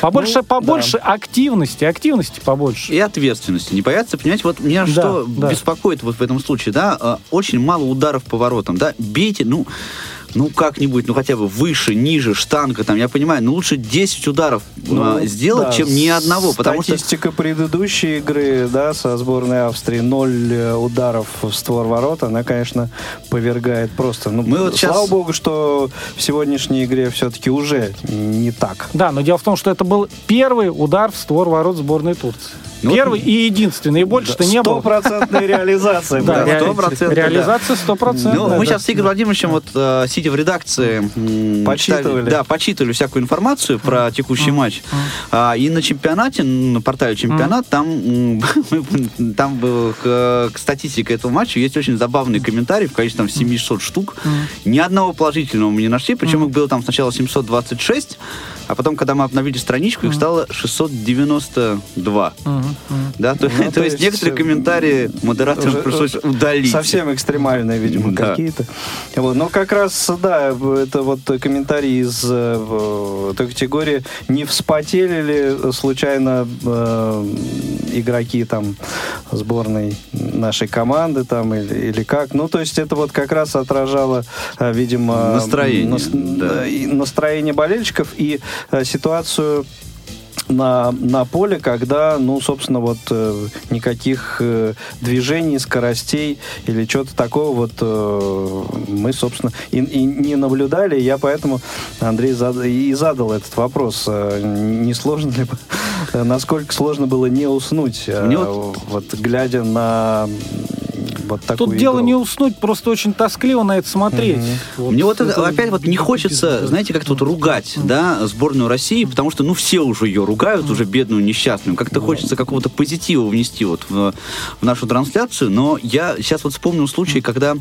Побольше, Ну, побольше активности, активности побольше. И ответственности. Не бояться, понимаете, вот меня Да, что да. беспокоит вот в этом случае, да, э, очень мало ударов по воротам, да, бейте, ну, ну как-нибудь, ну хотя бы выше, ниже, штанга там, я понимаю, но лучше 10 ударов Ну, э, сделать, да, чем ни одного, потому что... Статистика предыдущей игры, да, со сборной Австрии, ноль э, ударов в створ ворот, она, конечно, повергает просто. Ну, Мы вот слава богу, что в сегодняшней игре все-таки уже не так. Да, но дело в том, что это был первый удар в створ ворот сборной Турции. Ну, первый и единственный, и больше-то не было. Стопроцентная реализация. Да, была. ре- 100%, да. реализация стопроцентная. Ну, мы да. сейчас с Игорем Владимировичем, вот, э, сидя в редакции, Почитывали. да, почитывали всякую информацию про текущий матч. А, и на чемпионате, на портале чемпионат, там, там был, к, к статистике этого матча есть очень забавный комментарий в количестве там 700 штук. Ни одного положительного мы не нашли, причем их было там сначала 726, а потом, когда мы обновили страничку, их стало 692. Да, то, Ну, то то есть есть, некоторые э, комментарии модераторам пришлось э, удалить. Совсем экстремальные, видимо, Да. какие-то. Вот. Но как раз, да, это вот комментарий из э, той категории. Не вспотели ли случайно э, игроки там сборной нашей команды там или, или как? Ну, то есть это вот как раз отражало, э, видимо... Настроение, нас- да. настроение болельщиков и э, ситуацию на, на поле, когда, ну, собственно, вот э, никаких э, движений, скоростей или чего-то такого вот э, мы, собственно, и, и не наблюдали. Я поэтому, Андрей, зад- и задал этот вопрос. Э, Не сложно ли, э, насколько сложно было не уснуть, э, Мне вот- вот глядя на вот такую Тут дело игру? не уснуть, просто очень тоскливо на это смотреть. Мне вот это, опять вот не хочется, знаете, как-то вот ругать, да, сборную России, потому что, ну, все уже ее ругают, уже бедную, несчастную. Как-то хочется какого-то позитива внести вот в, в нашу трансляцию, но я сейчас вот вспомнил случай, когда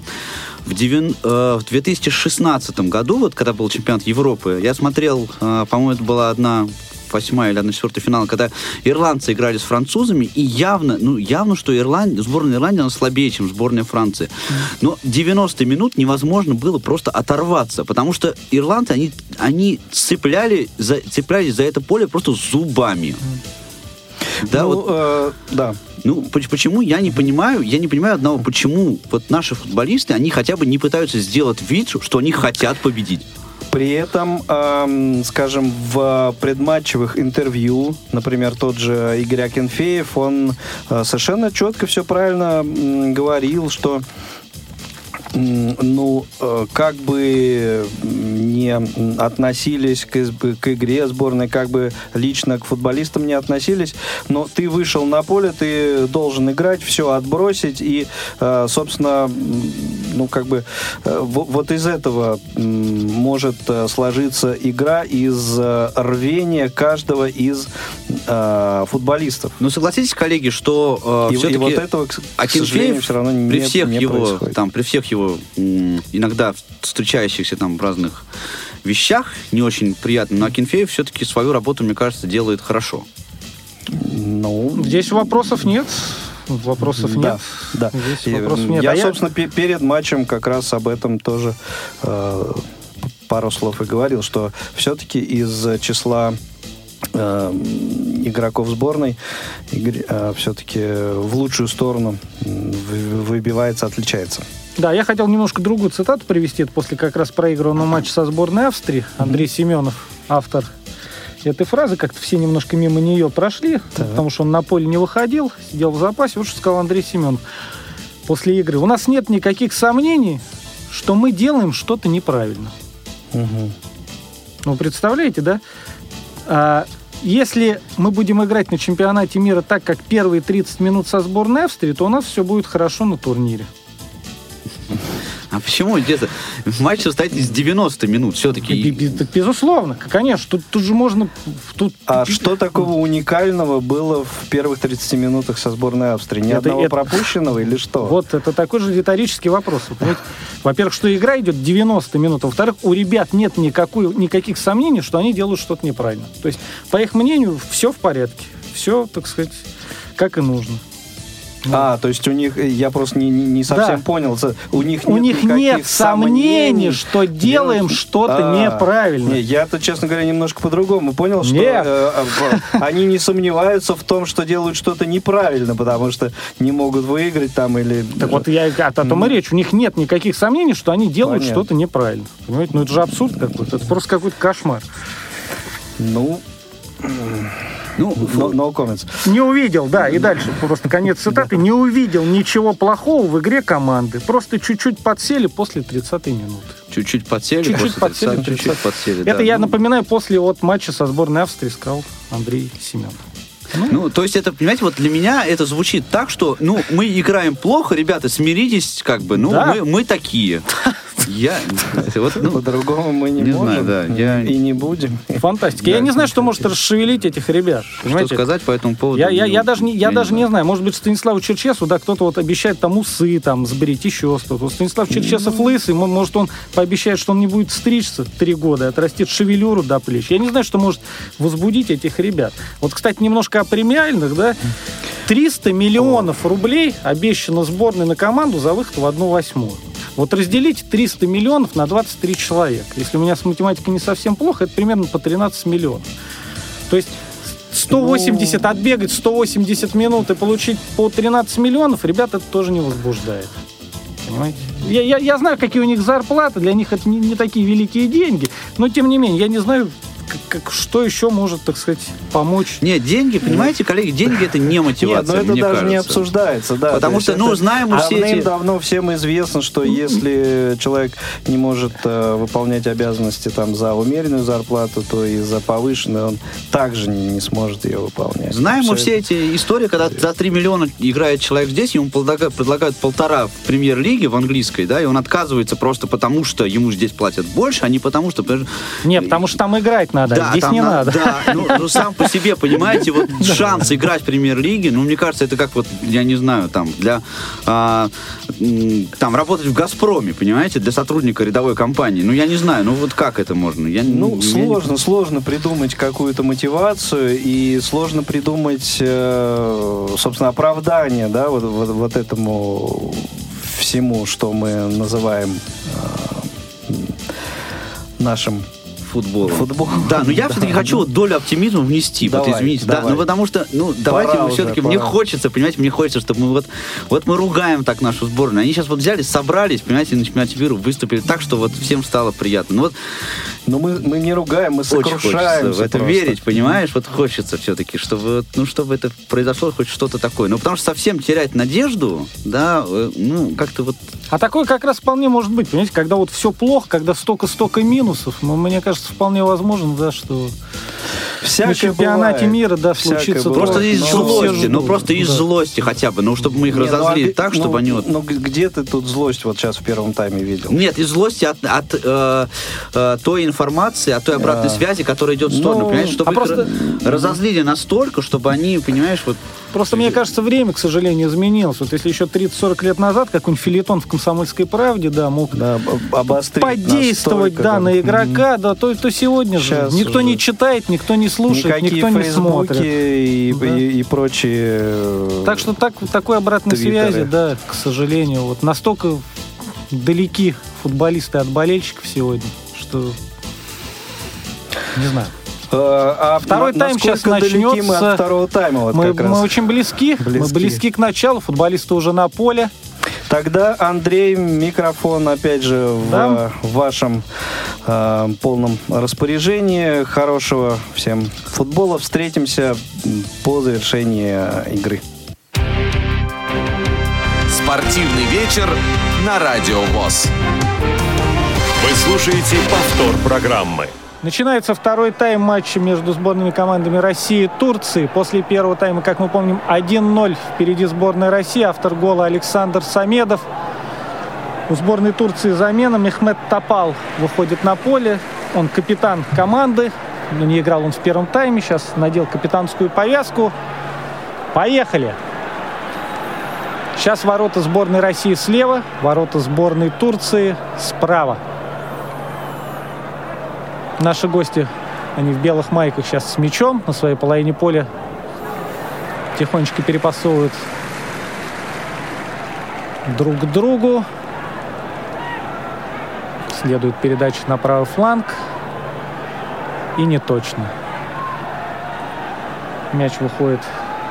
в, девян- э, в 2016 году, вот когда был чемпионат Европы, я смотрел, э, по-моему, это была одна восьмая или одна четвертая финала, когда ирландцы играли с французами, и явно, ну, явно, что Ирландия, сборная Ирландии, она слабее, чем сборная Франции. Но 90 минут невозможно было просто оторваться, потому что ирландцы, они, они цепляли за, цеплялись за это поле просто зубами. Да, ну, вот, э, да. ну, поч- почему, я не понимаю, я не понимаю одного, почему вот наши футболисты, они хотя бы не пытаются сделать вид, что они хотят победить. При этом, эм, скажем, в предматчевых интервью, например, тот же Игорь Акинфеев, он э, совершенно четко все правильно говорил, что ну, э, как бы не относились к, к игре сборной, как бы лично к футболистам не относились, но ты вышел на поле, ты должен играть, все отбросить, и, э, собственно, ну, как бы, э, во- вот из этого может сложиться игра из рвения каждого из футболистов. Но согласитесь, коллеги, что И, и все-таки... вот этого, к, к Акинфеев сожалению, все равно не, при всех не его происходит. там при всех его иногда встречающихся там в разных вещах не очень приятных, но Акинфеев все-таки свою работу, мне кажется, делает хорошо. Ну, Здесь вопросов нет. Вопросов да, нет. да. Здесь И, вопросов нет. Я, А собственно, пе- перед матчем как раз об этом тоже э, пару слов и говорил, что все-таки из числа э, игроков сборной все-таки в лучшую сторону выбивается, отличается. Да, я хотел немножко другую цитату привести. Это после как раз проигранного матча со сборной Австрии. Андрей Семенов, автор этой фразы, как-то все немножко мимо нее прошли, потому что он на поле не выходил, сидел в запасе. Вот что сказал Андрей Семенов после игры. У нас нет никаких сомнений, что мы делаем что-то неправильно. Ну, представляете, да? А, если мы будем играть на чемпионате мира так, как первые 30 минут со сборной Австрии, то у нас все будет хорошо на турнире. А почему где-то матч состоит из 90 минут все-таки? Безусловно, конечно. Тут, тут же можно... Тут, А что такого уникального было в первых 30 минутах со сборной Австрии? Ни Это- одного это- пропущенного или что? Вот это такой же риторический вопрос. Во-первых, что игра идет 90 минут. Во-вторых, у ребят нет никакой, никаких сомнений, что они делают что-то неправильно. То есть, по их мнению, все в порядке. Все, так сказать, как и нужно. А, то есть у них, э, я просто не, не- совсем Да. понял, у них У нет них никаких нет сомнений, что делаем что-то А, неправильно. Не, я-то, честно говоря, немножко по-другому понял, что Нет. э, э, они не сомневаются в том, что делают что-то неправильно, потому что не могут выиграть там или... Так вот, я о том и речь. У них нет никаких сомнений, что они делают Понятно. что-то неправильно. Понимаете? Ну, это же абсурд какой-то. Это просто какой-то кошмар. Ну, Ну, no, no comments. Не увидел, да, и дальше просто конец цитаты. Не увидел ничего плохого в игре команды. Просто чуть-чуть подсели после 30-й минуты. чуть-чуть подсели, Чуть-чуть после подсели, 30, чуть-чуть 30. подсели. Это да. я Ну, напоминаю после вот матча со сборной Австрии сказал Андрей Семенов. Ну, то есть это, понимаете, вот для меня это звучит так, что, ну, мы играем плохо, ребята, смиритесь, как бы, ну, Да. мы, мы такие. Я, вот, ну, По-другому мы не, не можем знаю, да, я- и не будем. Фантастика. Я не знаю, что может расшевелить этих ребят. что Понимаете? сказать по этому поводу? Я, я, я ну, даже, не, я даже не знаю. знаю, может быть, Станиславу Черчесу, да, кто-то вот обещает там усы, там, сбрить, еще что-то. Станислав Черчесов лысый, мо- может, он пообещает, что он не будет стричься три года, отрастит шевелюру до плеч. Я не знаю, что может возбудить этих ребят. Вот, кстати, немножко о премиальных, да. 300 миллионов рублей обещано сборной на команду за выход в одну восьмую. Вот разделите 300 миллионов на 23 человека. Если у меня с математикой не совсем плохо, это примерно по 13 миллионов. То есть 180 отбегать, 180 минут и получить по 13 миллионов, ребят, это тоже не возбуждает. Понимаете? Я, я, я знаю, какие у них зарплаты, для них это не, не такие великие деньги, но тем не менее, я не знаю, как, что еще может, так сказать, помочь. Нет, деньги, понимаете, коллеги, деньги это не Нет, мотивация, но это даже не кажется. обсуждается, да. Потому что, ну, это знаем мы все эти- давно всем известно, что если человек не может э, выполнять обязанности там за умеренную зарплату, то и за повышенную он также не, не сможет ее выполнять. Знаем мы Всё все эти истории, когда за 3 миллиона играет человек здесь, ему предлагают, предлагают полтора в премьер-лиге, в английской, да, и он отказывается просто потому, что ему здесь платят больше, а не потому, что... Не, потому что там играть надо, а здесь там не на- надо. Да, ну, ну, сам по себе, понимаете, вот шанс играть в премьер-лиге, ну, мне кажется, это как вот, я не знаю, там, для, а, там, работать в «Газпроме», понимаете, для сотрудника рядовой компании. Ну, я не знаю, ну, вот как это можно? Я, Ну, я- сложно, сложно придумать какую-то мотивацию и сложно придумать, э, собственно, оправдание, да, вот, вот, вот этому всему, что мы называем э, нашим футбола. Футбол. Да, но я все-таки хочу вот долю оптимизма внести. вот Давай, извините. Да, ну потому что, ну, давайте Пора мы все-таки, мне хочется, понимаете, мне хочется, чтобы мы вот, вот мы ругаем так нашу сборную. Они сейчас вот взяли, собрались, понимаете, на чемпионате мира выступили так, что вот всем стало приятно. Ну вот Но мы, мы не ругаем, мы очень сокрушаемся. в это просто. верить, понимаешь? Вот хочется все-таки, чтобы, вот, ну, чтобы это произошло хоть что-то такое. Ну, потому что совсем терять надежду, да, э, ну, как-то вот А такое как раз вполне может быть, понимаете, когда вот все плохо, когда столько-столько минусов, ну, мне кажется, вполне возможно, да, что Всякое на чемпионате бывает. мира, да, Всякое случится бывает. Просто то, из все злости, ну просто из Да. злости хотя бы, ну чтобы мы их Не, ну, разозлили а так, г- чтобы ну, они вот... Ну, где ты тут злость вот сейчас в первом тайме видел? Нет, из злости от, от э, э, той информации, от той обратной связи, которая идет в сторону, Ну, понимаешь, чтобы а просто- разозлили настолько, чтобы они, понимаешь, вот Просто, мне кажется, время, к сожалению, изменилось. Вот если еще 30-40 лет назад какой-нибудь филитон в «Комсомольской правде», да, мог Да, об- обострить подействовать, да, там. на игрока, да, то, то сегодня Щас же никто уже не читает, никто не слушает, Никакие никто не смотрит. и, Да. и, и прочие... э, Так что так, такой обратной Твиттеры. связи, да, к сожалению, вот настолько далеки футболисты от болельщиков сегодня, что не знаю. Э, А Второй тайм щас далеки мы начнется. от второго тайма вот мы, как раз. мы очень близки, мы Близки. близки к началу, футболисты уже на поле. Тогда, Андрей, микрофон, опять же, в Да. в вашем э, полном распоряжении. Хорошего всем футбола. Встретимся по завершении игры. Спортивный вечер на Радио ВОЗ. Вы слушаете повтор программы. Начинается второй тайм матча между сборными командами России и Турции. После первого тайма, как мы помним, 1-0 впереди сборной России. Автор гола Александр Самедов. У сборной Турции замена. Мехмед Топал выходит на поле. Он капитан команды. Но не играл он в первом тайме. Сейчас надел капитанскую повязку. Поехали! Сейчас ворота сборной России слева, ворота сборной Турции справа. Наши гости, они в белых майках сейчас с мячом на своей половине поля. Тихонечко перепасовывают друг к другу. Следует передача на правый фланг. И не точно. Мяч выходит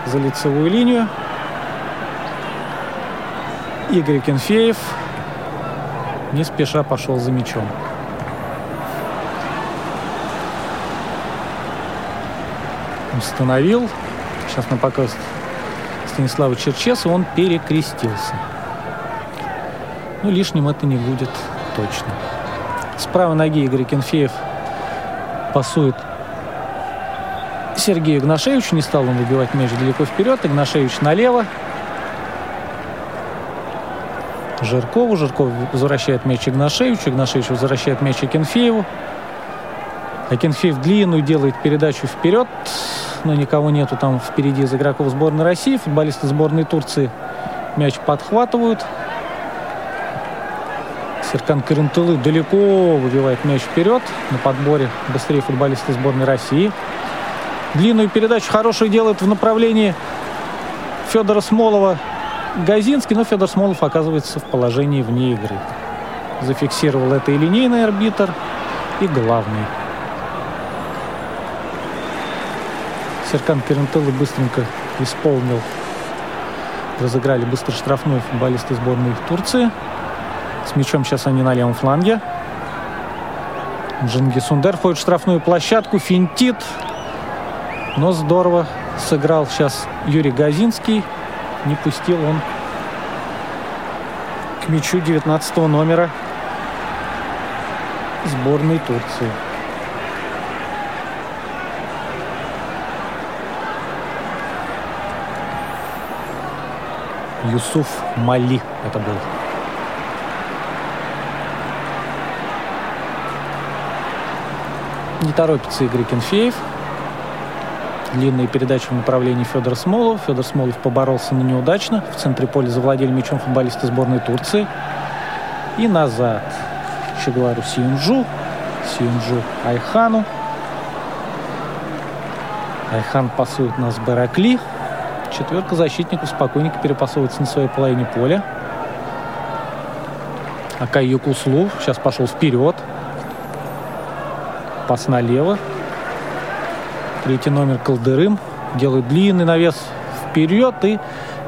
за лицевую линию. Игорь Кенфеев не спеша пошел за мячом. Установил. Сейчас нам покажет Станислава Черчеса. Он перекрестился. Ну, лишним это не будет точно. С правой ноги Игорь Кенфеев пасует Сергею Игнашевичу. Не стал он выбивать мяч далеко вперед. Игнашевич налево. Жиркову. Жирков возвращает мяч Игнашевичу. Игнашевич возвращает мяч Акинфееву. Акинфеев длинную делает передачу вперед. Но никого нету там впереди из игроков сборной России. Футболисты сборной Турции мяч подхватывают. Серкан Карентылы далеко выбивает мяч вперед. На подборе быстрее футболисты сборной России. Длинную передачу хорошую делает в направлении Федора Смолова Газинский, но Федор Смолов оказывается в положении вне игры. Зафиксировал это и линейный арбитр, и главный. Серкан Керентелы быстренько исполнил. Разыграли быстро штрафную футболисты сборной Турции. С мячом сейчас они на левом фланге. Джинги Сундер входит в штрафную площадку, финтит. Но здорово сыграл сейчас Юрий Газинский. Не пустил он к мячу 19 номера сборной Турции. Юсуф Мали это был. Не торопится Игорь Кенфеев. Длинные передачи в направлении Федора Смолова. Федор Смолов поборолся, но неудачно. В центре поля завладели мячом футболисты сборной Турции. И назад. Чеглару Сиюнджу. Сиюнджу Айхану. Айхан пасует нас Баракли. Четверка защитников спокойненько перепасовывается на своей половине поля. Акай Юкуслу сейчас пошел вперед. Пас налево. Третий номер Колдырым делает длинный навес вперед. И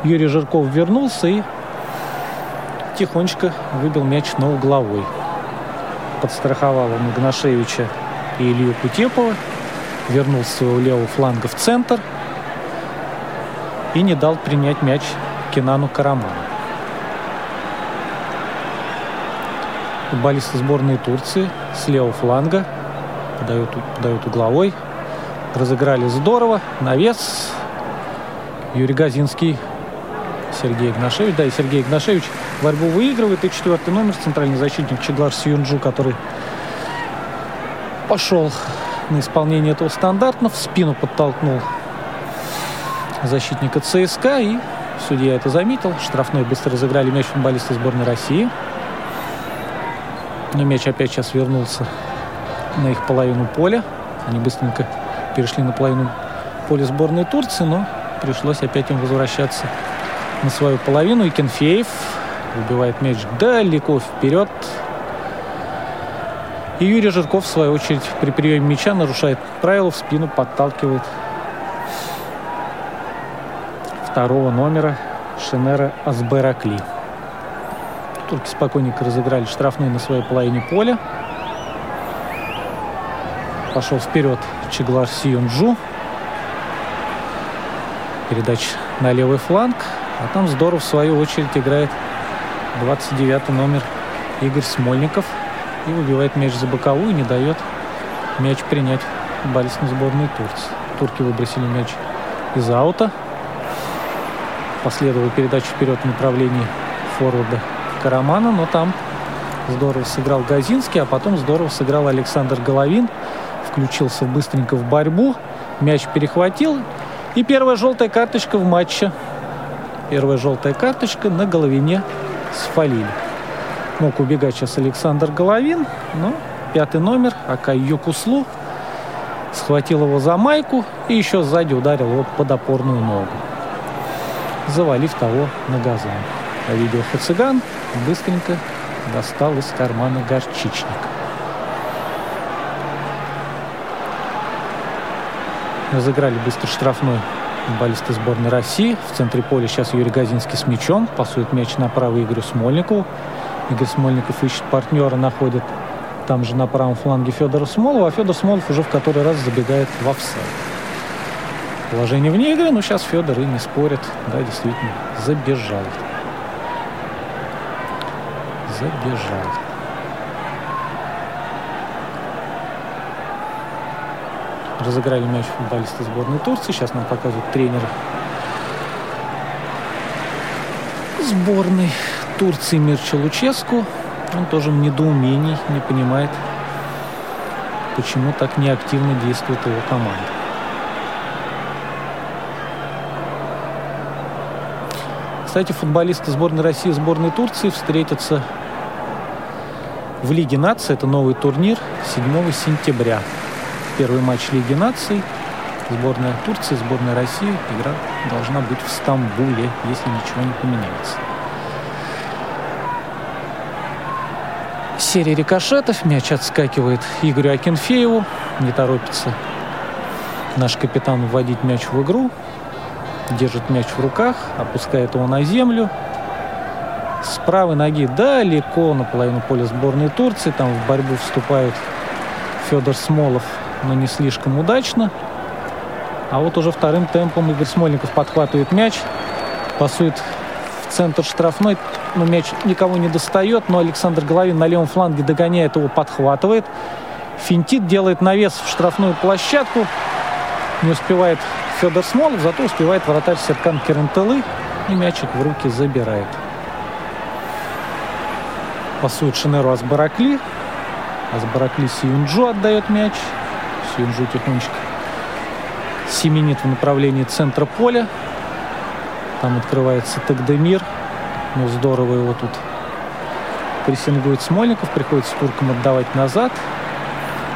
Юрий Жирков вернулся и тихонечко выбил мяч на угловой. Подстраховал он Игнашевича и Илью Кутепова. Вернул с своего левого фланга в центр. И не дал принять мяч Кинану Караману. Футболисты сборной Турции с левого фланга подают, подают угловой. Разыграли здорово. Навес. Юрий Газинский. Сергей Игнашевич. Да, и Сергей Игнашевич борьбу выигрывает. И четвертый номер, центральный защитник Чеглар Сьюнджу, который пошел на исполнение этого стандарта, в спину подтолкнул защитника ЦСКА, и судья это заметил. Штрафной быстро разыграли мяч футболисты сборной России. Но мяч опять сейчас вернулся на их половину поля. Они быстренько перешли на половину поля сборной Турции, но пришлось опять им возвращаться на свою половину. И Кенфеев выбивает мяч далеко вперед. И Юрий Жирков, в свою очередь, при приеме мяча нарушает правила, в спину подталкивает второго номера Шенера Азберакли. Турки спокойненько разыграли штрафной на своей половине поля. Пошел вперед Чеглар Сиюнджу. Передача на левый фланг. А там Здоров, в свою очередь, играет 29 номер Игорь Смольников. И выбивает мяч за боковую не дает мяч принять футболистам сборной Турции. Турки выбросили мяч из аута. Последовала передача вперед в направлении форварда Карамана, но там здорово сыграл Газинский, а потом здорово сыграл Александр Головин. Включился быстренько в борьбу, мяч перехватил, и первая желтая карточка в матче. Первая желтая карточка на Головине с Фалили. Мог убегать сейчас Александр Головин, но пятый номер, Акай Юкуслу, схватил его за майку и еще сзади ударил его под опорную ногу завалив того на газон. А видео Хациган быстренько достал из кармана горчичник. Разыграли быстро штрафной футболисты сборной России. В центре поля сейчас Юрий Газинский с мячом. Пасует мяч направо Игорю Смольникову. Игорь Смольников ищет партнера, находит там же на правом фланге Федора Смолова, а Федор Смолов уже в который раз забегает в офсайд положение вне игры, но сейчас Федор и не спорит. Да, действительно, забежал. Забежал. Разыграли мяч футболисты сборной Турции. Сейчас нам показывают тренер сборной Турции Мирча Луческу. Он тоже в недоумении, не понимает, почему так неактивно действует его команда. Кстати, футболисты сборной России и сборной Турции встретятся в Лиге наций. Это новый турнир 7 сентября. Первый матч Лиги наций. Сборная Турции, сборная России. Игра должна быть в Стамбуле, если ничего не поменяется. Серия рикошетов. Мяч отскакивает Игорю Акинфееву. Не торопится наш капитан вводить мяч в игру держит мяч в руках, опускает его на землю. С правой ноги далеко на половину поля сборной Турции. Там в борьбу вступают Федор Смолов, но не слишком удачно. А вот уже вторым темпом Игорь Смольников подхватывает мяч, пасует в центр штрафной, но мяч никого не достает, но Александр Головин на левом фланге догоняет его, подхватывает. Финтит делает навес в штрафную площадку, не успевает Федор Смолов, зато успевает вратарь Серкан Керентелы и мячик в руки забирает. Пасует Шинеру Асбаракли. Асбаракли Сиюнджу отдает мяч. Сиюнджу тихонечко семенит в направлении центра поля. Там открывается Тагдемир. Ну, здорово его тут прессингует Смольников. Приходится туркам отдавать назад.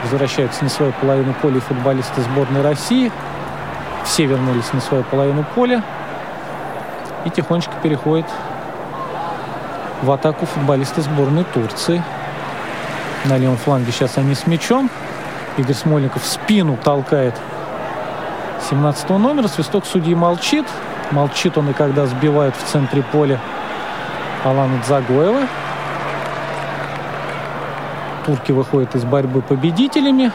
Возвращаются на свою половину поля футболисты сборной России. Все вернулись на свою половину поля и тихонечко переходит в атаку футболисты сборной Турции. На левом фланге сейчас они с мячом. Игорь Смольников в спину толкает 17 номера. Свисток судьи молчит. Молчит он и когда сбивают в центре поля Алана Дзагоева. Турки выходят из борьбы победителями.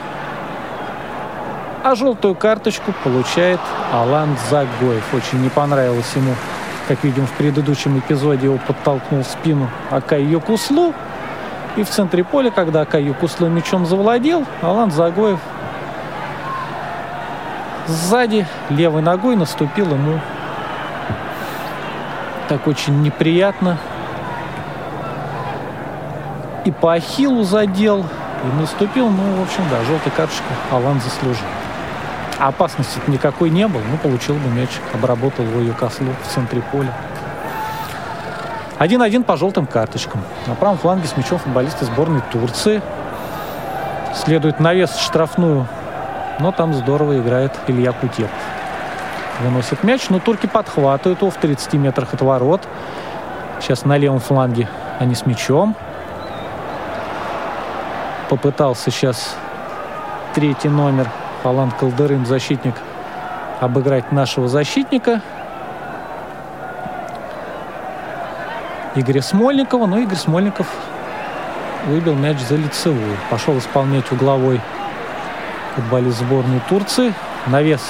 А желтую карточку получает Алан Загоев. Очень не понравилось ему, как видим в предыдущем эпизоде, его подтолкнул в спину Акай Юкуслу. И в центре поля, когда Акай Юкуслу мячом завладел, Алан Загоев сзади левой ногой наступил ему так очень неприятно. И по ахиллу задел, и наступил, ну, в общем, да, желтая карточка Алан заслужил. Опасности никакой не было. Ну, получил бы мяч, обработал его Юкослу в центре поля. 1-1 по желтым карточкам. На правом фланге с мячом футболисты сборной Турции. Следует навес штрафную, но там здорово играет Илья Кутепов. Выносит мяч, но турки подхватывают его в 30 метрах от ворот. Сейчас на левом фланге они с мячом. Попытался сейчас третий номер Алан Калдерын, защитник, обыграть нашего защитника. Игоря Смольникова, но Игорь Смольников выбил мяч за лицевую. Пошел исполнять угловой футболист сборной Турции. Навес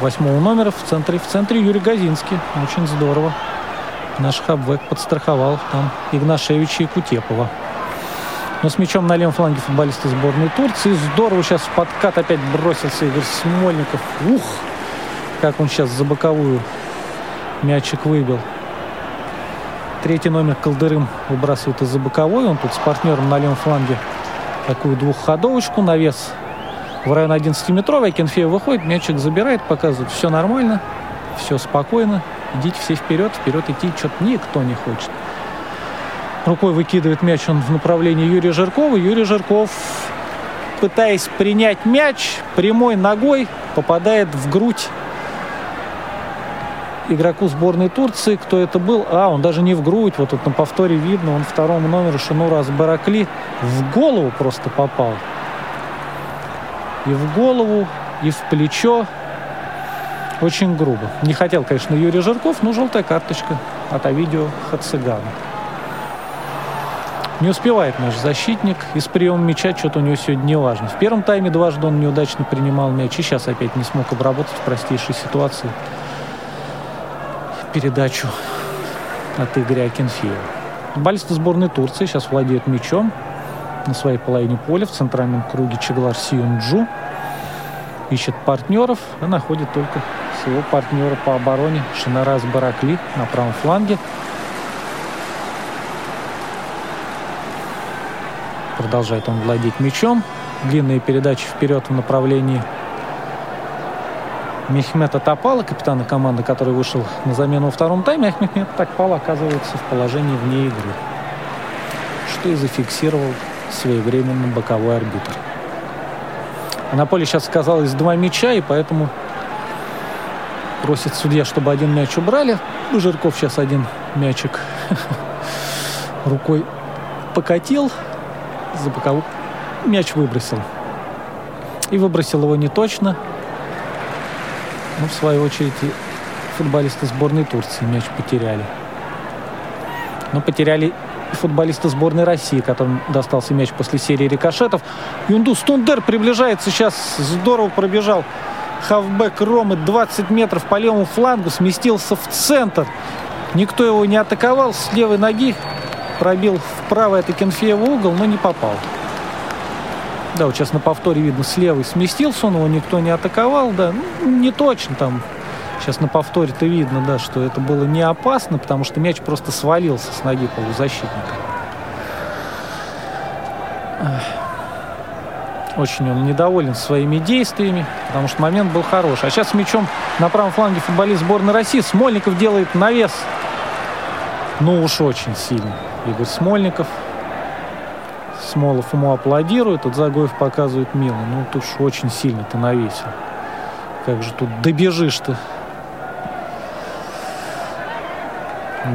восьмого номера в центре, в центре Юрий Газинский. Очень здорово. Наш хабвек подстраховал там Игнашевича и Кутепова. Но с мячом на левом фланге футболисты сборной Турции. Здорово сейчас в подкат опять бросился Игорь Смольников. Ух! Как он сейчас за боковую мячик выбил. Третий номер Колдырым выбрасывает из-за боковой. Он тут с партнером на левом фланге такую двухходовочку. Навес в район 11-метровый. Кенфеев выходит, мячик забирает, показывает, все нормально, все спокойно. Идите все вперед, вперед идти что-то никто не хочет. Рукой выкидывает мяч он в направлении Юрия Жиркова. Юрий Жирков, пытаясь принять мяч, прямой ногой попадает в грудь игроку сборной Турции. Кто это был? А, он даже не в грудь. Вот тут на повторе видно. Он второму номеру Шинура Баракли в голову просто попал. И в голову, и в плечо. Очень грубо. Не хотел, конечно, Юрий Жирков, но желтая карточка от Авидио Хацигана. Не успевает наш защитник. И с приемом мяча что-то у него сегодня не важно. В первом тайме дважды он неудачно принимал мяч. И сейчас опять не смог обработать в простейшей ситуации передачу от Игоря Акинфеева. Футболисты сборной Турции сейчас владеют мячом на своей половине поля в центральном круге Чеглар Сиюнджу. Ищет партнеров и находит только своего партнера по обороне Шинарас Баракли на правом фланге. Продолжает он владеть мячом. Длинные передачи вперед в направлении Мехмета Топала, капитана команды, который вышел на замену во втором тайме. А Мехмет Топал оказывается в положении вне игры. Что и зафиксировал своевременно боковой арбитр. На поле сейчас оказалось два мяча, и поэтому просит судья, чтобы один мяч убрали. Жирков сейчас один мячик рукой покатил, за боковую мяч выбросил. И выбросил его не точно. Но в свою очередь футболисты сборной Турции мяч потеряли. Но потеряли футболиста сборной России, которым достался мяч после серии рикошетов. Юндус Тундер приближается сейчас, здорово пробежал. Хавбек Ромы 20 метров по левому флангу, сместился в центр. Никто его не атаковал, с левой ноги пробил в правый это Кенфеева угол, но не попал. Да, вот сейчас на повторе видно, с левой сместился он, его никто не атаковал, да, ну, не точно там Сейчас на повторе-то видно, да, что это было не опасно, потому что мяч просто свалился с ноги полузащитника. Очень он недоволен своими действиями, потому что момент был хороший. А сейчас с мячом на правом фланге футболист сборной России. Смольников делает навес. Ну уж очень сильно. Игорь Смольников. Смолов ему аплодирует, тут Загоев показывает мило. Ну, тут уж очень сильно ты навесил. Как же тут добежишь-то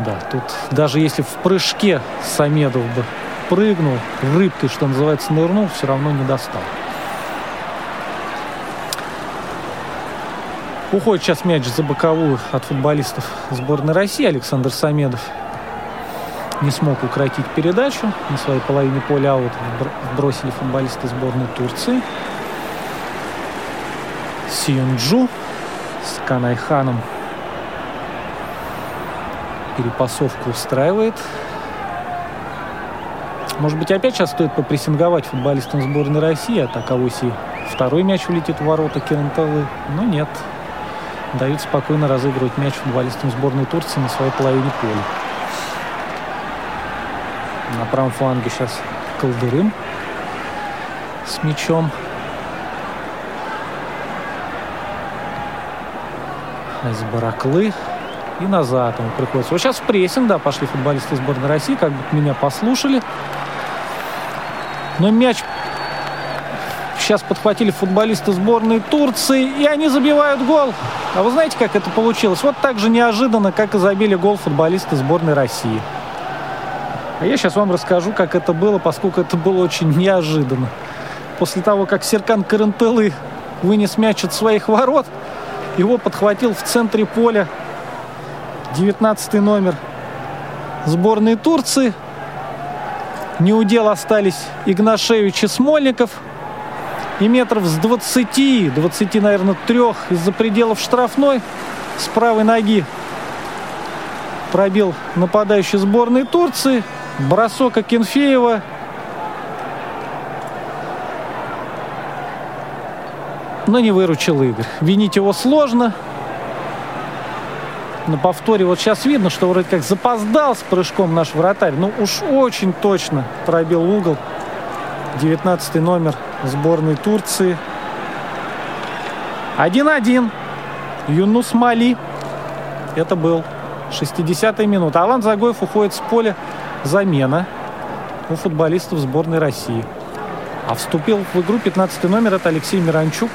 Да, тут даже если в прыжке Самедов бы прыгнул, рыбкой, что называется, нырнул, все равно не достал. Уходит сейчас мяч за боковую от футболистов сборной России. Александр Самедов не смог укротить передачу. На своей половине поля аут бросили футболисты сборной Турции. Сиюнджу с Канайханом перепасовку устраивает. Может быть, опять сейчас стоит попрессинговать футболистам сборной России, а так авось второй мяч улетит в ворота Керенталы. Но нет. Дают спокойно разыгрывать мяч футболистам сборной Турции на своей половине поля. На правом фланге сейчас Колдырым с мячом. из Бараклы и назад ему приходится. Вот сейчас в прессинг, да, пошли футболисты сборной России, как бы меня послушали. Но мяч сейчас подхватили футболисты сборной Турции, и они забивают гол. А вы знаете, как это получилось? Вот так же неожиданно, как и забили гол футболисты сборной России. А я сейчас вам расскажу, как это было, поскольку это было очень неожиданно. После того, как Серкан Карантелы вынес мяч от своих ворот, его подхватил в центре поля 19 номер сборной Турции. Неудел остались Игнашевич и Смольников. И метров с 20, 20, наверное, трех из-за пределов штрафной с правой ноги пробил нападающий сборной Турции. Бросок Акинфеева. Но не выручил Игорь. Винить его сложно на повторе вот сейчас видно, что вроде как запоздал с прыжком наш вратарь. Ну уж очень точно пробил угол. 19 номер сборной Турции. 1-1. Юнус Мали. Это был 60-я минута. Алан Загоев уходит с поля. Замена у футболистов сборной России. А вступил в игру 15 номер. Это Алексей Миранчук.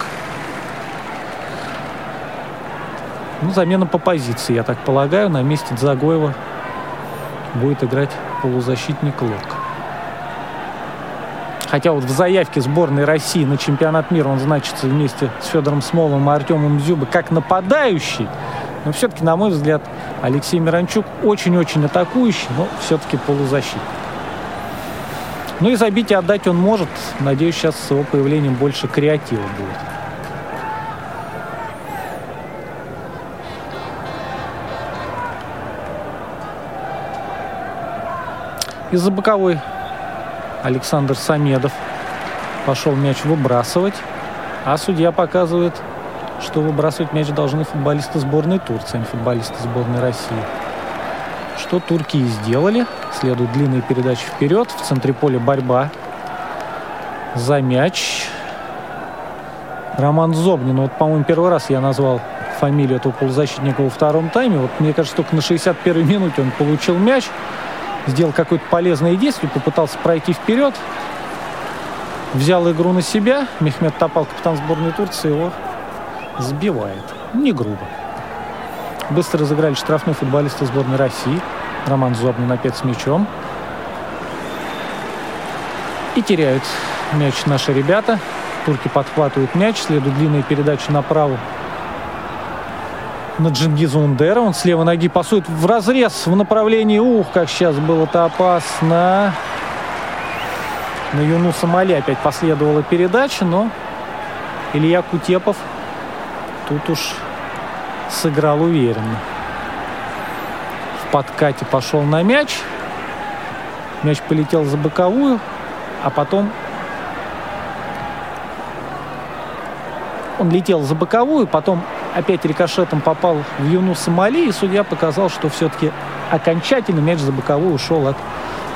Ну, замена по позиции, я так полагаю. На месте Дзагоева будет играть полузащитник Лок. Хотя вот в заявке сборной России на чемпионат мира он значится вместе с Федором Смоловым и Артемом Зюбой как нападающий. Но все-таки, на мой взгляд, Алексей Миранчук очень-очень атакующий, но все-таки полузащитник. Ну и забить и отдать он может. Надеюсь, сейчас с его появлением больше креатива будет. Из-за боковой Александр Самедов пошел мяч выбрасывать, а судья показывает, что выбрасывать мяч должны футболисты сборной Турции, а не футболисты сборной России. Что турки и сделали. Следует длинная передача вперед. В центре поля борьба за мяч. Роман Зобнин. Вот, по-моему, первый раз я назвал фамилию этого полузащитника во втором тайме. Вот, мне кажется, только на 61-й минуте он получил мяч сделал какое-то полезное действие, попытался пройти вперед, взял игру на себя. Мехмед Топал, капитан сборной Турции, его сбивает. Не грубо. Быстро разыграли штрафной футболисты сборной России. Роман Зобнин опять с мячом. И теряют мяч наши ребята. Турки подхватывают мяч, следует длинная передача направо на Джингиза Ундера. Он с левой ноги пасует в разрез в направлении. Ух, как сейчас было-то опасно. На Юнуса Мали опять последовала передача, но Илья Кутепов тут уж сыграл уверенно. В подкате пошел на мяч. Мяч полетел за боковую, а потом он летел за боковую, потом опять рикошетом попал в Юнуса Мали, и судья показал, что все-таки окончательно мяч за боковую ушел от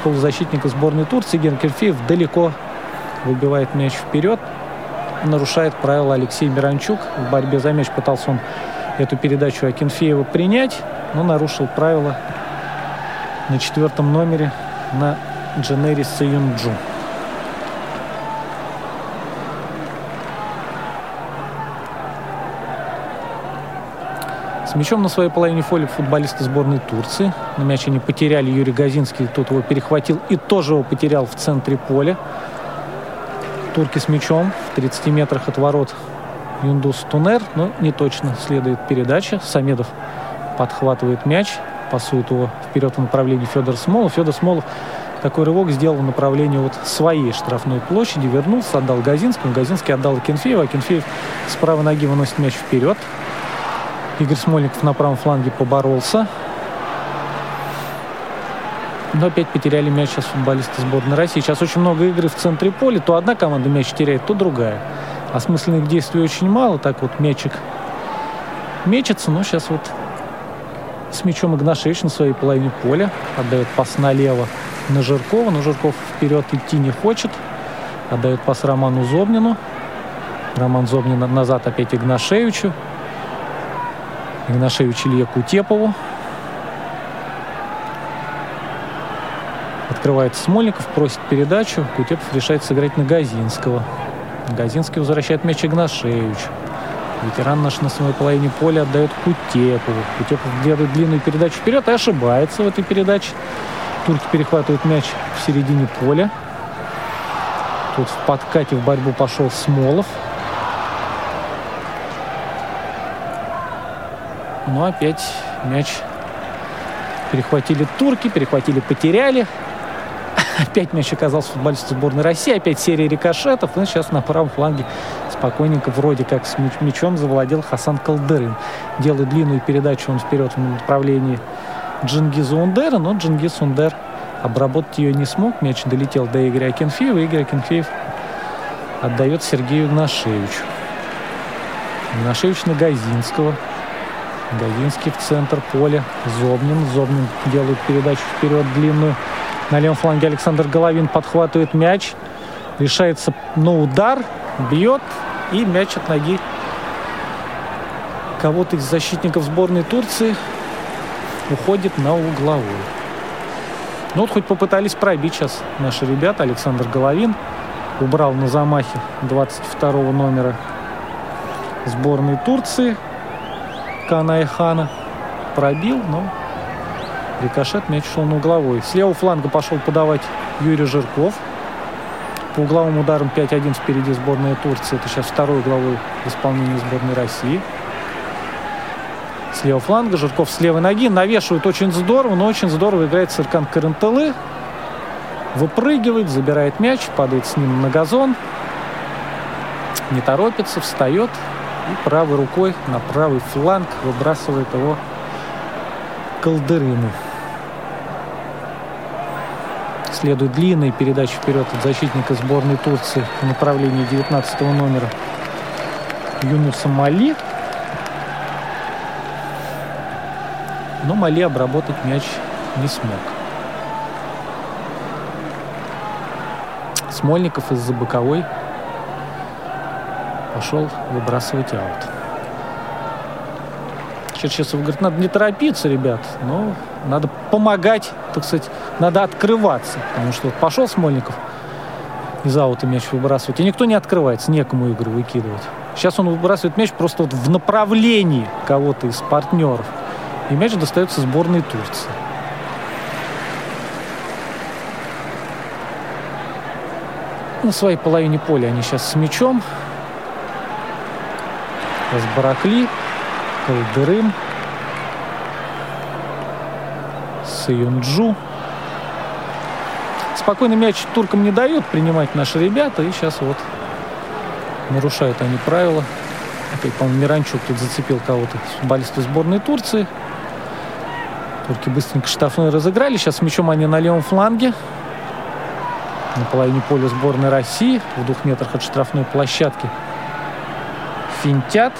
полузащитника сборной Турции. Геркерфеев далеко выбивает мяч вперед, нарушает правила Алексей Миранчук. В борьбе за мяч пытался он эту передачу Акинфеева принять, но нарушил правила на четвертом номере на Дженери Саюнджу. С мячом на своей половине поля футболисты сборной Турции. На мяч они потеряли Юрий Газинский, тут его перехватил и тоже его потерял в центре поля. Турки с мячом в 30 метрах от ворот Юндус Тунер, но не точно следует передача. Самедов подхватывает мяч, пасует его вперед в направлении Федора Смолов. Федор Смолов такой рывок сделал в направлении вот своей штрафной площади, вернулся, отдал Газинскому, Газинский отдал Акинфееву, Акинфеев с правой ноги выносит мяч вперед, Игорь Смольников на правом фланге поборолся. Но опять потеряли мяч сейчас футболисты сборной России. Сейчас очень много игры в центре поля. То одна команда мяч теряет, то другая. Осмысленных действий очень мало. Так вот мячик мечется. Но сейчас вот с мячом Игнашевич на своей половине поля. Отдает пас налево на Жиркова. Но Жирков вперед идти не хочет. Отдает пас Роману Зобнину. Роман Зобнин назад опять Игнашевичу. Игнашевич Илье Кутепову. Открывается Смольников, просит передачу. Кутепов решает сыграть на Газинского. Газинский возвращает мяч Игнашевичу. Ветеран наш на своей половине поля отдает Кутепову. Кутепов делает длинную передачу вперед и ошибается в этой передаче. Турки перехватывают мяч в середине поля. Тут в подкате в борьбу пошел Смолов. Но опять мяч перехватили турки, перехватили, потеряли. Опять мяч оказался футболисту сборной России. Опять серия рикошетов. И сейчас на правом фланге спокойненько вроде как с мячом завладел Хасан Калдырин. Делает длинную передачу он вперед в направлении Джингиза Ундера, но Джингиз Ундер обработать ее не смог. Мяч долетел до Игоря Акинфеева. Игорь Акинфеев отдает Сергею Игнашевичу. Игнашевич на Газинского. Газинский в центр поля. Зобнин. Зобнин делает передачу вперед длинную. На левом фланге Александр Головин подхватывает мяч. Решается на удар. Бьет. И мяч от ноги кого-то из защитников сборной Турции уходит на угловой. Ну вот хоть попытались пробить сейчас наши ребята. Александр Головин убрал на замахе 22 номера сборной Турции Канайхана. Пробил, но рикошет мяч шел на угловой. С левого фланга пошел подавать Юрий Жирков. По угловым ударам 5-1 впереди сборная Турции. Это сейчас второй угловой в исполнении сборной России. С левого фланга Жирков с левой ноги. Навешивает очень здорово, но очень здорово играет Сыркан Карантелы. Выпрыгивает, забирает мяч, падает с ним на газон. Не торопится, встает и правой рукой на правый фланг выбрасывает его Колдырину. Следует длинная передача вперед от защитника сборной Турции в направлении 19 номера Юнуса Мали. Но Мали обработать мяч не смог. Смольников из-за боковой пошел выбрасывать аут. Черчесов говорит, надо не торопиться, ребят, но надо помогать, так сказать, надо открываться. Потому что вот пошел Смольников из аута мяч выбрасывать, и никто не открывается, некому игру выкидывать. Сейчас он выбрасывает мяч просто вот в направлении кого-то из партнеров. И мяч достается сборной Турции. На своей половине поля они сейчас с мячом. Разбаракли, Калдырым, Саюнджу. Спокойный мяч туркам не дают принимать наши ребята. И сейчас вот нарушают они правила. Опять, по-моему, Миранчук тут зацепил кого-то футболиста сборной Турции. Турки быстренько штрафной разыграли. Сейчас мячом они на левом фланге. На половине поля сборной России. В двух метрах от штрафной площадки. Финтят.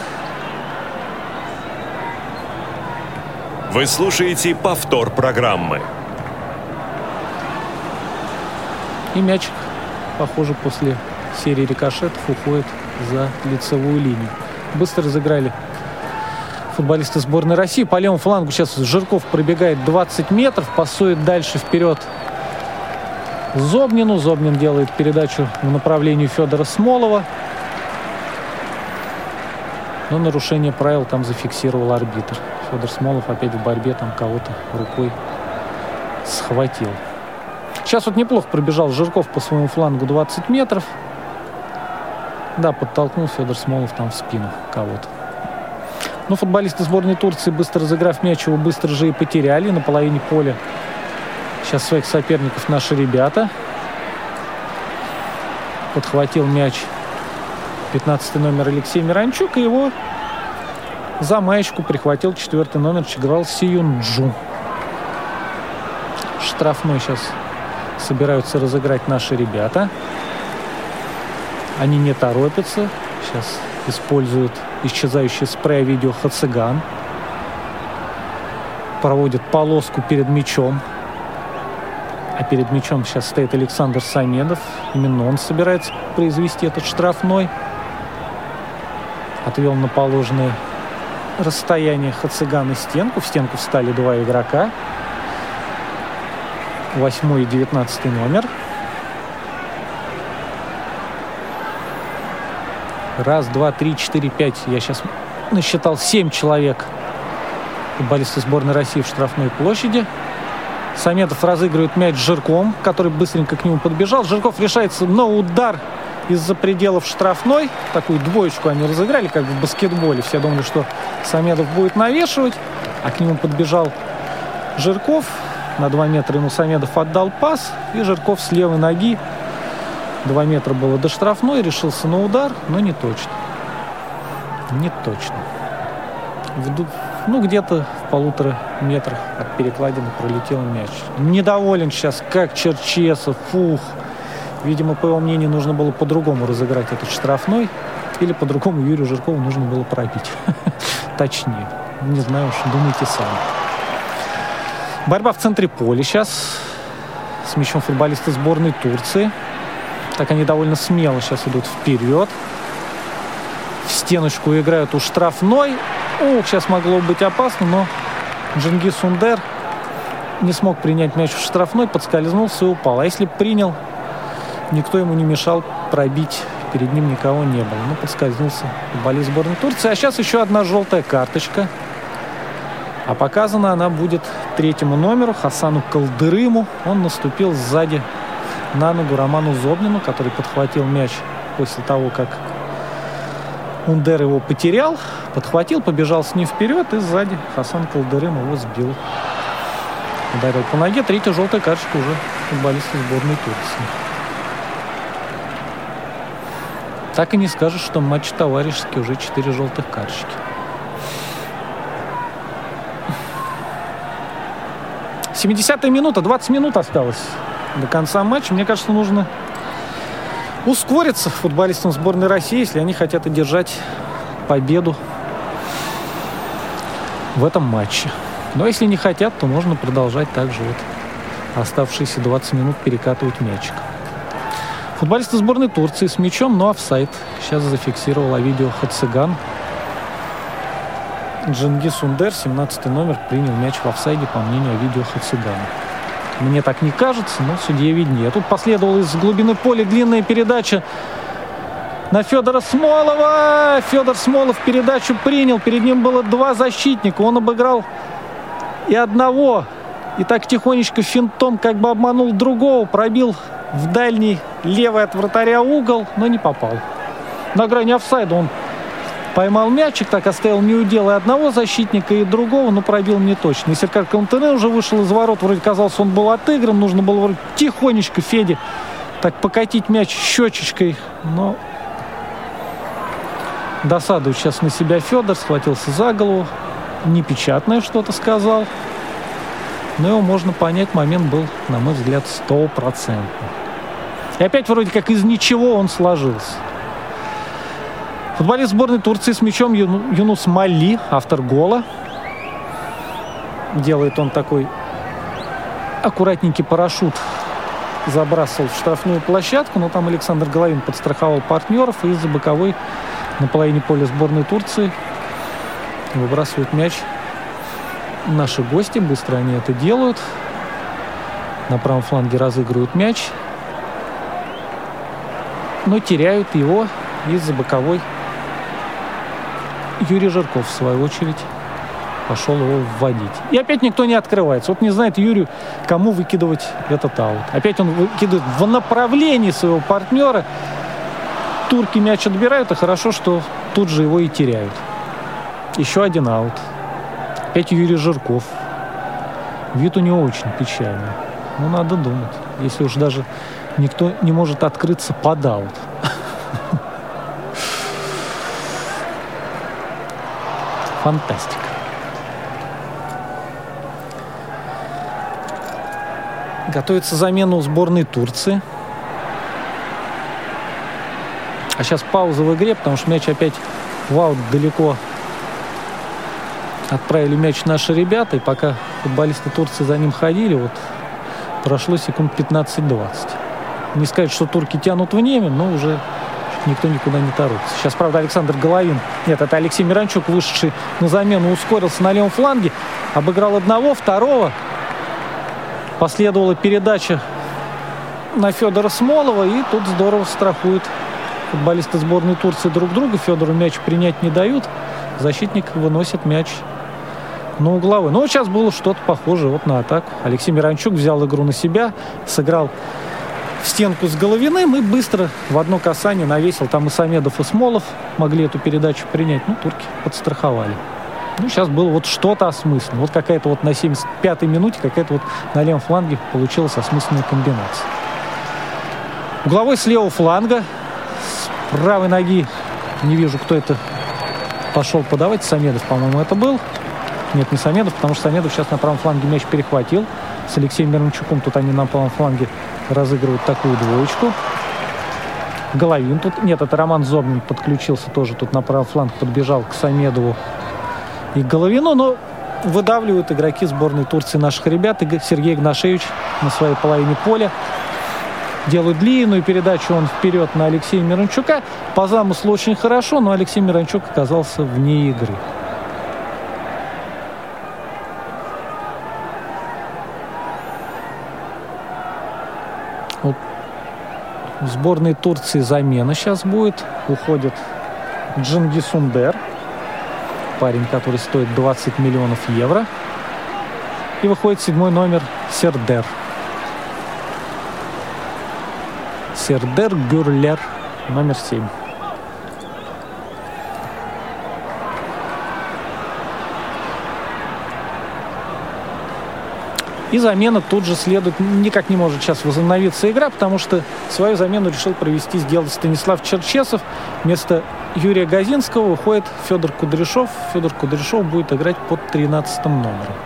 Вы слушаете повтор программы. И мячик, похоже, после серии рикошетов уходит за лицевую линию. Быстро разыграли футболисты сборной России. По левому флангу сейчас Жирков пробегает 20 метров, пасует дальше вперед Зобнину. Зобнин делает передачу в направлении Федора Смолова. Но нарушение правил там зафиксировал арбитр. Федор Смолов опять в борьбе там кого-то рукой схватил. Сейчас вот неплохо пробежал Жирков по своему флангу 20 метров. Да, подтолкнул Федор Смолов там в спину кого-то. Ну, футболисты сборной Турции, быстро разыграв мяч, его быстро же и потеряли на половине поля. Сейчас своих соперников наши ребята. Подхватил мяч 15 номер Алексей Миранчук, и его за маечку прихватил четвертый номер Чиграл Сиюнджу. Штрафной сейчас собираются разыграть наши ребята. Они не торопятся. Сейчас используют исчезающий спрей видео Хациган. Проводят полоску перед мячом. А перед мячом сейчас стоит Александр Самедов. Именно он собирается произвести этот штрафной. Отвел на расстояние Хациган и стенку. В стенку встали два игрока. Восьмой и девятнадцатый номер. Раз, два, три, четыре, пять. Я сейчас насчитал семь человек. Футболисты сборной России в штрафной площади. Самедов разыгрывает мяч Жирком, который быстренько к нему подбежал. Жирков решается на удар из-за пределов штрафной. Такую двоечку они разыграли, как в баскетболе. Все думали, что Самедов будет навешивать, а к нему подбежал Жирков. На 2 метра ему Самедов отдал пас, и Жирков с левой ноги 2 метра было до штрафной, решился на удар, но не точно. Не точно. В, ну, где-то в полутора метрах от перекладины пролетел мяч. Недоволен сейчас, как Черчесов, фух. Видимо, по его мнению, нужно было по-другому разыграть этот штрафной. Или по-другому Юрию Жиркову нужно было пробить. Точнее. Не знаю уж, думайте сами. Борьба в центре поля сейчас с мячом футболисты сборной Турции. Так они довольно смело сейчас идут вперед. В стеночку играют у штрафной. Ух, сейчас могло быть опасно, но Джингис Сундер не смог принять мяч в штрафной, подскользнулся и упал. А если принял, никто ему не мешал пробить. Перед ним никого не было. Ну, подскользнулся футболист сборной Турции. А сейчас еще одна желтая карточка. А показана она будет третьему номеру Хасану Колдырыму. Он наступил сзади на ногу Роману Зобнину, который подхватил мяч после того, как Ундер его потерял, подхватил, побежал с ним вперед, и сзади Хасан Колдырым его сбил. Ударил по ноге. Третья желтая карточка уже футболиста сборной Турции. Так и не скажешь, что матч товарищеский, уже четыре желтых карточки. Семидесятая минута, 20 минут осталось до конца матча. Мне кажется, нужно ускориться футболистам сборной России, если они хотят одержать победу в этом матче. Но если не хотят, то можно продолжать также вот оставшиеся 20 минут перекатывать мячик. Футболисты сборной Турции с мячом, но офсайд. Сейчас зафиксировала видео Хациган. Джингис Ундер, 17 номер, принял мяч в офсайде, по мнению видео Хацигана. Мне так не кажется, но судье виднее. Тут последовала из глубины поля длинная передача на Федора Смолова. Федор Смолов передачу принял. Перед ним было два защитника. Он обыграл и одного. И так тихонечко финтом как бы обманул другого. Пробил в дальний левый от вратаря угол, но не попал. На грани офсайда он Поймал мячик, так оставил неудел и одного защитника, и другого, но пробил не точно. И Серкар Кантене уже вышел из ворот, вроде казалось, он был отыгран, нужно было вроде тихонечко Феде так покатить мяч щечечкой, но досадует сейчас на себя Федор, схватился за голову, непечатное что-то сказал. Но его можно понять, момент был, на мой взгляд, стопроцентный. И опять вроде как из ничего он сложился. Футболист сборной Турции с мячом Юнус Мали, автор гола. Делает он такой аккуратненький парашют. Забрасывал в штрафную площадку, но там Александр Головин подстраховал партнеров и из-за боковой на половине поля сборной Турции выбрасывают мяч наши гости. Быстро они это делают. На правом фланге разыгрывают мяч. Но теряют его из-за боковой Юрий Жирков, в свою очередь, пошел его вводить. И опять никто не открывается. Вот не знает Юрию, кому выкидывать этот аут. Опять он выкидывает в направлении своего партнера. Турки мяч отбирают, и хорошо, что тут же его и теряют. Еще один аут. Опять Юрий Жирков. Вид у него очень печальный. Ну, надо думать. Если уж даже никто не может открыться под аут. Фантастика. Готовится замена у сборной Турции. А сейчас пауза в игре, потому что мяч опять в аут далеко отправили мяч наши ребята. И пока футболисты Турции за ним ходили, вот прошло секунд 15-20. Не сказать, что турки тянут в неме, но уже никто никуда не торопится. Сейчас, правда, Александр Головин, нет, это Алексей Миранчук, вышедший на замену, ускорился на левом фланге, обыграл одного, второго. Последовала передача на Федора Смолова, и тут здорово страхует футболисты сборной Турции друг друга. Федору мяч принять не дают. Защитник выносит мяч на угловой. Но сейчас было что-то похожее вот на атаку. Алексей Миранчук взял игру на себя, сыграл стенку с Головиным и быстро в одно касание навесил. Там и Самедов, и Смолов могли эту передачу принять. Ну, турки подстраховали. Ну, сейчас было вот что-то осмысленно. Вот какая-то вот на 75-й минуте какая-то вот на левом фланге получилась осмысленная комбинация. Угловой с левого фланга. С правой ноги не вижу, кто это пошел подавать. Самедов, по-моему, это был. Нет, не Самедов, потому что Самедов сейчас на правом фланге мяч перехватил. С Алексеем Мирончуком тут они на правом фланге разыгрывают такую двоечку. Головин тут. Нет, это Роман Зобнин подключился тоже тут на правый фланг, подбежал к Самедову и Головину, но выдавливают игроки сборной Турции наших ребят. И Сергей Игнашевич на своей половине поля делают длинную передачу он вперед на Алексея Миранчука. По замыслу очень хорошо, но Алексей Миранчук оказался вне игры. В сборной Турции замена сейчас будет. Уходит Джинги Сундер. Парень, который стоит 20 миллионов евро. И выходит седьмой номер Сердер. Сердер Гюрлер, номер 7. И замена тут же следует. Никак не может сейчас возобновиться игра, потому что свою замену решил провести, сделать Станислав Черчесов. Вместо Юрия Газинского выходит Федор Кудряшов. Федор Кудряшов будет играть под 13 номером.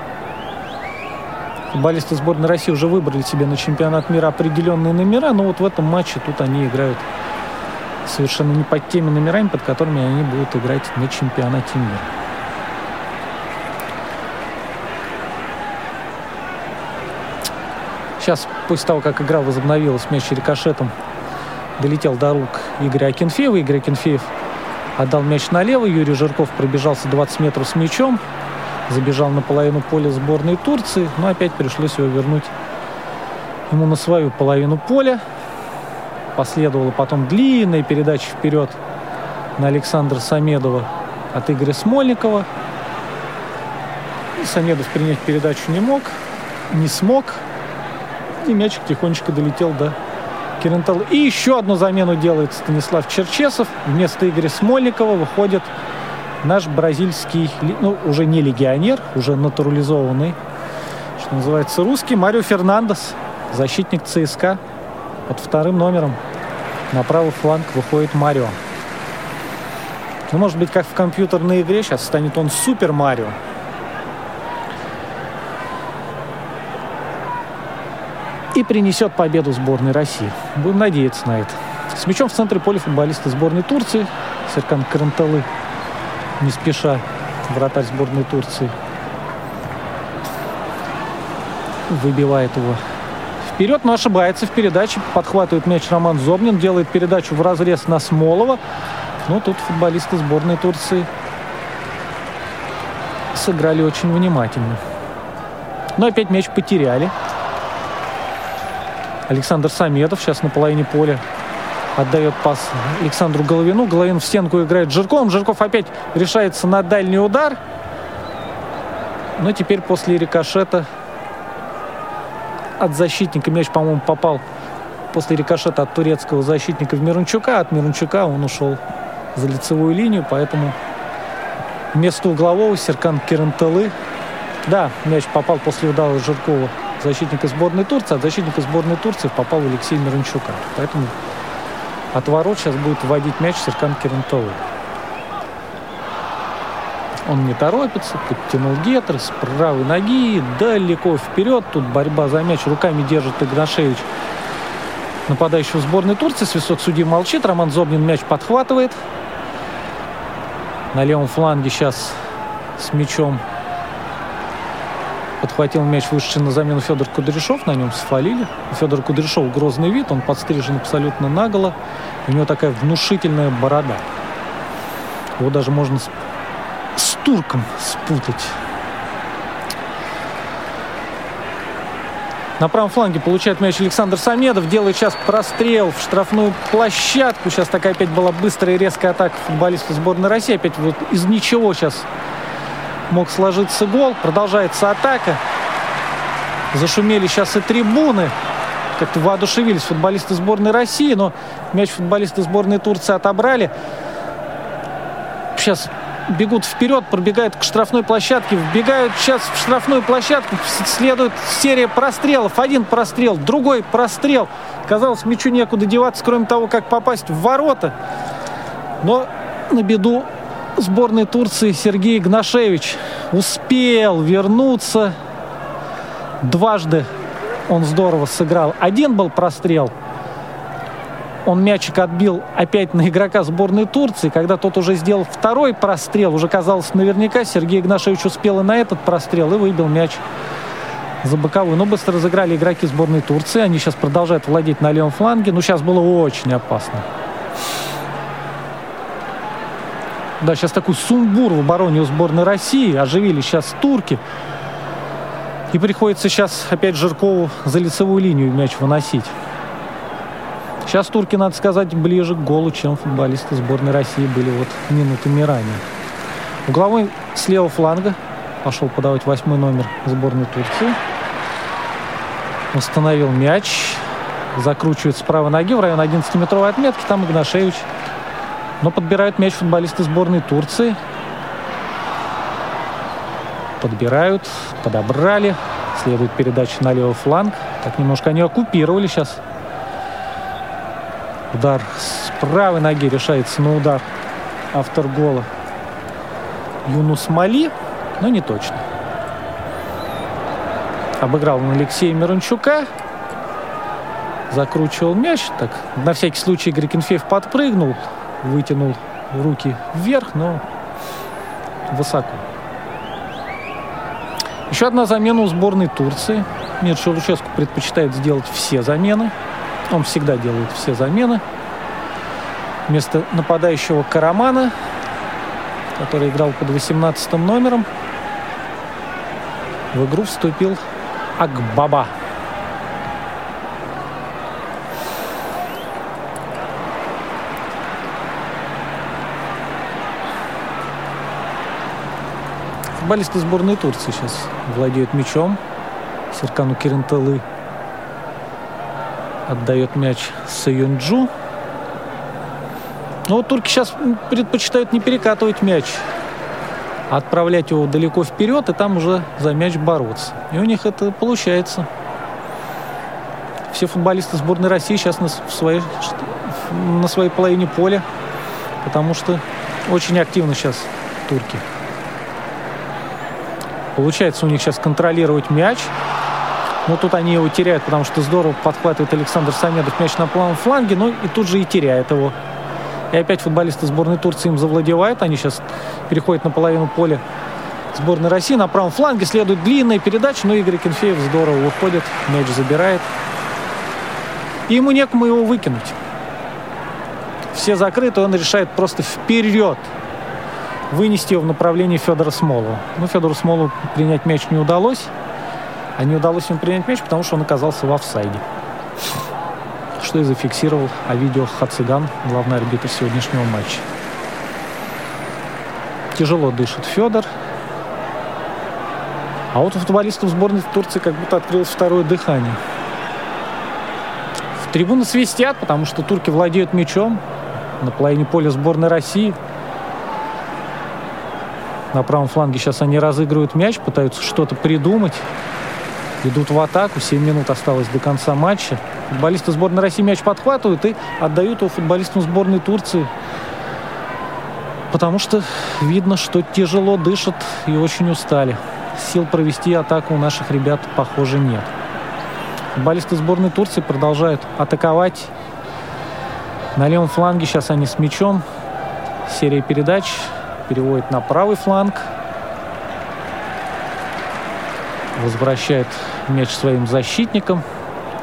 Футболисты сборной России уже выбрали себе на чемпионат мира определенные номера, но вот в этом матче тут они играют совершенно не под теми номерами, под которыми они будут играть на чемпионате мира. Сейчас, после того, как игра возобновилась, мяч рикошетом долетел до рук Игоря Акинфеева. Игорь Акинфеев отдал мяч налево. Юрий Жирков пробежался 20 метров с мячом. Забежал на половину поля сборной Турции. Но опять пришлось его вернуть ему на свою половину поля. Последовала потом длинная передача вперед на Александра Самедова от Игоря Смольникова. И Самедов принять передачу не мог, не смог и мячик тихонечко долетел до Кирентала. И еще одну замену делает Станислав Черчесов. Вместо Игоря Смольникова выходит наш бразильский, ну, уже не легионер, уже натурализованный, что называется, русский Марио Фернандес, защитник ЦСКА под вторым номером. На правый фланг выходит Марио. Ну, может быть, как в компьютерной игре, сейчас станет он Супер Марио. И принесет победу сборной России. Будем надеяться на это. С мячом в центре поля футболисты сборной Турции. Серкан Каранталы не спеша вратарь сборной Турции выбивает его вперед, но ошибается в передаче. Подхватывает мяч Роман Зобнин, делает передачу в разрез на Смолова. Но тут футболисты сборной Турции сыграли очень внимательно. Но опять мяч потеряли. Александр Самедов сейчас на половине поля отдает пас Александру Головину. Головин в стенку играет Жирком. Жирков опять решается на дальний удар. Но теперь после рикошета от защитника мяч, по-моему, попал после рикошета от турецкого защитника в Мирончука. От Мирончука он ушел за лицевую линию, поэтому вместо углового Серкан Керенталы. Да, мяч попал после удара Жиркова защитника сборной Турции, от защитника сборной Турции попал Алексей Мирончука. Поэтому от ворот сейчас будет вводить мяч Серкан Керентовый. Он не торопится, подтянул гетер с правой ноги, далеко вперед. Тут борьба за мяч, руками держит Игнашевич нападающего сборной Турции. Свисок судьи молчит, Роман Зобнин мяч подхватывает. На левом фланге сейчас с мячом подхватил мяч вышедший на замену Федор Кудряшов, на нем свалили. У Федора Кудряшова грозный вид, он подстрижен абсолютно наголо. У него такая внушительная борода. Его даже можно с, с турком спутать. На правом фланге получает мяч Александр Самедов. Делает сейчас прострел в штрафную площадку. Сейчас такая опять была быстрая и резкая атака футболиста сборной России. Опять вот из ничего сейчас мог сложиться гол. Продолжается атака. Зашумели сейчас и трибуны. Как-то воодушевились футболисты сборной России, но мяч футболисты сборной Турции отобрали. Сейчас бегут вперед, пробегают к штрафной площадке, вбегают сейчас в штрафную площадку, следует серия прострелов. Один прострел, другой прострел. Казалось, мячу некуда деваться, кроме того, как попасть в ворота. Но на беду сборной Турции Сергей Игнашевич успел вернуться. Дважды он здорово сыграл. Один был прострел – он мячик отбил опять на игрока сборной Турции. Когда тот уже сделал второй прострел, уже казалось наверняка, Сергей Игнашевич успел и на этот прострел и выбил мяч за боковую. Но быстро разыграли игроки сборной Турции. Они сейчас продолжают владеть на левом фланге. Но сейчас было очень опасно. Да, сейчас такой сумбур в обороне у сборной России. Оживили сейчас турки. И приходится сейчас опять Жиркову за лицевую линию мяч выносить. Сейчас турки, надо сказать, ближе к голу, чем футболисты сборной России были вот минутами ранее. Угловой с левого фланга пошел подавать восьмой номер сборной Турции. Установил мяч. Закручивает с правой ноги в район 11-метровой отметки. Там Игнашевич. Но подбирают мяч футболисты сборной Турции. Подбирают, подобрали. Следует передача на левый фланг. Так немножко они оккупировали сейчас Удар с правой ноги решается на удар автор гола Юнус Мали, но не точно. Обыграл он Алексея Мирончука. Закручивал мяч. Так, на всякий случай Грикенфеев подпрыгнул, вытянул руки вверх, но высоко. Еще одна замена у сборной Турции. Мирчо Луческу предпочитает сделать все замены. Он всегда делает все замены. Вместо нападающего Карамана, который играл под 18 номером, в игру вступил Акбаба. Футболисты сборной Турции сейчас владеют мячом. Серкану Киринталы Отдает мяч Саюнджу. Но вот турки сейчас предпочитают не перекатывать мяч, а отправлять его далеко вперед и там уже за мяч бороться. И у них это получается. Все футболисты сборной России сейчас на, своей, на своей половине поля, потому что очень активно сейчас турки. Получается у них сейчас контролировать мяч, но тут они его теряют, потому что здорово подхватывает Александр Самедов мяч на правом фланге, но и тут же и теряет его. И опять футболисты сборной Турции им завладевают. Они сейчас переходят на половину поля сборной России. На правом фланге следует длинная передача, но Игорь Кенфеев здорово выходит, мяч забирает. И ему некому его выкинуть. Все закрыты, он решает просто вперед вынести его в направлении Федора Смолова. Но Федору Смолову принять мяч не удалось. А не удалось ему принять мяч, потому что он оказался в офсайде. Что и зафиксировал Авидео Хациган, главный арбитр сегодняшнего матча. Тяжело дышит Федор. А вот у футболистов сборной Турции как будто открылось второе дыхание. В трибуны свистят, потому что турки владеют мячом. На половине поля сборной России. На правом фланге сейчас они разыгрывают мяч, пытаются что-то придумать идут в атаку. 7 минут осталось до конца матча. Футболисты сборной России мяч подхватывают и отдают его футболистам сборной Турции. Потому что видно, что тяжело дышат и очень устали. Сил провести атаку у наших ребят, похоже, нет. Футболисты сборной Турции продолжают атаковать. На левом фланге сейчас они с мячом. Серия передач переводит на правый фланг. возвращает мяч своим защитникам.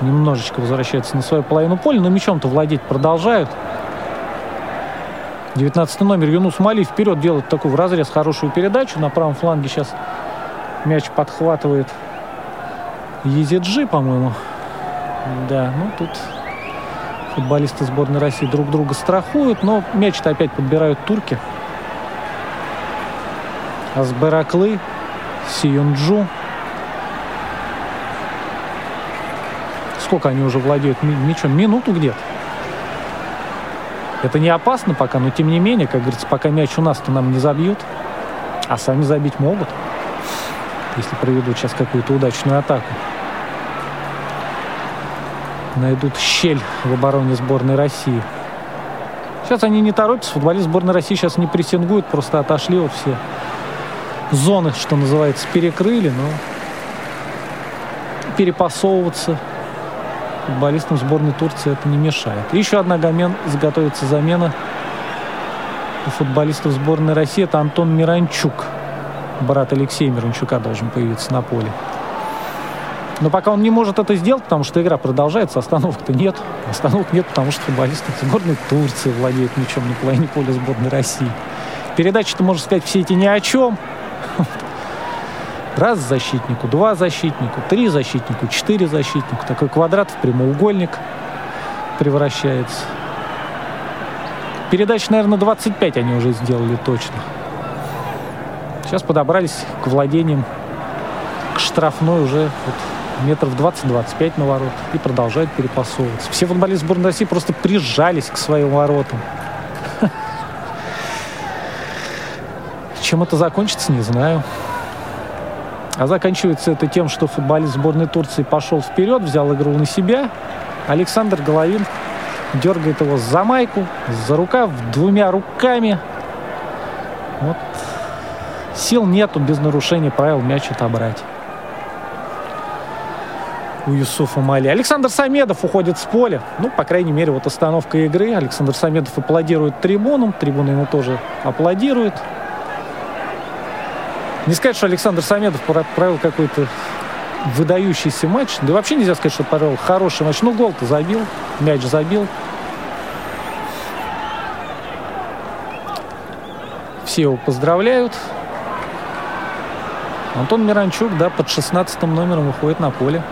Немножечко возвращается на свою половину поля, но мячом-то владеть продолжают. 19 номер Юнус Мали вперед делает такую в разрез хорошую передачу. На правом фланге сейчас мяч подхватывает Езиджи, по-моему. Да, ну тут футболисты сборной России друг друга страхуют, но мяч-то опять подбирают турки. Азбераклы, Сиюнджу. Сколько они уже владеют мячом? Минуту где-то. Это не опасно пока, но тем не менее, как говорится, пока мяч у нас, то нам не забьют. А сами забить могут, если проведут сейчас какую-то удачную атаку. Найдут щель в обороне сборной России. Сейчас они не торопятся. Футболист сборной России сейчас не прессингует, просто отошли вот все зоны, что называется, перекрыли, но перепасовываться футболистам сборной Турции это не мешает. еще одна гамен, заготовится замена у футболистов сборной России. Это Антон Миранчук. Брат Алексея Миранчука должен появиться на поле. Но пока он не может это сделать, потому что игра продолжается, остановок-то нет. Остановок нет, потому что футболисты сборной Турции владеют мячом на половине поля сборной России. Передачи-то, можно сказать, все эти ни о чем. Раз защитнику, два защитнику, три защитнику, четыре защитнику. Такой квадрат в прямоугольник превращается. Передач, наверное, 25 они уже сделали точно. Сейчас подобрались к владениям, к штрафной уже вот метров 20-25 на ворот и продолжают перепасовываться. Все футболисты сборной России просто прижались к своим воротам. Чем это закончится, не знаю. А заканчивается это тем, что футболист сборной Турции пошел вперед, взял игру на себя. Александр Головин дергает его за майку, за рукав, двумя руками. Вот. Сил нету без нарушения правил мяч отобрать. У Юсуфа Мали. Александр Самедов уходит с поля. Ну, по крайней мере, вот остановка игры. Александр Самедов аплодирует трибунам. Трибуны ему тоже аплодируют. Не сказать, что Александр Самедов провел какой-то выдающийся матч. Да вообще нельзя сказать, что провел хороший матч. Ну, гол-то забил, мяч забил. Все его поздравляют. Антон Миранчук, да, под 16 номером выходит на поле.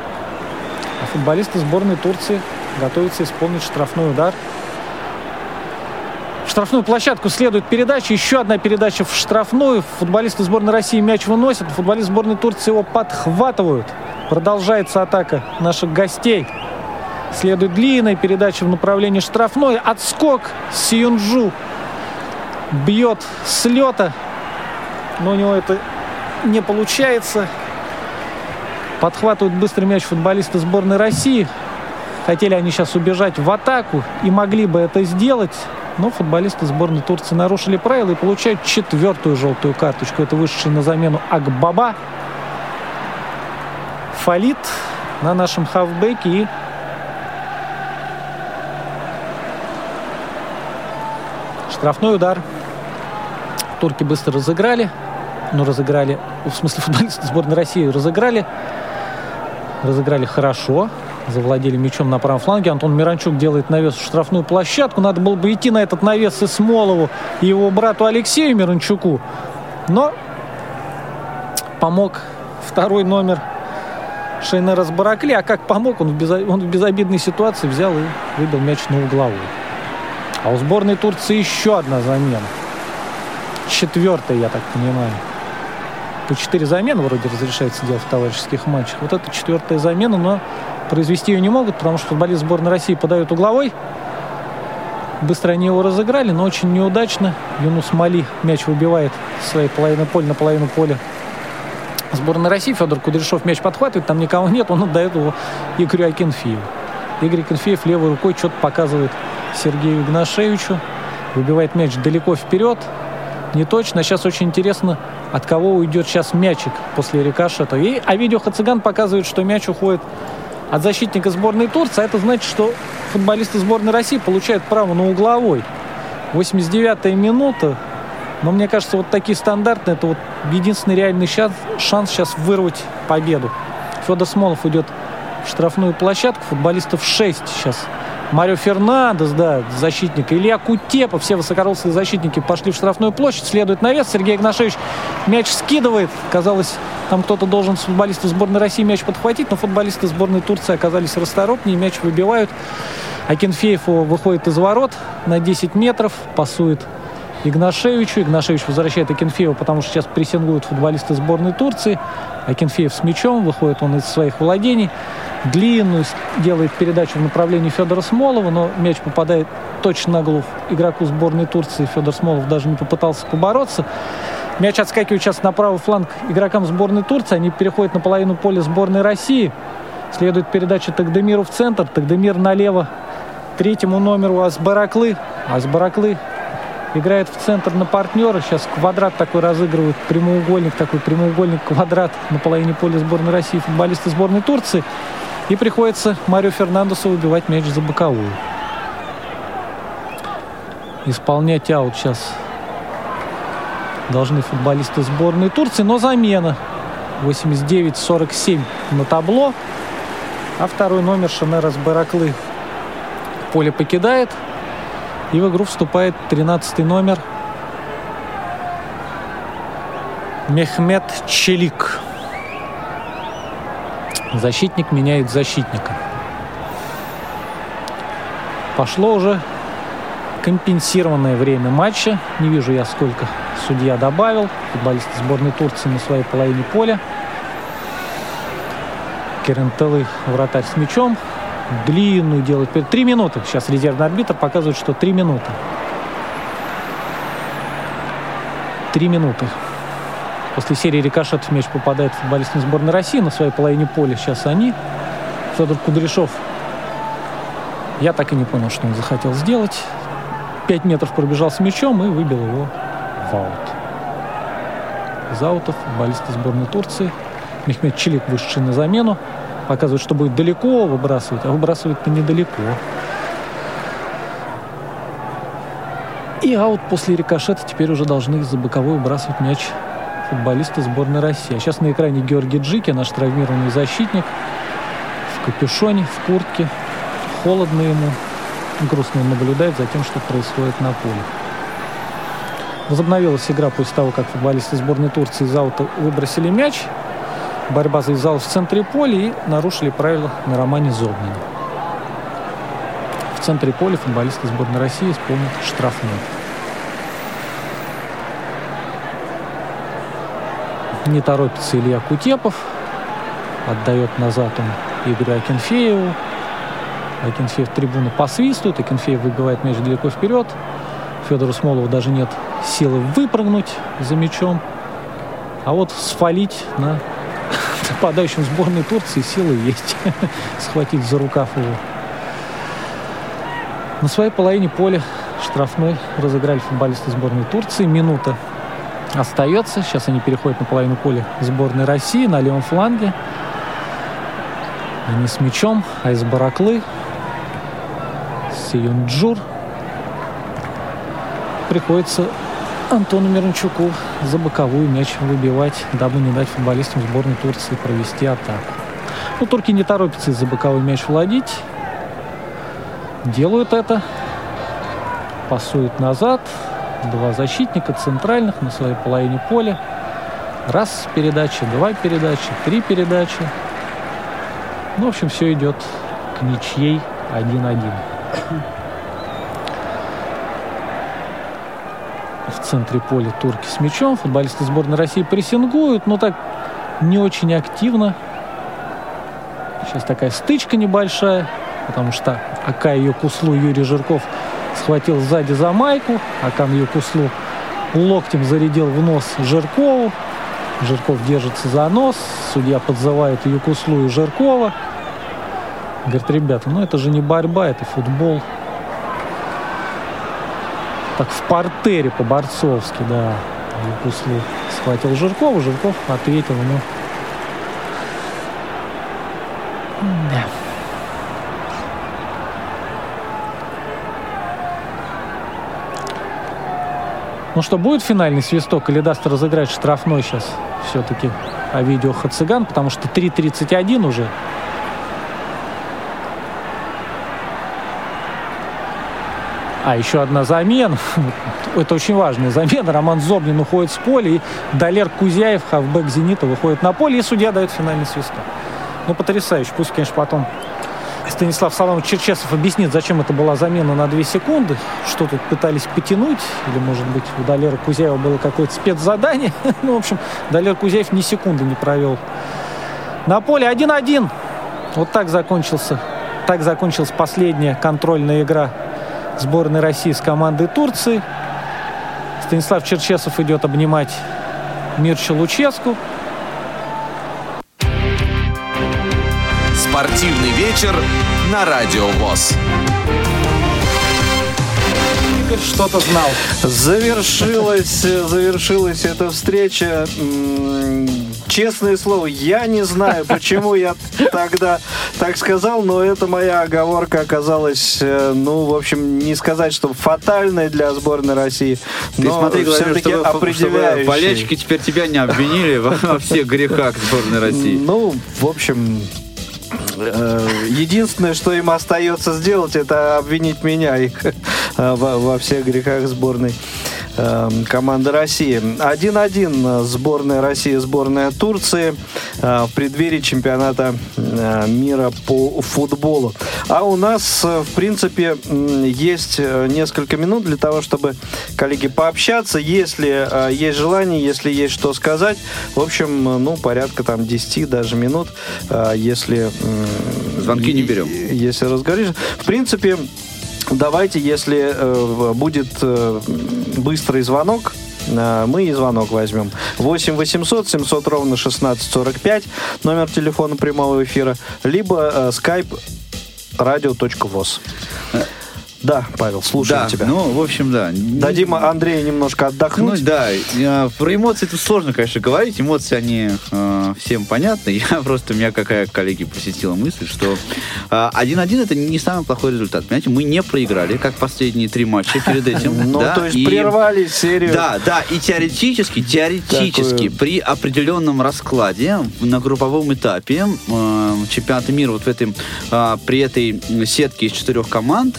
А футболисты сборной Турции готовятся исполнить штрафной удар – штрафную площадку следует передача. Еще одна передача в штрафную. Футболисты сборной России мяч выносят. Футболисты сборной Турции его подхватывают. Продолжается атака наших гостей. Следует длинная передача в направлении штрафной. Отскок Сиюнджу бьет с лета. Но у него это не получается. Подхватывают быстрый мяч футболисты сборной России. Хотели они сейчас убежать в атаку и могли бы это сделать. Но футболисты сборной Турции нарушили правила и получают четвертую желтую карточку. Это вышедший на замену Акбаба. Фалит на нашем хавбеке и штрафной удар. Турки быстро разыграли. Ну, разыграли, в смысле футболисты сборной России разыграли. Разыграли хорошо завладели мячом на правом фланге. Антон Миранчук делает навес в штрафную площадку. Надо было бы идти на этот навес и Смолову, и его брату Алексею Миранчуку. Но помог второй номер Шейнера Баракли. А как помог? Он в, безо... он в безобидной ситуации взял и выбил мяч на угловую. А у сборной Турции еще одна замена. Четвертая, я так понимаю. По четыре замены вроде разрешается делать в товарищеских матчах. Вот это четвертая замена, но произвести ее не могут, потому что футболист сборной России подает угловой. Быстро они его разыграли, но очень неудачно. Юнус Мали мяч выбивает своей половины поля на половину поля сборной России. Федор Кудряшов мяч подхватывает, там никого нет, он отдает его Игорю Акинфееву. Игорь Акинфеев левой рукой что-то показывает Сергею Игнашевичу. Выбивает мяч далеко вперед. Не точно. Сейчас очень интересно, от кого уйдет сейчас мячик после рикошета. И, а видео Хациган показывает, что мяч уходит от защитника сборной Турции. А это значит, что футболисты сборной России получают право на угловой. 89-я минута. Но мне кажется, вот такие стандартные, это вот единственный реальный шанс, шанс сейчас вырвать победу. Федор Смолов идет в штрафную площадку. Футболистов 6 сейчас. Марио Фернандес, да, защитник. Илья Кутепов, все высокорослые защитники пошли в штрафную площадь. Следует навес. Сергей Игнашевич мяч скидывает. Казалось, там кто-то должен с футболистов сборной России мяч подхватить, но футболисты сборной Турции оказались расторопнее. Мяч выбивают. Акинфеев выходит из ворот на 10 метров, пасует Игнашевичу. Игнашевич возвращает Акинфеева, потому что сейчас прессингуют футболисты сборной Турции. Акинфеев с мячом, выходит он из своих владений. Длинную делает передачу в направлении Федора Смолова, но мяч попадает точно на голову игроку сборной Турции. Федор Смолов даже не попытался побороться. Мяч отскакивает сейчас на правый фланг игрокам сборной Турции. Они переходят на половину поля сборной России. Следует передача Тагдемиру в центр. Тагдемир налево третьему номеру Асбараклы. Асбараклы играет в центр на партнера. Сейчас квадрат такой разыгрывает, прямоугольник такой, прямоугольник, квадрат на половине поля сборной России, футболисты сборной Турции. И приходится Марио Фернандесу выбивать мяч за боковую. Исполнять аут сейчас должны футболисты сборной Турции, но замена. 89-47 на табло. А второй номер Шанерас Бараклы поле покидает. И в игру вступает 13 номер Мехмед Челик. Защитник меняет защитника. Пошло уже компенсированное время матча. Не вижу я, сколько судья добавил. Футболисты сборной Турции на своей половине поля. Керентелы вратарь с мячом длинную делает. Три минуты. Сейчас резервный арбитр показывает, что три минуты. Три минуты. После серии рикошетов мяч попадает футболистам сборной России на своей половине поля. Сейчас они. Федор Кудряшов. Я так и не понял, что он захотел сделать. Пять метров пробежал с мячом и выбил его в аут. Из футболисты сборной Турции. Мехмед Чилик вышедший на замену показывает, что будет далеко выбрасывать, а выбрасывает-то недалеко. И аут после рикошета теперь уже должны из-за боковой выбрасывать мяч футболисты сборной России. А сейчас на экране Георгий Джики, наш травмированный защитник, в капюшоне, в куртке. Холодно ему. Грустно он наблюдает за тем, что происходит на поле. Возобновилась игра после того, как футболисты сборной Турции из аута выбросили мяч. Борьба завязалась в центре поля и нарушили правила на Романе Зобнине. В центре поля футболисты сборной России исполнят штрафной. Не торопится Илья Кутепов. Отдает назад он Игорю Акинфееву. Акинфеев трибуны посвистывает. Акинфеев выбивает мяч далеко вперед. Федору Смолову даже нет силы выпрыгнуть за мячом. А вот сфалить на нападающим сборной Турции силы есть. Схватить за рукав его. На своей половине поля штрафной разыграли футболисты сборной Турции. Минута остается. Сейчас они переходят на половину поля сборной России на левом фланге. Они с мячом, а из Бараклы Сиюнджур приходится Антону Мирончуку за боковую мяч выбивать, дабы не дать футболистам сборной Турции провести атаку. Но турки не торопятся из-за боковой мяч владеть. Делают это. Пасуют назад. Два защитника центральных на своей половине поля. Раз передача, два передачи, три передачи. Ну, в общем, все идет к ничьей 1-1. в центре поля турки с мячом. Футболисты сборной России прессингуют, но так не очень активно. Сейчас такая стычка небольшая, потому что Ака ее куслу Юрий Жирков схватил сзади за майку. Акан ее куслу локтем зарядил в нос Жиркову. Жирков держится за нос. Судья подзывает ее куслу и Жиркова. Говорит, ребята, ну это же не борьба, это футбол так в портере по-борцовски, да. После схватил Жиркова, Жирков ответил ему. Да. Ну что, будет финальный свисток или даст разыграть штрафной сейчас все-таки Овидио Хациган, потому что 3.31 уже. А, еще одна замена. Это очень важная замена. Роман Зобнин уходит с поля, и Далер Кузяев, хавбэк «Зенита», выходит на поле, и судья дает финальный свисток. Ну, потрясающе. Пусть, конечно, потом Станислав Саламович Черчесов объяснит, зачем это была замена на 2 секунды, что тут пытались потянуть, или, может быть, у Далера Кузяева было какое-то спецзадание. ну, в общем, Далер Кузяев ни секунды не провел. На поле 1-1. Вот так закончился, так закончилась последняя контрольная игра сборной России с командой Турции. Станислав Черчесов идет обнимать Мирча Луческу. Спортивный вечер на Радио ВОЗ. Игорь что-то знал. Завершилась, завершилась эта встреча. Честное слово, я не знаю, почему я тогда так сказал, но эта моя оговорка оказалась, э, ну, в общем, не сказать, что фатальной для сборной России, Ты но смотри, все-таки чтобы, чтобы определяющей. болельщики теперь тебя не обвинили во, всех грехах сборной России. Ну, в общем, единственное, что им остается сделать, это обвинить меня их э, во всех грехах сборной э, команды России. 1-1 сборная России, сборная Турции э, в преддверии чемпионата э, мира по футболу. А у нас, э, в принципе, есть несколько минут для того, чтобы, коллеги, пообщаться. Если э, есть желание, если есть что сказать, в общем, ну, порядка там 10 даже минут, э, если... Звонки не берем. Если разговоришь. В принципе, давайте, если э, будет э, быстрый звонок, э, мы и звонок возьмем. 8 800 700 ровно 1645, номер телефона прямого эфира, либо э, skype radio.voz. Да, Павел, слушаем да, тебя. ну, в общем, да. Дадим Андрею немножко Ну отдохнуть. да, э, про эмоции тут сложно, конечно, говорить. Эмоции, они э, всем понятны. Я просто, меня какая коллеги посетила мысль, что э, 1-1 это не самый плохой результат. Понимаете, мы не проиграли, как последние три матча перед этим. Ну, да, то есть и- прервали серию. Да, да, и теоретически, теоретически, Такое. при определенном раскладе на групповом этапе э, чемпионата мира вот в этом, э, при этой сетке из четырех команд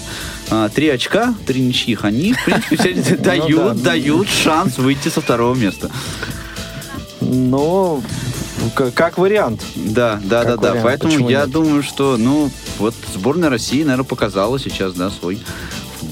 три очка, три ничьих, они, в принципе, все дают, дают шанс выйти со второго места. Но к- как вариант. Да, да, Как да, да. вариант, Поэтому почему я нет? думаю, что, ну, вот сборная России, наверное, показала сейчас, да, свой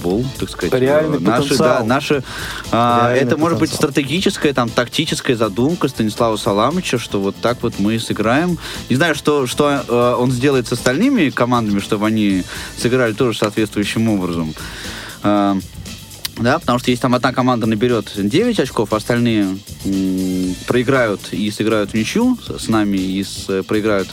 футбол, так сказать. Реальный Э, наши, потенциал. да, наши, а, Реальный это может быть стратегическая, там, тактическая задумка Станислава Саламыча, что вот так вот мы сыграем. Не знаю, что, что э, он сделает с остальными командами, чтобы они сыграли тоже соответствующим образом. А, да, потому что если там одна команда наберет 9 очков, а остальные м, проиграют и сыграют в ничью с, с нами и с- э, проиграют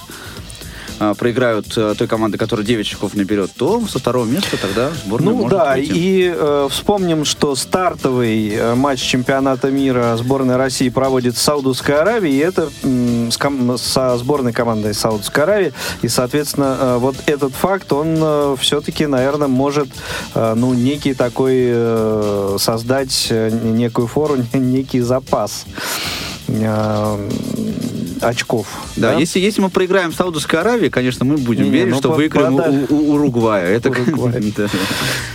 а, проиграют э, той команды, которая 9 очков наберет, то со второго места тогда сборная Ну да, выйти. и э, вспомним, что стартовый э, матч чемпионата мира сборной России проводит в Саудовской Аравии, и это м, с ком- со сборной командой Саудовской Аравии, и, соответственно, э, вот этот факт, он все-таки, наверное, может, э, ну, некий такой э, создать э, некую фору, некий запас э, очков. Да, Если, если мы проиграем в Саудовской Аравии, конечно, мы будем Не, верить, ну, что по- выиграем у, подальше. у- у Уругвая. Это, Уругвай. Да.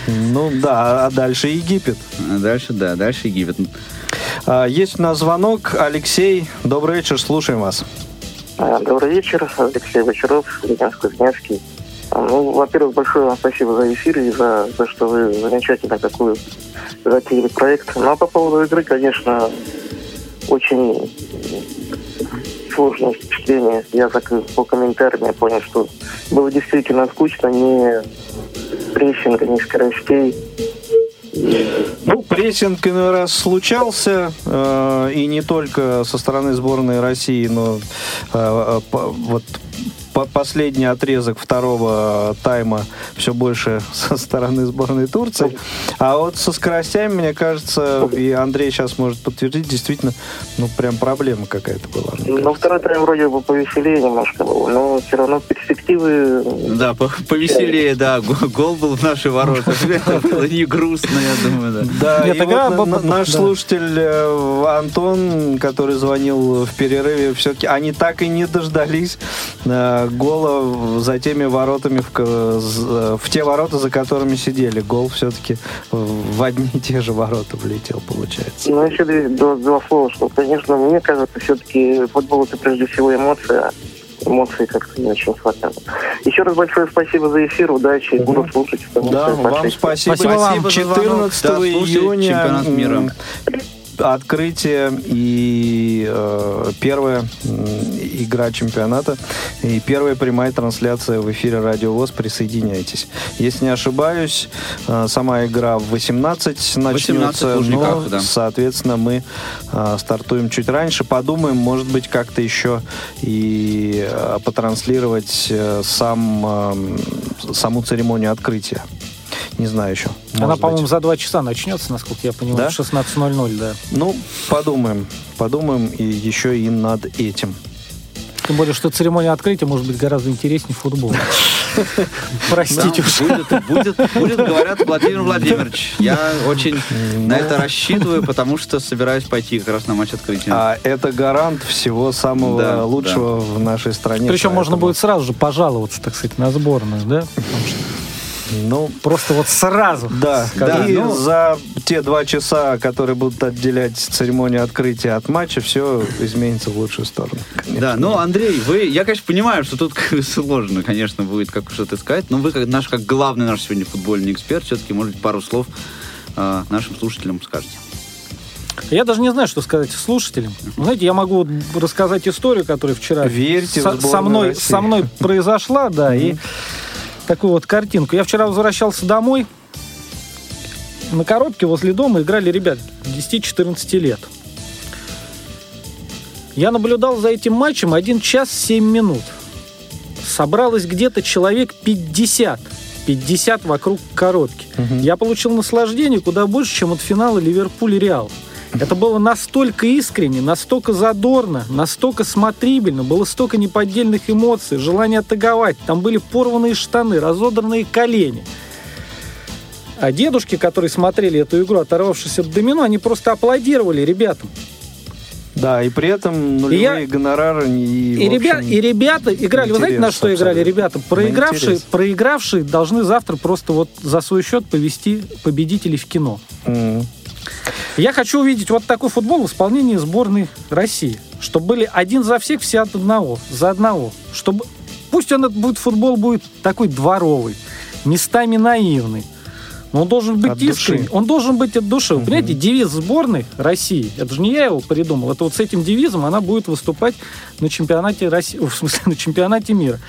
Ну да, а дальше Египет. А дальше, да, дальше Египет. А, Есть у нас звонок. Алексей, добрый вечер, слушаем вас. А, Добрый вечер, Алексей Бочаров, Леонид Кузнецкий. А, Ну, во-первых, большое вам спасибо за эфир и за то, что вы замечательно такую затеяли проект. Ну, а по поводу игры, конечно, очень сложное впечатление. Я так по комментариям понял, что было действительно скучно, ни прессинга, ни скоростей. Ну, прессинг иной раз случался, э, и не только со стороны сборной России, но э, э, по- вот последний отрезок второго тайма все больше со стороны сборной Турции. А вот со скоростями, мне кажется, и Андрей сейчас может подтвердить, действительно, ну, прям проблема какая-то была. Ну, второй тайм вроде бы повеселее немножко был, но все равно перспективы... Да, по- повеселее, да. Го- Гол был в наши ворота. Это было не грустно, я думаю, да. Да, и вот наш да. слушатель э, Антон, который звонил в перерыве, все-таки они так и не дождались э, гола за теми воротами, в, з- в те ворота, за которыми сидели. Гол все-таки в одни и те же ворота влетел, получается. Ну, еще два, два слова, что, конечно, мне кажется, все-таки футбол это прежде всего эмоция, а эмоции как-то не очень хватает. Еще раз большое спасибо за эфир, удачи, буду слушать. Да, вам спасибо. Спасибо вам. Спасибо звонок. 14 Да, июня чемпионат мира. Открытие и э, первая игра чемпионата и первая прямая трансляция в эфире Радио ВОЗ. Присоединяйтесь. Если не ошибаюсь, э, сама игра в 18 начнется, в Лужниках, но, да. соответственно, мы э, стартуем чуть раньше. Подумаем, может быть, как-то еще и э, потранслировать э, сам, э, саму церемонию открытия. Не знаю еще. Она, по-моему, за два часа начнется, насколько я понимаю, Да? в 16.00, да. Ну, подумаем. Подумаем и еще и над этим. Тем более, что церемония открытия может быть гораздо интереснее футбола. Простите уж. Будет, будет, будет, говорят, Владимир Владимирович. Я очень на это рассчитываю, потому что собираюсь пойти как раз на матч открытия. А это гарант всего самого Да, лучшего в нашей стране. Причем можно поэтому, будет сразу же пожаловаться, так сказать, на сборную, да? Ну, Просто вот сразу. да. Да, и ну- за те два часа, которые будут отделять церемонию открытия от матча, все изменится в лучшую сторону. конечно. Да, ну, Андрей, вы, я, конечно, понимаю, что тут сложно, конечно, будет как что-то сказать, но вы, как наш, как главный наш сегодня футбольный эксперт, все-таки, может быть, пару слов э, нашим слушателям скажете. Я даже не знаю, что сказать слушателям. Знаете, я могу рассказать историю, которая вчера Верьте со, со мной, России. со мной произошла, да, и такую вот картинку. Я вчера возвращался домой. На коробке возле дома играли ребят 10-14 лет. Я наблюдал за этим матчем 1 час 7 минут. Собралось где-то человек 50. 50 вокруг коробки. Я получил наслаждение куда больше, чем от финала Ливерпуль-Реал. Это было настолько искренне, настолько задорно, настолько смотрибельно, было столько неподдельных эмоций, желание атаковать. Там были порванные штаны, разодранные колени. А дедушки, которые смотрели эту игру, оторвавшись от домино, они просто аплодировали ребятам. Да, и при этом нулевые я- гонорары. И, И, ребя- общем, и ребята играли, вы знаете, на что играли абсолютно. ребята? На Проигравшие, проигравшие должны завтра просто вот за свой счет повести победителей в кино. М. Я хочу увидеть вот такой футбол в исполнении сборной России. Чтобы были один за всех, все от одного, за одного. Чтобы пусть он этот будет футбол будет такой дворовый, местами наивный. Но он должен быть От души. он должен быть от души. Вы понимаете, девиз сборной России, это же не я его придумал, это вот с этим девизом она будет выступать на чемпионате России, в смысле на чемпионате мира.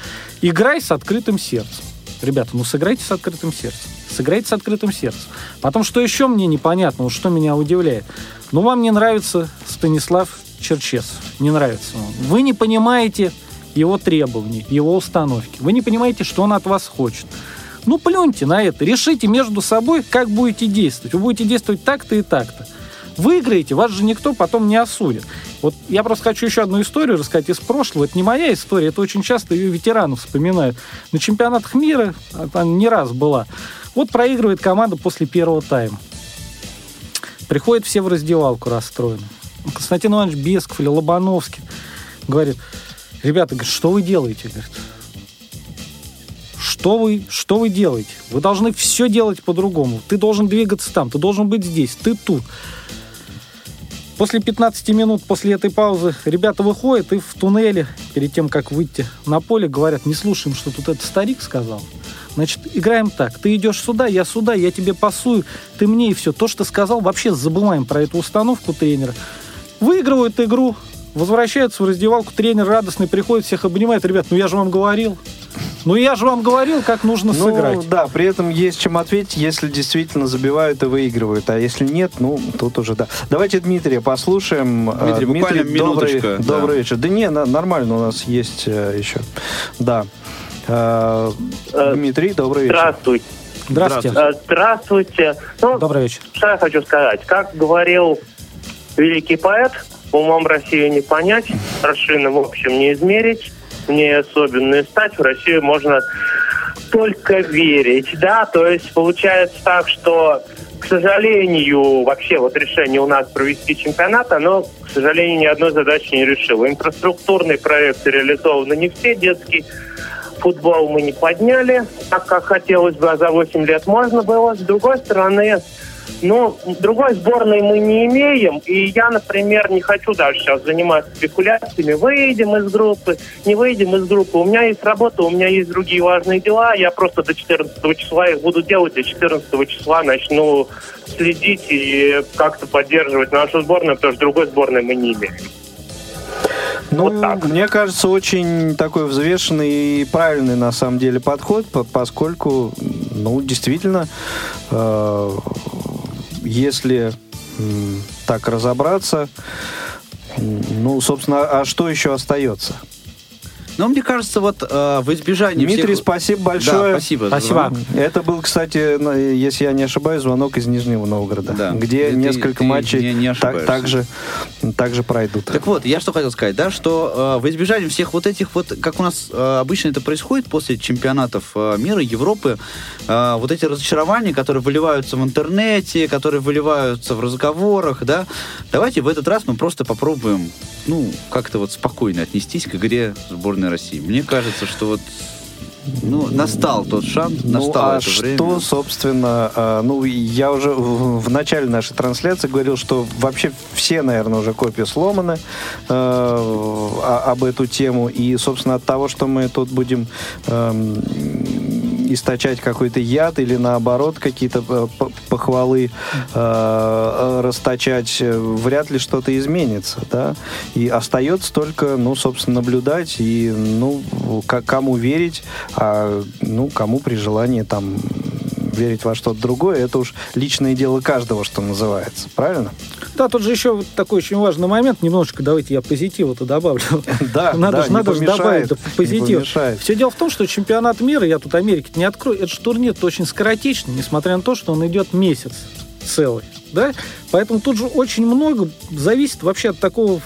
Играй с открытым сердцем. Ребята, ну сыграйте с открытым сердцем. Сыграйте с открытым сердцем. Потом, что еще мне непонятно, вот что меня удивляет. Ну, вам не нравится Станислав Черчесов. Не нравится он. Вы не понимаете его требований, его установки. Вы не понимаете, что он от вас хочет. Ну, плюньте на это. Решите между собой, как будете действовать. Вы будете действовать так-то и так-то. Выиграете, вас же никто потом не осудит. Вот я просто хочу еще одну историю рассказать из прошлого. Это не моя история, это очень часто ее ветераны вспоминают. На чемпионатах мира она не раз была. Вот проигрывает команда после первого тайма. Приходят все в раздевалку расстроены. Константин Иванович Бесков или Лобановский говорит, ребята, что вы делаете? Говорит, что вы, что вы делаете? Вы должны все делать по-другому. Ты должен двигаться там, ты должен быть здесь, ты тут. После 15 минут, после этой паузы, ребята выходят и в туннеле, перед тем, как выйти на поле, говорят, не слушаем, что тут этот старик сказал. Значит, играем так. Ты идешь сюда, я сюда, я тебе пасую, ты мне и все. То, что сказал, вообще забываем про эту установку тренера. Выигрывают игру, возвращаются в раздевалку, тренер радостный приходит, всех обнимает. Ребят, ну я же вам говорил. Ну, я же вам говорил, как нужно Ну, сыграть. да, при этом есть чем ответить, если действительно забивают и выигрывают. А если нет, ну, тут уже да. Давайте Дмитрия послушаем. Дмитрий, буквально добрый, минуточка, да. добрый вечер. Да не, на- нормально у нас есть э, еще. Да. Э, Дмитрий, добрый вечер. Здравствуйте. Здравствуйте. Э, Здравствуйте. Ну, Добрый вечер. что я хочу сказать? Как говорил великий поэт, умом Россию не понять, аршином в общем не измерить, мне особенную стать в Россию можно только верить, да, то есть получается так, что, к сожалению, вообще вот решение у нас провести чемпионат, оно, к сожалению, ни одной задачи не решило. Инфраструктурные проекты реализованы не все, детский футбол мы не подняли, так как хотелось бы, а за 8 лет можно было. С другой стороны, ну, другой сборной мы не имеем, и я, например, не хочу даже сейчас заниматься спекуляциями. Выйдем из группы, не выйдем из группы. У меня есть работа, у меня есть другие важные дела. Я просто до 14 числа их буду делать, а 14 числа начну следить и как-то поддерживать нашу сборную, потому что другой сборной мы не имеем. Ну, мне кажется, очень такой взвешенный и правильный на самом деле подход, по- поскольку, ну, действительно, э, если так разобраться, ну, собственно, а что еще остается? Но мне кажется, вот э, в избежание Дмитрий, всех- спасибо большое. Да, спасибо. Спасибо. Это был, кстати, на- если я не ошибаюсь, звонок из Нижнего Новгорода, Да. где Ты- несколько ты матчей не- не так, также, также пройдут. Так вот, я что хотел сказать, да, что э, в избежание всех вот этих вот, как у нас э, обычно это происходит после чемпионатов э, мира, Европы, э, вот эти разочарования, которые выливаются в интернете, которые выливаются в разговорах, да, давайте в этот раз мы просто попробуем, ну, как-то вот спокойно отнестись к игре сборной России. Мне кажется, что вот ну, настал тот шанс, настало ну, а это что, время. собственно, а, ну, я уже в, в начале нашей трансляции говорил, что вообще все, наверное, уже копии сломаны э, а- об эту тему. И, собственно, от того, что мы тут будем эм, источать какой-то яд или, наоборот, какие-то э, похвалы э, расточать, э, вряд ли что-то изменится, да. И остается только, ну, собственно, наблюдать и, ну, кому верить, а, ну, кому при желании там верить во что-то другое, это уж личное дело каждого, что называется. Правильно? Да, тут же еще вот такой очень важный момент. Немножечко давайте я позитива-то добавлю. Да, надо да, же, надо же добавить да, позитив. Все дело в том, что чемпионат мира, я тут Америки не открою, это же турнир очень скоротечный, несмотря на то, что он идет месяц целый. Да? Поэтому тут же очень много зависит вообще от такого,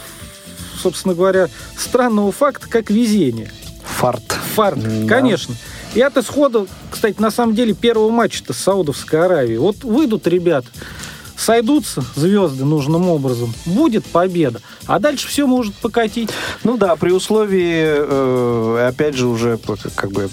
собственно говоря, странного факта, как везение. Фарт. Фарт, Да. конечно. И от исхода, кстати, на самом деле, первого матча-то с Саудовской Аравией. Вот выйдут ребят, сойдутся звезды нужным образом, будет победа. А дальше все может покатить. Ну да, при условии, э, опять же, уже как бы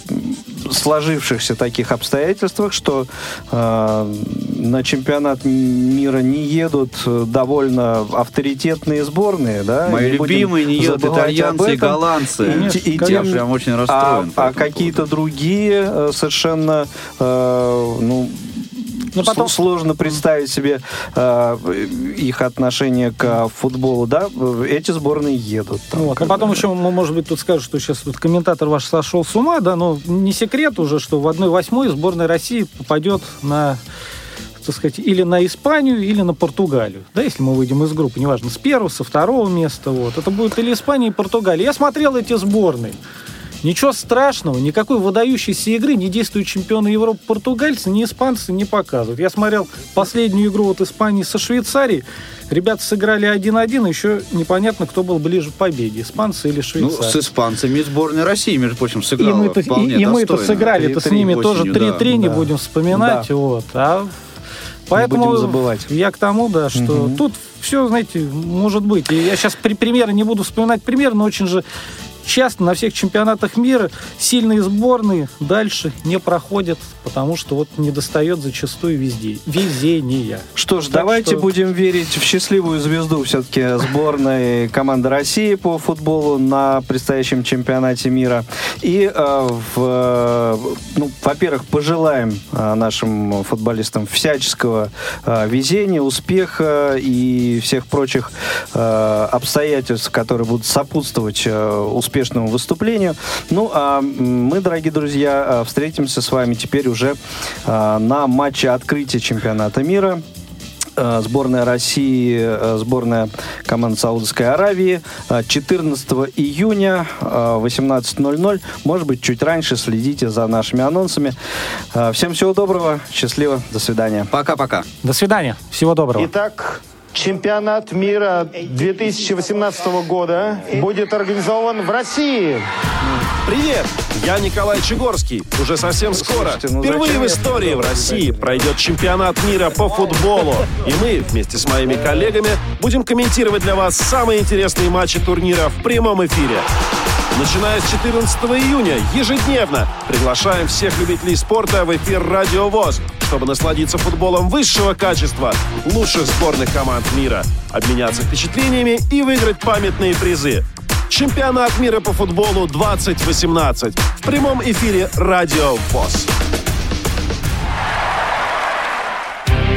сложившихся таких обстоятельствах, что э, на чемпионат мира не едут э, довольно авторитетные сборные, да? Мои Не любимые не едут итальянцы и голландцы. И те- и Я тем- прям очень А, расстроен. а этому какие-то другие э, совершенно, э, ну, Но потом- Сл- Сложно представить себе э, их отношение к футболу, да? Эти сборные едут. там, Вот. как А потом еще, может быть, тут скажут, что сейчас вот комментатор ваш сошел с ума, да, но не секрет уже, что в 1-8 сборная России попадет на так сказать, или на Испанию, или на Португалию. Да, если мы выйдем из группы, неважно, с первого, со второго места. Вот. Это будет или Испания, или Португалия. Я смотрел эти сборные. Ничего страшного, никакой выдающейся игры ни действуют чемпионы Европы португальцы, ни испанцы не показывают. Я смотрел последнюю игру от Испании со Швейцарией. Ребята сыграли 1-1, еще непонятно, кто был ближе к победе, испанцы или Ну, швейцарцы. с испанцами сборная России, между прочим, И сыграла мы-то, вполне и, и мы-то достойно. сыграли-то с 3-3 ними тоже осенью, 3-3, да. не да. будем вспоминать. Да. Вот. А поэтому будем забывать. я к тому, да, что Мгм. тут все, знаете, может быть. И я сейчас при примеры не буду вспоминать пример, но очень же часто на всех чемпионатах мира сильные сборные дальше не проходят, потому что вот не достает зачастую везде везения. Что ж, Так давайте что- будем верить в счастливую звезду все-таки сборной команды России по футболу на предстоящем чемпионате мира. И, э, в, ну, во-первых, пожелаем э, нашим футболистам всяческого э, везения, успеха и всех прочих э, обстоятельств, которые будут сопутствовать э, успеху успешному выступлению. Ну, а мы, дорогие друзья, встретимся с вами теперь уже на матче открытия чемпионата мира Э, сборная России, сборная команды Саудовской Аравии 14 э, июня 18.00. Может быть, чуть раньше следите за нашими анонсами. Всем всего доброго, счастливо, до свидания. Пока-пока. До свидания, всего доброго. Итак, Чемпионат мира 2018 года будет организован в России. Привет! Я Николай Чегорский. Уже совсем скоро, ну впервые в истории в России пройдет чемпионат мира по футболу. И мы вместе с моими коллегами будем комментировать для вас самые интересные матчи турнира в прямом эфире. Начиная с 14 июня ежедневно приглашаем всех любителей спорта в эфир «Радио ВОЗ», чтобы насладиться футболом высшего качества лучших сборных команд мира, обменяться впечатлениями и выиграть памятные призы. Чемпионат мира по футболу 2018 в прямом эфире «Радио ВОЗ».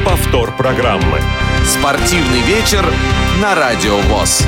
Повтор программы. Спортивный вечер на Радио ВОЗ.